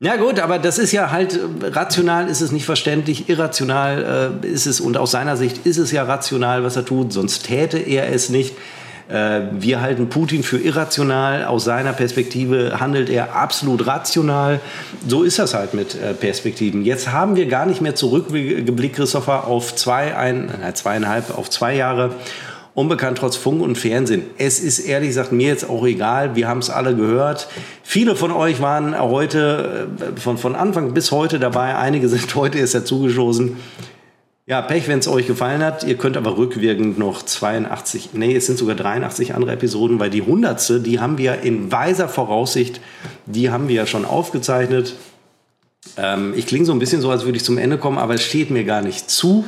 Ja gut, aber das ist ja halt rational ist es nicht verständlich, irrational äh, ist es und aus seiner Sicht ist es ja rational, was er tut, sonst täte er es nicht. Äh, wir halten Putin für irrational. Aus seiner Perspektive handelt er absolut rational. So ist das halt mit äh, Perspektiven. Jetzt haben wir gar nicht mehr zurückgeblickt, Christopher, auf zwei, ein, zweieinhalb, auf zwei Jahre. Unbekannt trotz Funk und Fernsehen. Es ist ehrlich gesagt mir jetzt auch egal. Wir haben es alle gehört. Viele von euch waren heute äh, von, von Anfang bis heute dabei. Einige sind heute erst dazugestoßen. Ja, Pech, wenn es euch gefallen hat. Ihr könnt aber rückwirkend noch 82, nee, es sind sogar 83 andere Episoden, weil die 100. die haben wir in weiser Voraussicht, die haben wir ja schon aufgezeichnet. Ähm, ich klinge so ein bisschen so, als würde ich zum Ende kommen, aber es steht mir gar nicht zu.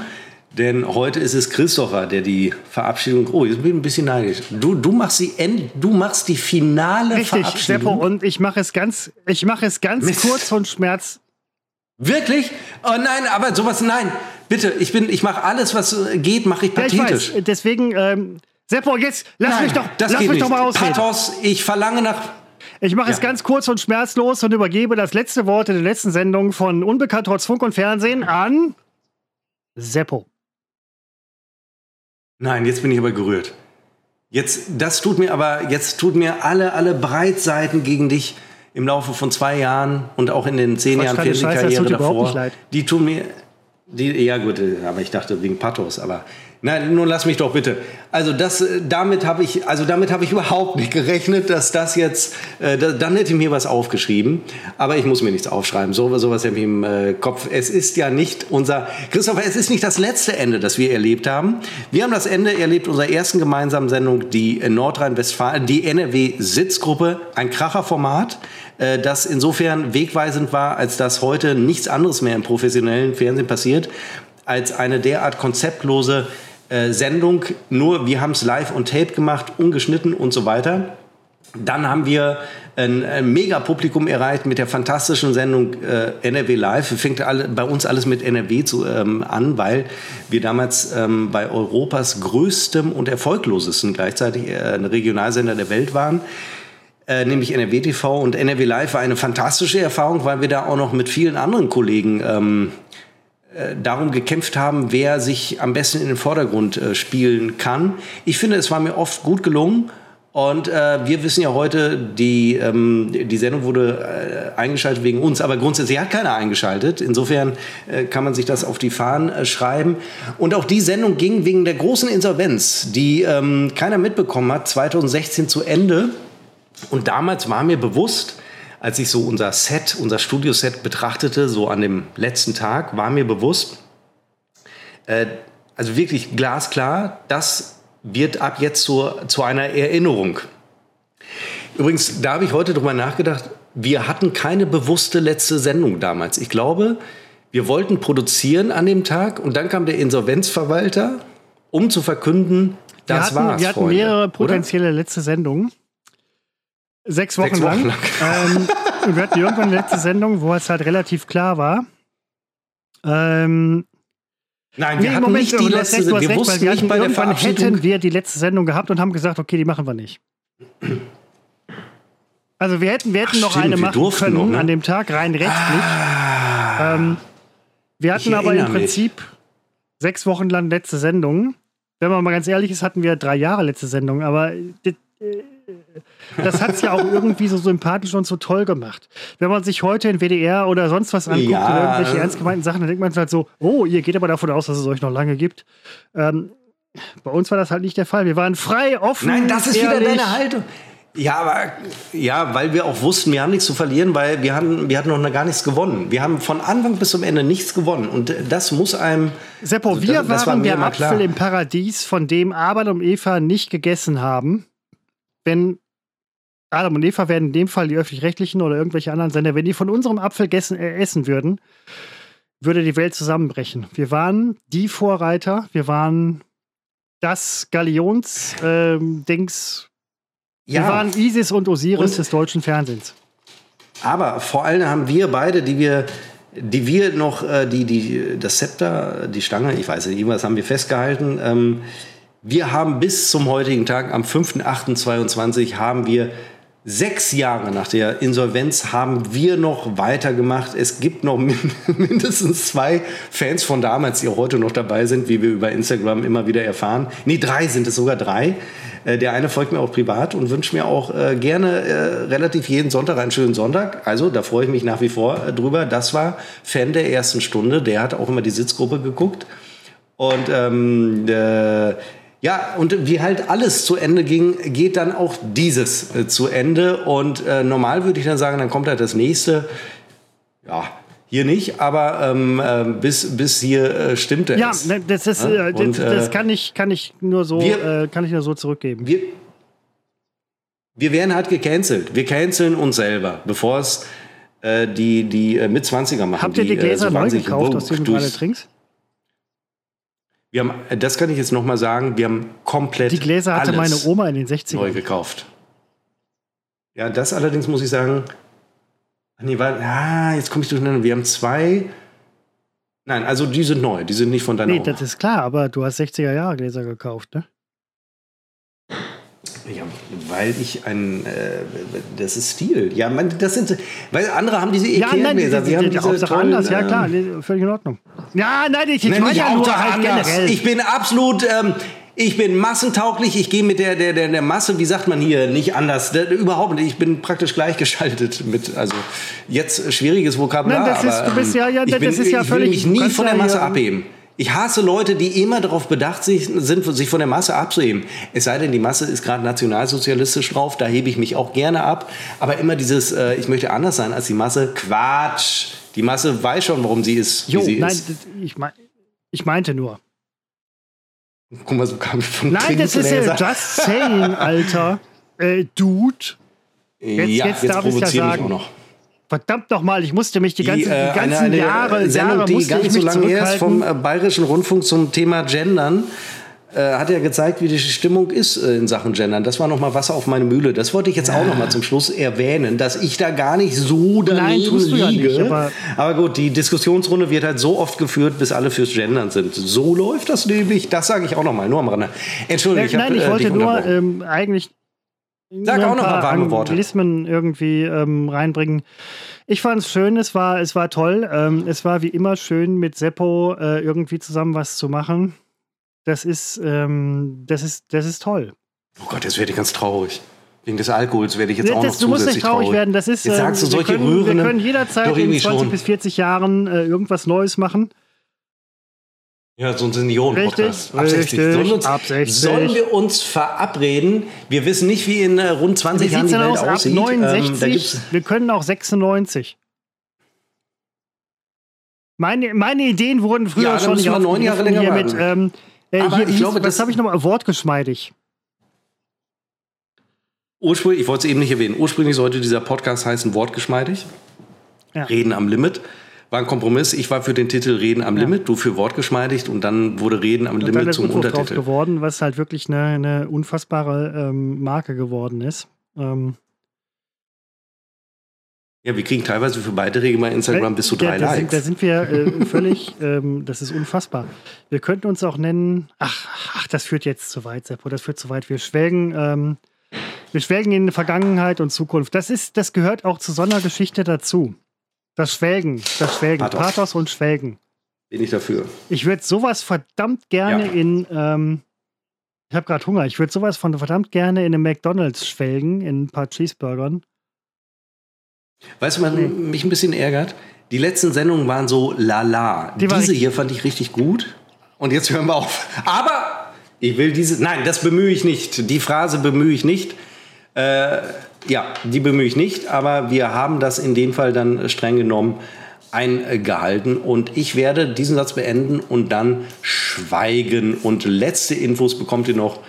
Denn heute ist es Christopher, der die Verabschiedung. Oh, jetzt bin ich ein bisschen neidisch. Du, du machst die End, du machst die finale Richtig, Verabschiedung. Steppo, und ich mache es ganz, ich mache es ganz Mist. kurz und schmerz. Wirklich? Oh nein, aber sowas, nein. Bitte, ich bin, ich mache alles, was geht, mache ich pathetisch. Ja, ich Deswegen, ähm, Seppo, jetzt lass Nein, mich doch, das lass mich nicht. doch mal ausreden. Pathos, ich verlange nach. Ich mache ja. es ganz kurz und schmerzlos und übergebe das letzte Wort in der letzten Sendung von Unbekannt trotz Funk und Fernsehen an Seppo. Nein, jetzt bin ich aber gerührt. Jetzt, das tut mir aber, jetzt tut mir alle, alle Breitseiten gegen dich im Laufe von zwei Jahren und auch in den zehn Jahren Fernsehkarriere davor. Die tun mir, die, ja gut, aber ich dachte wegen Pathos, aber Nein, nun lass mich doch bitte. Also das, äh, damit habe ich, also damit habe ich überhaupt nicht gerechnet, dass das jetzt, äh, da, dann hätte ich mir was aufgeschrieben. Aber ich muss mir nichts aufschreiben. So, sowas habe ich im äh, Kopf. Es ist ja nicht unser, Christopher, es ist nicht das letzte Ende, das wir erlebt haben. Wir haben das Ende erlebt unserer ersten gemeinsamen Sendung, die Nordrhein-Westfalen, die NRW-Sitzgruppe, ein Kracherformat äh, das insofern wegweisend war, als dass heute nichts anderes mehr im professionellen Fernsehen passiert, als eine derart konzeptlose äh, Sendung, nur wir haben es live und Tape gemacht, ungeschnitten und so weiter. Dann haben wir ein, ein Mega-Publikum erreicht mit der fantastischen Sendung äh, NRW Live. Fängt alle, bei uns alles mit NRW zu, ähm, an, weil wir damals ähm, bei Europas größtem und erfolglosesten gleichzeitig äh, Regionalsender der Welt waren. Äh, nämlich NRW TV und NRW Live war eine fantastische Erfahrung, weil wir da auch noch mit vielen anderen Kollegen ähm, äh, darum gekämpft haben, wer sich am besten in den Vordergrund äh, spielen kann. Ich finde, es war mir oft gut gelungen und äh, wir wissen ja heute, die, ähm, die Sendung wurde äh, eingeschaltet wegen uns, aber grundsätzlich hat keiner eingeschaltet. Insofern äh, kann man sich das auf die Fahnen äh, schreiben. Und auch die Sendung ging wegen der großen Insolvenz, die ähm, keiner mitbekommen hat, 2016 zu Ende. Und damals war mir bewusst, als ich so unser Set, unser Studioset betrachtete, so an dem letzten Tag, war mir bewusst, äh, also wirklich glasklar, dass wird ab jetzt zur, zu einer Erinnerung. Übrigens, da habe ich heute drüber nachgedacht, wir hatten keine bewusste letzte Sendung damals. Ich glaube, wir wollten produzieren an dem Tag und dann kam der Insolvenzverwalter, um zu verkünden, das wir hatten, war's. Wir hatten Freunde, mehrere potenzielle oder? letzte Sendungen. Sechs Wochen, Sechs Wochen lang. lang. ähm, und wir hatten irgendwann eine letzte Sendung, wo es halt relativ klar war. Ähm, Nein, wir nee, hatten Moment, nicht die letzte Sendung. Wir wussten wir nicht bei der Verabschiedung. hätten wir die letzte Sendung gehabt und haben gesagt, okay, die machen wir nicht. Also wir hätten, wir hätten Ach, noch stimmt, eine machen können noch, ne? an dem Tag, rein rechtlich. Ah, ähm, wir hatten aber im Prinzip mich. sechs Wochen lang letzte Sendung. Wenn man mal ganz ehrlich ist, hatten wir drei Jahre letzte Sendung, aber äh, das hat es ja auch irgendwie so sympathisch und so toll gemacht. Wenn man sich heute in WDR oder sonst was anguckt ja. oder irgendwelche ernst gemeinten Sachen, dann denkt man halt so, oh, ihr geht aber davon aus, dass es euch noch lange gibt. Ähm, bei uns war das halt nicht der Fall. Wir waren frei, offen. Nein, das ist ehrlich. wieder deine Haltung. Ja, aber ja, weil wir auch wussten, wir haben nichts zu verlieren, weil wir hatten, wir hatten noch gar nichts gewonnen. Wir haben von Anfang bis zum Ende nichts gewonnen. Und das muss einem. Seppo, wir das, waren das war der Apfel im Paradies, von dem Adam und Eva nicht gegessen haben. Wenn Adam und Eva werden in dem Fall die öffentlich-rechtlichen oder irgendwelche anderen Sender, wenn die von unserem Apfel gessen, äh, essen würden, würde die Welt zusammenbrechen. Wir waren die Vorreiter, wir waren das Galions-Dings. Ähm, ja. Wir waren Isis und Osiris und, des deutschen Fernsehens. Aber vor allem haben wir beide, die wir, die wir noch, äh, die, die, das Zepter, die Stange, ich weiß nicht, irgendwas haben wir festgehalten. Ähm, wir haben bis zum heutigen Tag, am 5.8.22, haben wir Sechs Jahre nach der Insolvenz haben wir noch weitergemacht. Es gibt noch mindestens zwei Fans von damals, die auch heute noch dabei sind, wie wir über Instagram immer wieder erfahren. Nee, drei sind es sogar drei. Äh, der eine folgt mir auch privat und wünscht mir auch äh, gerne äh, relativ jeden Sonntag einen schönen Sonntag. Also da freue ich mich nach wie vor drüber. Das war Fan der ersten Stunde. Der hat auch immer die Sitzgruppe geguckt. Und ähm, äh, ja, und wie halt alles zu Ende ging, geht dann auch dieses äh, zu Ende. Und äh, normal würde ich dann sagen, dann kommt halt das nächste. Ja, hier nicht, aber ähm, äh, bis, bis hier äh, stimmte ja, es. Ja, das, ist, ja? Äh, und, das, das, äh, kann, ich, kann, ich nur so, wir, kann ich nur so zurückgeben. Wir, wir werden halt gecancelt. Wir canceln uns selber, bevor es die, die äh, Mitzwanziger machen. Habt ihr die, die Gläser so neu gekauft, aus denen du gerade trinkst? Wir haben, das kann ich jetzt nochmal sagen, wir haben komplett. Die Gläser hatte meine Oma in den 60ern. Neu gekauft. Ja, das allerdings muss ich sagen. Nee, weil, ah, jetzt komme ich durcheinander. Wir haben zwei. Nein, also die sind neu, die sind nicht von deiner Nee, Oma. das ist klar, aber du hast 60er Jahre Gläser gekauft, ne? Ja, weil ich ein, äh, das ist Stil. Ja, man, das sind, weil andere haben diese Ikea-Gläser. Ja, nein, die, die, die, die haben diese tollen, anders, ja klar, ähm, völlig in Ordnung. Ja, nein, ich, ich nein, meine ja nur halt generell. Ich bin absolut, ähm, ich bin massentauglich, ich gehe mit der, der, der, der Masse, wie sagt man hier, nicht anders. Der, überhaupt nicht. Ich bin praktisch gleichgeschaltet mit, also jetzt schwieriges Vokabular. Nein, das ist, aber, du bist ja, ja, ich bin, das ist ja ich will mich nie von der Masse abheben. Ich hasse Leute, die immer darauf bedacht sind, sich von der Masse abzuheben. Es sei denn, die Masse ist gerade nationalsozialistisch drauf, da hebe ich mich auch gerne ab. Aber immer dieses, äh, ich möchte anders sein als die Masse, Quatsch. Die Masse weiß schon, warum sie ist, jo, wie sie nein, ist. Ich, mein, ich meinte nur. Guck mal, so kam ich von Nein, das ist ja just saying, Alter. Äh, Dude. Jetzt, ja, jetzt, jetzt darf ich ja sagen. Auch noch. Verdammt nochmal, ich musste mich die, ganzen, die, äh, die ganzen eine, eine Jahre, Sendung, Jahre die nicht so lange her ist vom äh, Bayerischen Rundfunk zum Thema Gendern. äh, hat ja gezeigt, wie die Stimmung ist äh, in Sachen Gendern. Das war noch mal Wasser auf meine Mühle. Das wollte ich jetzt ja. auch noch mal zum Schluss erwähnen, dass ich da gar nicht so daneben Nein, liege. Ja nicht, aber, aber, gut, die Diskussionsrunde wird halt so oft geführt, bis alle fürs Gendern sind. So läuft das nämlich. Das sage ich auch noch mal, nur am Rande. Entschuldigung, ja, ich Nein, ich wollte nur ähm, eigentlich Sag auch noch mal warme Worte. Anglizismen irgendwie ähm, reinbringen. Ich fand es schön, es war, es war toll. Ähm, es war wie immer schön, mit Seppo äh, irgendwie zusammen was zu machen. Das ist, ähm, das ist, das ist toll. Oh Gott, jetzt werde ich ganz traurig. Wegen des Alkohols werde ich jetzt das, auch noch Du musst nicht traurig, werden. Das ist, jetzt sagst du ähm, solche wir können, wir können jederzeit in 20 schon. bis 40 Jahren äh, irgendwas Neues machen. Ja, so ein Senioren-Podcast. Ab 60. Sollen, uns, ab 60. sollen wir uns verabreden? Wir wissen nicht, wie in äh, rund 20 Jahren die Welt aus? aussieht. Ab 69, ähm, wir können auch 96. Meine, meine Ideen wurden früher ja, schon nicht neun Jahre länger mit, ähm, äh, Aber hier, ich glaube, das habe ich nochmal wortgeschmeidig. Ursprünglich, ich wollte es eben nicht erwähnen, ursprünglich sollte dieser Podcast heißen Wortgeschmeidig. Ja. Reden am Limit. War ein Kompromiss. Ich war für den Titel Reden am ja. Limit, du für Wortgeschmeidigt und dann wurde Reden am und Limit zum Untertitel. Drauf geworden, was halt wirklich eine, eine unfassbare ähm, Marke geworden ist. Ähm, ja, wir kriegen teilweise für Beiträge bei Instagram bis zu drei da, da Likes. Sind, da sind wir äh, völlig, ähm, das ist unfassbar. Wir könnten uns auch nennen, ach, ach, das führt jetzt zu weit, Seppo, das führt zu weit. Wir schwelgen, ähm, wir schwelgen in Vergangenheit und Zukunft. Das ist, das gehört auch zu so einer Geschichte dazu. Das Schwelgen, das Schwelgen, Pathos, Pathos und Schwelgen. Bin ich dafür. Ich würde sowas verdammt gerne ja. in, ähm, ich habe gerade Hunger, ich würde sowas von verdammt gerne in einem McDonalds schwelgen, in ein paar Cheeseburgern. Weißt du, was nee. mich ein bisschen ärgert? Die letzten Sendungen waren so lala. Die diese hier fand ich richtig gut. Und jetzt hören wir auf. Aber ich will diese. Nein, das bemühe ich nicht. Die Phrase bemühe ich nicht. Äh, ja, die bemühe ich nicht. Aber wir haben das in dem Fall dann streng genommen eingehalten. Und ich werde diesen Satz beenden und dann schweigen. Und letzte Infos bekommt ihr noch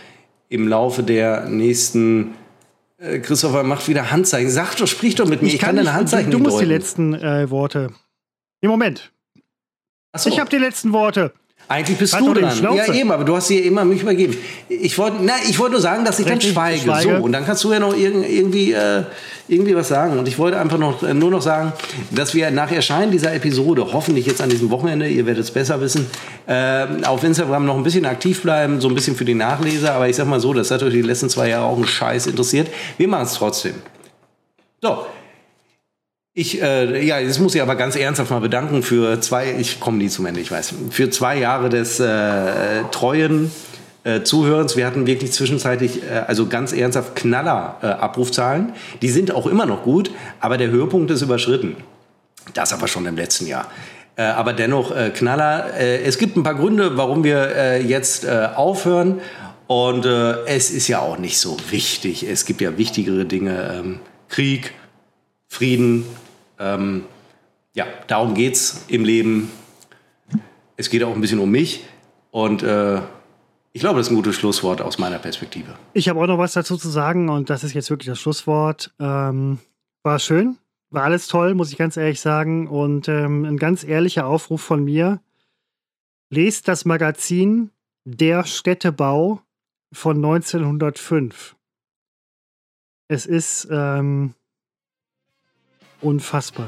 im Laufe der nächsten äh, Christopher macht wieder Handzeichen. Sag doch, sprich doch mit mir. Ich, ich kann, kann deine Handzeichen Du musst die letzten äh, Worte. Im Moment. So. Ich habe die letzten Worte. Eigentlich bist halt du dran. Ja, eben, aber du hast dir immer mich übergeben. Ich wollte ich wollte nur sagen, dass ich Richtig, dann schweige. schweige. So, und dann kannst du ja noch irgendwie, äh, irgendwie was sagen. Und ich wollte einfach noch, äh, nur noch sagen, dass wir nach Erscheinen dieser Episode, hoffentlich jetzt an diesem Wochenende, ihr werdet es besser wissen, äh, auf Instagram noch ein bisschen aktiv bleiben, so ein bisschen für die Nachleser. Aber ich sag mal so, das hat euch die letzten zwei Jahre auch einen Scheiß interessiert. Wir machen es trotzdem. So, ich, äh, ja, jetzt muss ich aber ganz ernsthaft mal bedanken für zwei, ich komme nie zum Ende, ich weiß, für zwei Jahre des äh, treuen äh, Zuhörens. Wir hatten wirklich zwischenzeitlich, äh, also ganz ernsthaft Knaller äh, Abrufzahlen. Die sind auch immer noch gut, aber der Höhepunkt ist überschritten. Das aber schon im letzten Jahr. Äh, aber dennoch äh, Knaller. Äh, es gibt ein paar Gründe, warum wir äh, jetzt äh, aufhören. Und äh, es ist ja auch nicht so wichtig. Es gibt ja wichtigere Dinge. Ähm, Krieg, Frieden, ähm, ja, darum geht es im Leben. Es geht auch ein bisschen um mich. Und äh, ich glaube, das ist ein gutes Schlusswort aus meiner Perspektive. Ich habe auch noch was dazu zu sagen und das ist jetzt wirklich das Schlusswort. Ähm, war schön, war alles toll, muss ich ganz ehrlich sagen. Und ähm, ein ganz ehrlicher Aufruf von mir. Lest das Magazin Der Städtebau von 1905. Es ist ähm, unfassbar.